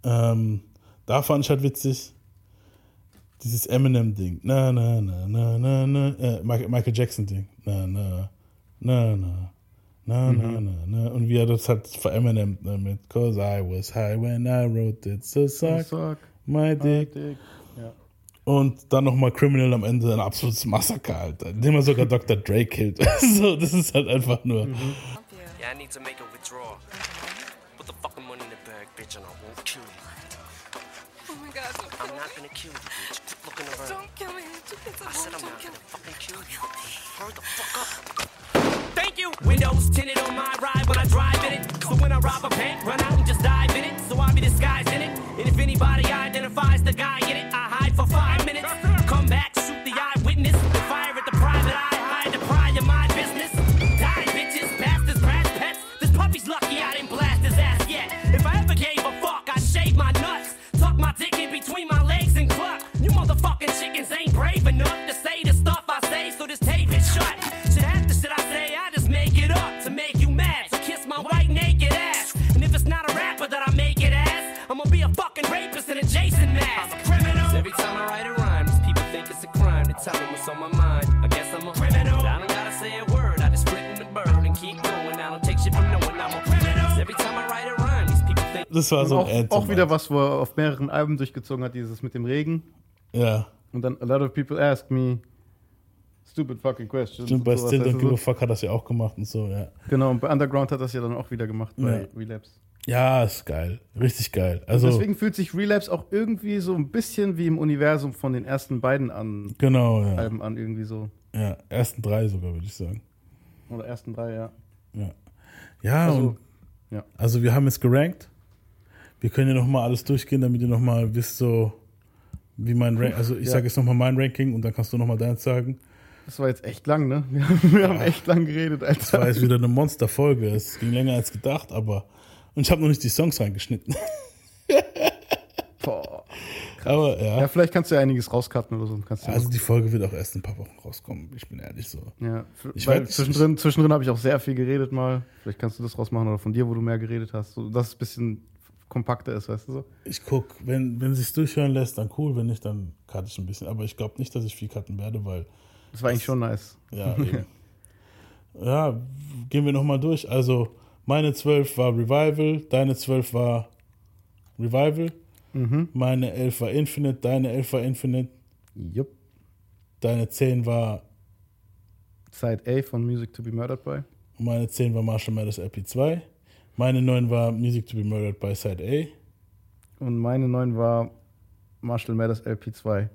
Ähm, da fand ich halt witzig, dieses Eminem-Ding. Na, na, na, na, na, na. Äh, Michael Jackson-Ding. Na, na, na, na. Na, na, Mhm. na, na. Und wie er das halt für Eminem damit. Cause I was high when I wrote it. So suck, Suck my dick. Ja. Und dann nochmal Criminal am Ende, ein absolutes Massaker, Alter. Indem er sogar Dr. Dre killt. so, das ist halt einfach nur. Yeah, I need to make a withdrawal. Put the fucking money in the bag, bitch, and I won't kill you. Oh my god, don't I'm not gonna kill you, bitch. Quit looking around. Don't kill me. I said I'm not gonna fucking kill you. Hurry the fuck up. Thank you. Windows tinted on my ride when I drive in it. So when I rob a bank, run out and just dive in it. So I be disguised in it. And if anybody identifies the guy in it, I hide for five minutes. What's on my mind. I guess I'm a criminal. I don't gotta say a word, I just split in the bird and keep going. I don't take shit from no one, I'm a criminal. Every time I write a rhyme, these people think Das war so auch, ein Anthem, auch wieder was, wo er auf mehreren Alben durchgezogen hat, dieses mit dem Regen. Ja. Und dann, a lot of people ask me stupid fucking questions. Stimmt, bei Still Don't Give a. Fuck hat das ja auch gemacht und so, ja. Genau, und bei Underground hat das ja dann auch wieder gemacht, bei Ja. Relapse. Ja, ist geil. Richtig geil. Also, Deswegen fühlt sich Relapse auch irgendwie so ein bisschen wie im Universum von den ersten beiden an, genau, ja. Alben an, irgendwie so. Ja, ersten drei sogar, würde ich sagen. Oder ersten drei, ja. Ja. Ja, Also, und ja. also wir haben jetzt gerankt. Wir können ja nochmal alles durchgehen, damit ihr nochmal wisst, so wie mein Rank, also ich Ja. sage jetzt nochmal mein Ranking und dann kannst du nochmal deins sagen. Das war jetzt echt lang, ne? Wir haben, wir haben echt lang geredet, Alter. Das war jetzt wieder eine Monsterfolge. Es ging länger als gedacht, aber und ich habe noch nicht die Songs reingeschnitten. Boah. Aber ja. Ja, vielleicht kannst du ja einiges rauscutten oder so. Du Also die Folge wird auch erst in ein paar Wochen rauskommen, ich bin ehrlich so. Ja, ich weil zwischendrin, zwischendrin habe ich auch sehr viel geredet mal. Vielleicht kannst du das rausmachen oder von dir, wo du mehr geredet hast, so, dass es ein bisschen kompakter ist, weißt du so. Ich guck, wenn, wenn sich's durchhören lässt, dann cool, wenn nicht, dann cutte ich ein bisschen. Aber ich glaube nicht, dass ich viel cutten werde, weil. Das war eigentlich schon nice. Ja. Ja, gehen wir nochmal durch. Also, meine 12 war Revival, deine 12 war Revival, Mhm. meine 11 war Infinite, deine 11 war Infinite. Jupp. Deine 10 war Side A von Music to be Murdered by. Und meine 10 war Marshall Mathers LP2. Meine 9 war Music to be Murdered by Side A. Und meine 9 war Marshall Mathers LP2. Wo,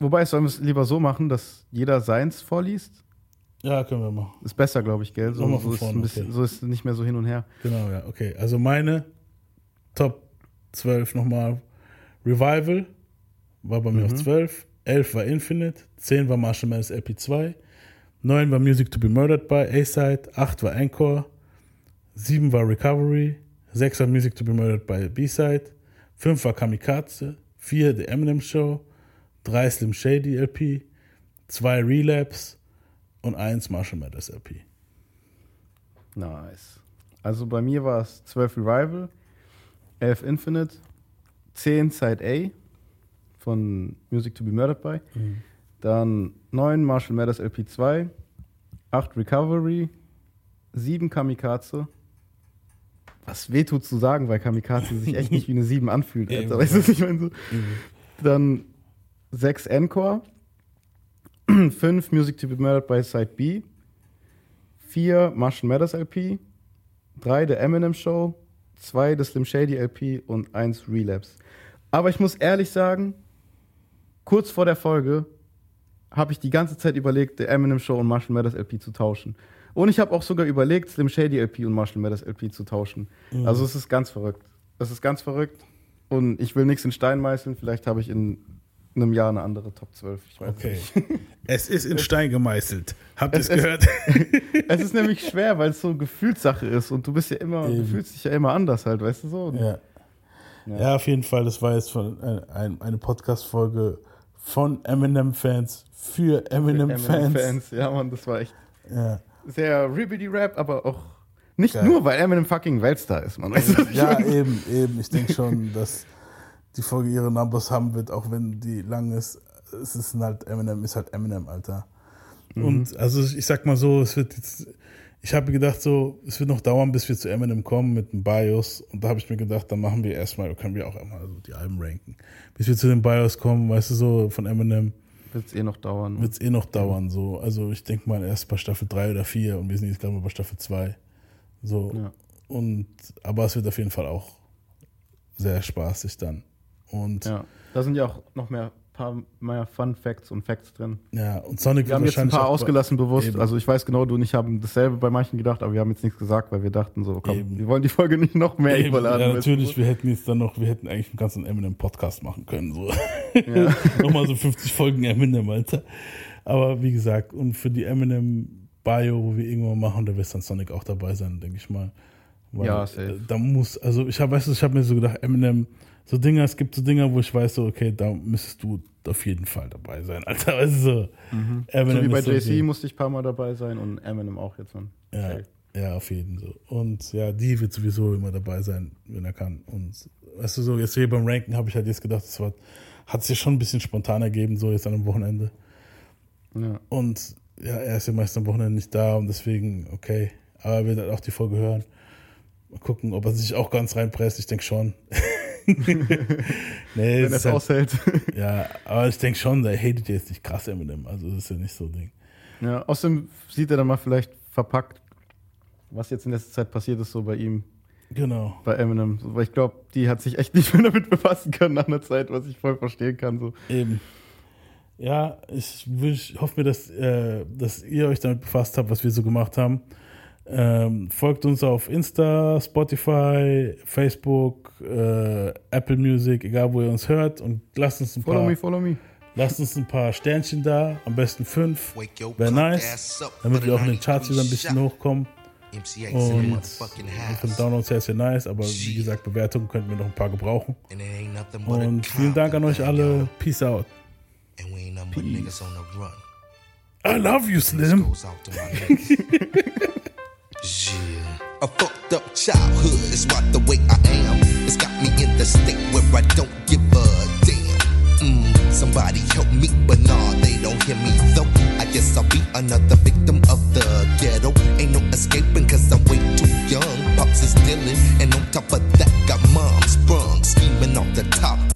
wobei, sollen wir es lieber so machen, dass jeder seins vorliest? Ja, können wir machen. Ist besser, glaube ich, gell? So, so, ist ein bisschen, okay. so ist es nicht mehr so hin und her. Genau, ja, okay. Also meine Top 12 nochmal. Revival war bei mir auf Mhm. 12. 11 war Infinite. 10 war Marshall Mathers LP2. 9 war Music to be Murdered by A-Side. 8 war Encore. 7 war Recovery. 6 war Music to be Murdered by B-Side. 5 war Kamikaze. 4 The Eminem Show. 3 Slim Shady LP. 2 Relapse. Und 1 Marshall Mathers LP. Nice. Also bei mir war es 12 Revival, 11 Infinite, 10 Side A von Music to be Murdered by, Mhm. dann 9 Marshall Mathers LP2, 8 Recovery, 7 Kamikaze. Was weh tut zu sagen, weil Kamikaze sich echt nicht wie eine 7 anfühlt. Alter. Weißt du, ich meine? So. Mhm. Dann 6 Encore, 5 Music to be Murdered by Side B, 4 Marshall Mathers LP, 3 The Eminem Show, 2 The Slim Shady LP und 1 Relapse. Aber ich muss ehrlich sagen, kurz vor der Folge habe ich die ganze Zeit überlegt, The Eminem Show und Marshall Mathers LP zu tauschen. Und ich habe auch sogar überlegt, Slim Shady LP und Marshall Mathers LP zu tauschen. Mhm. Also es ist ganz verrückt. Es ist ganz verrückt. Und ich will nichts in Stein meißeln. Vielleicht habe ich in einem Jahr eine andere Top 12. Ich weiß Okay. Es ist in Stein gemeißelt. Habt ihr es gehört? es ist nämlich schwer, weil es so Gefühlssache ist und du bist ja immer, du Eben. fühlst dich ja immer anders halt, weißt du so? Und- Ja. Ja. auf jeden Fall. Das war jetzt von, äh, ein, eine Podcast-Folge von Eminem-Fans für Eminem-Fans. Eminem-Fans. Ja, Mann, das war echt Ja. sehr Ribbity-Rap, aber auch nicht Geil. nur, weil Eminem fucking Weltstar ist, man. Weißt du, ja, eben, eben. Ich denke schon, dass die Folge ihre Numbers haben wird, auch wenn die lang ist. Es ist halt Eminem, ist halt Eminem, Alter. Mhm. Und also ich sag mal so, es wird jetzt, ich habe gedacht so, es wird noch dauern, bis wir zu Eminem kommen mit dem BIOS. Und da habe ich mir gedacht, dann machen wir erstmal, können wir auch einmal so die Alben ranken. Bis wir zu den BIOS kommen, weißt du so, von Eminem. Wird es eh noch dauern. Wird es eh noch dauern, so. Also ich denke mal erst bei Staffel 3 oder 4 und wir sind jetzt gerade mal bei Staffel 2. So. Ja. Und, aber es wird auf jeden Fall auch sehr spaßig dann. Und Ja, da sind ja auch noch mehr paar mehr Fun Facts und Facts drin. Ja, und Sonic wir haben jetzt ein paar ausgelassen bewusst. Eben. Also ich weiß genau, du und ich haben dasselbe bei manchen gedacht, aber wir haben jetzt nichts gesagt, weil wir dachten so, komm, Eben. wir wollen die Folge nicht noch mehr Eben, überladen. ja, natürlich, wir hätten jetzt dann noch, wir hätten eigentlich einen ganzen Eminem-Podcast machen können. So. Ja. Nochmal so 50 Folgen Eminem, Alter. Aber wie gesagt, und für die Eminem-Bio, wo wir irgendwann machen, da wird dann Sonic auch dabei sein, denke ich mal. Weil, Ja, safe. äh, Da muss, also ich habe, weißt du, ich habe mir so gedacht, Eminem, so Dinger, es gibt so Dinger, wo ich weiß, so, okay, da müsstest du auf jeden Fall dabei sein, Alter. Weißt du, so. Mhm. So wie bei so JC die- musste ich ein paar Mal dabei sein und Eminem auch jetzt. Man. Ja, ja, auf jeden Fall. Und ja, die wird sowieso immer dabei sein, wenn er kann. Und weißt du so, jetzt hier beim Ranken habe ich halt jetzt gedacht, das war, hat sich schon ein bisschen spontan ergeben, so jetzt an einem Wochenende. Ja. Und ja, er ist ja meist am Wochenende nicht da und deswegen, okay. Aber er wird halt auch die Folge hören. Mal gucken, ob er sich auch ganz reinpresst. Ich denke schon. nee, Wenn es er es aushält. Ja, aber ich denke schon, der hatet jetzt nicht krass Eminem. Also das ist ja nicht so ein Ding. Ja, außerdem sieht er dann mal vielleicht verpackt, was jetzt in letzter Zeit passiert ist, so bei ihm. Genau. Bei Eminem. Weil ich glaube, die hat sich echt nicht mehr damit befassen können nach einer Zeit, was ich voll verstehen kann. So. Eben. Ja, ich, wünsch, hoffe mir, dass, äh, dass ihr euch damit befasst habt, was wir so gemacht haben. Ähm, folgt uns auf Insta, Spotify, Facebook, äh, Apple Music, egal wo ihr uns hört und lasst uns ein Follow paar, me, follow me. lasst uns ein paar Sternchen da, am besten fünf, wäre nice, damit wir auch in den Charts wieder ein bisschen hochkommen. Und von Downloads her ist ja nice, aber wie gesagt, Bewertungen könnten wir noch ein paar gebrauchen. Und vielen Dank an euch alle. Peace out. And we ain't nothing but niggas on the run. I love you, Slim. yeah. A fucked up childhood is what the way I am. It's got me in the state where I don't give a damn. Mm, somebody help me, but nah, they don't hear me though. I guess I'll be another victim of the ghetto. Ain't no escaping cause I'm way too young. Pops is dealing, and on top of that, got mom sprung, scheming off the top.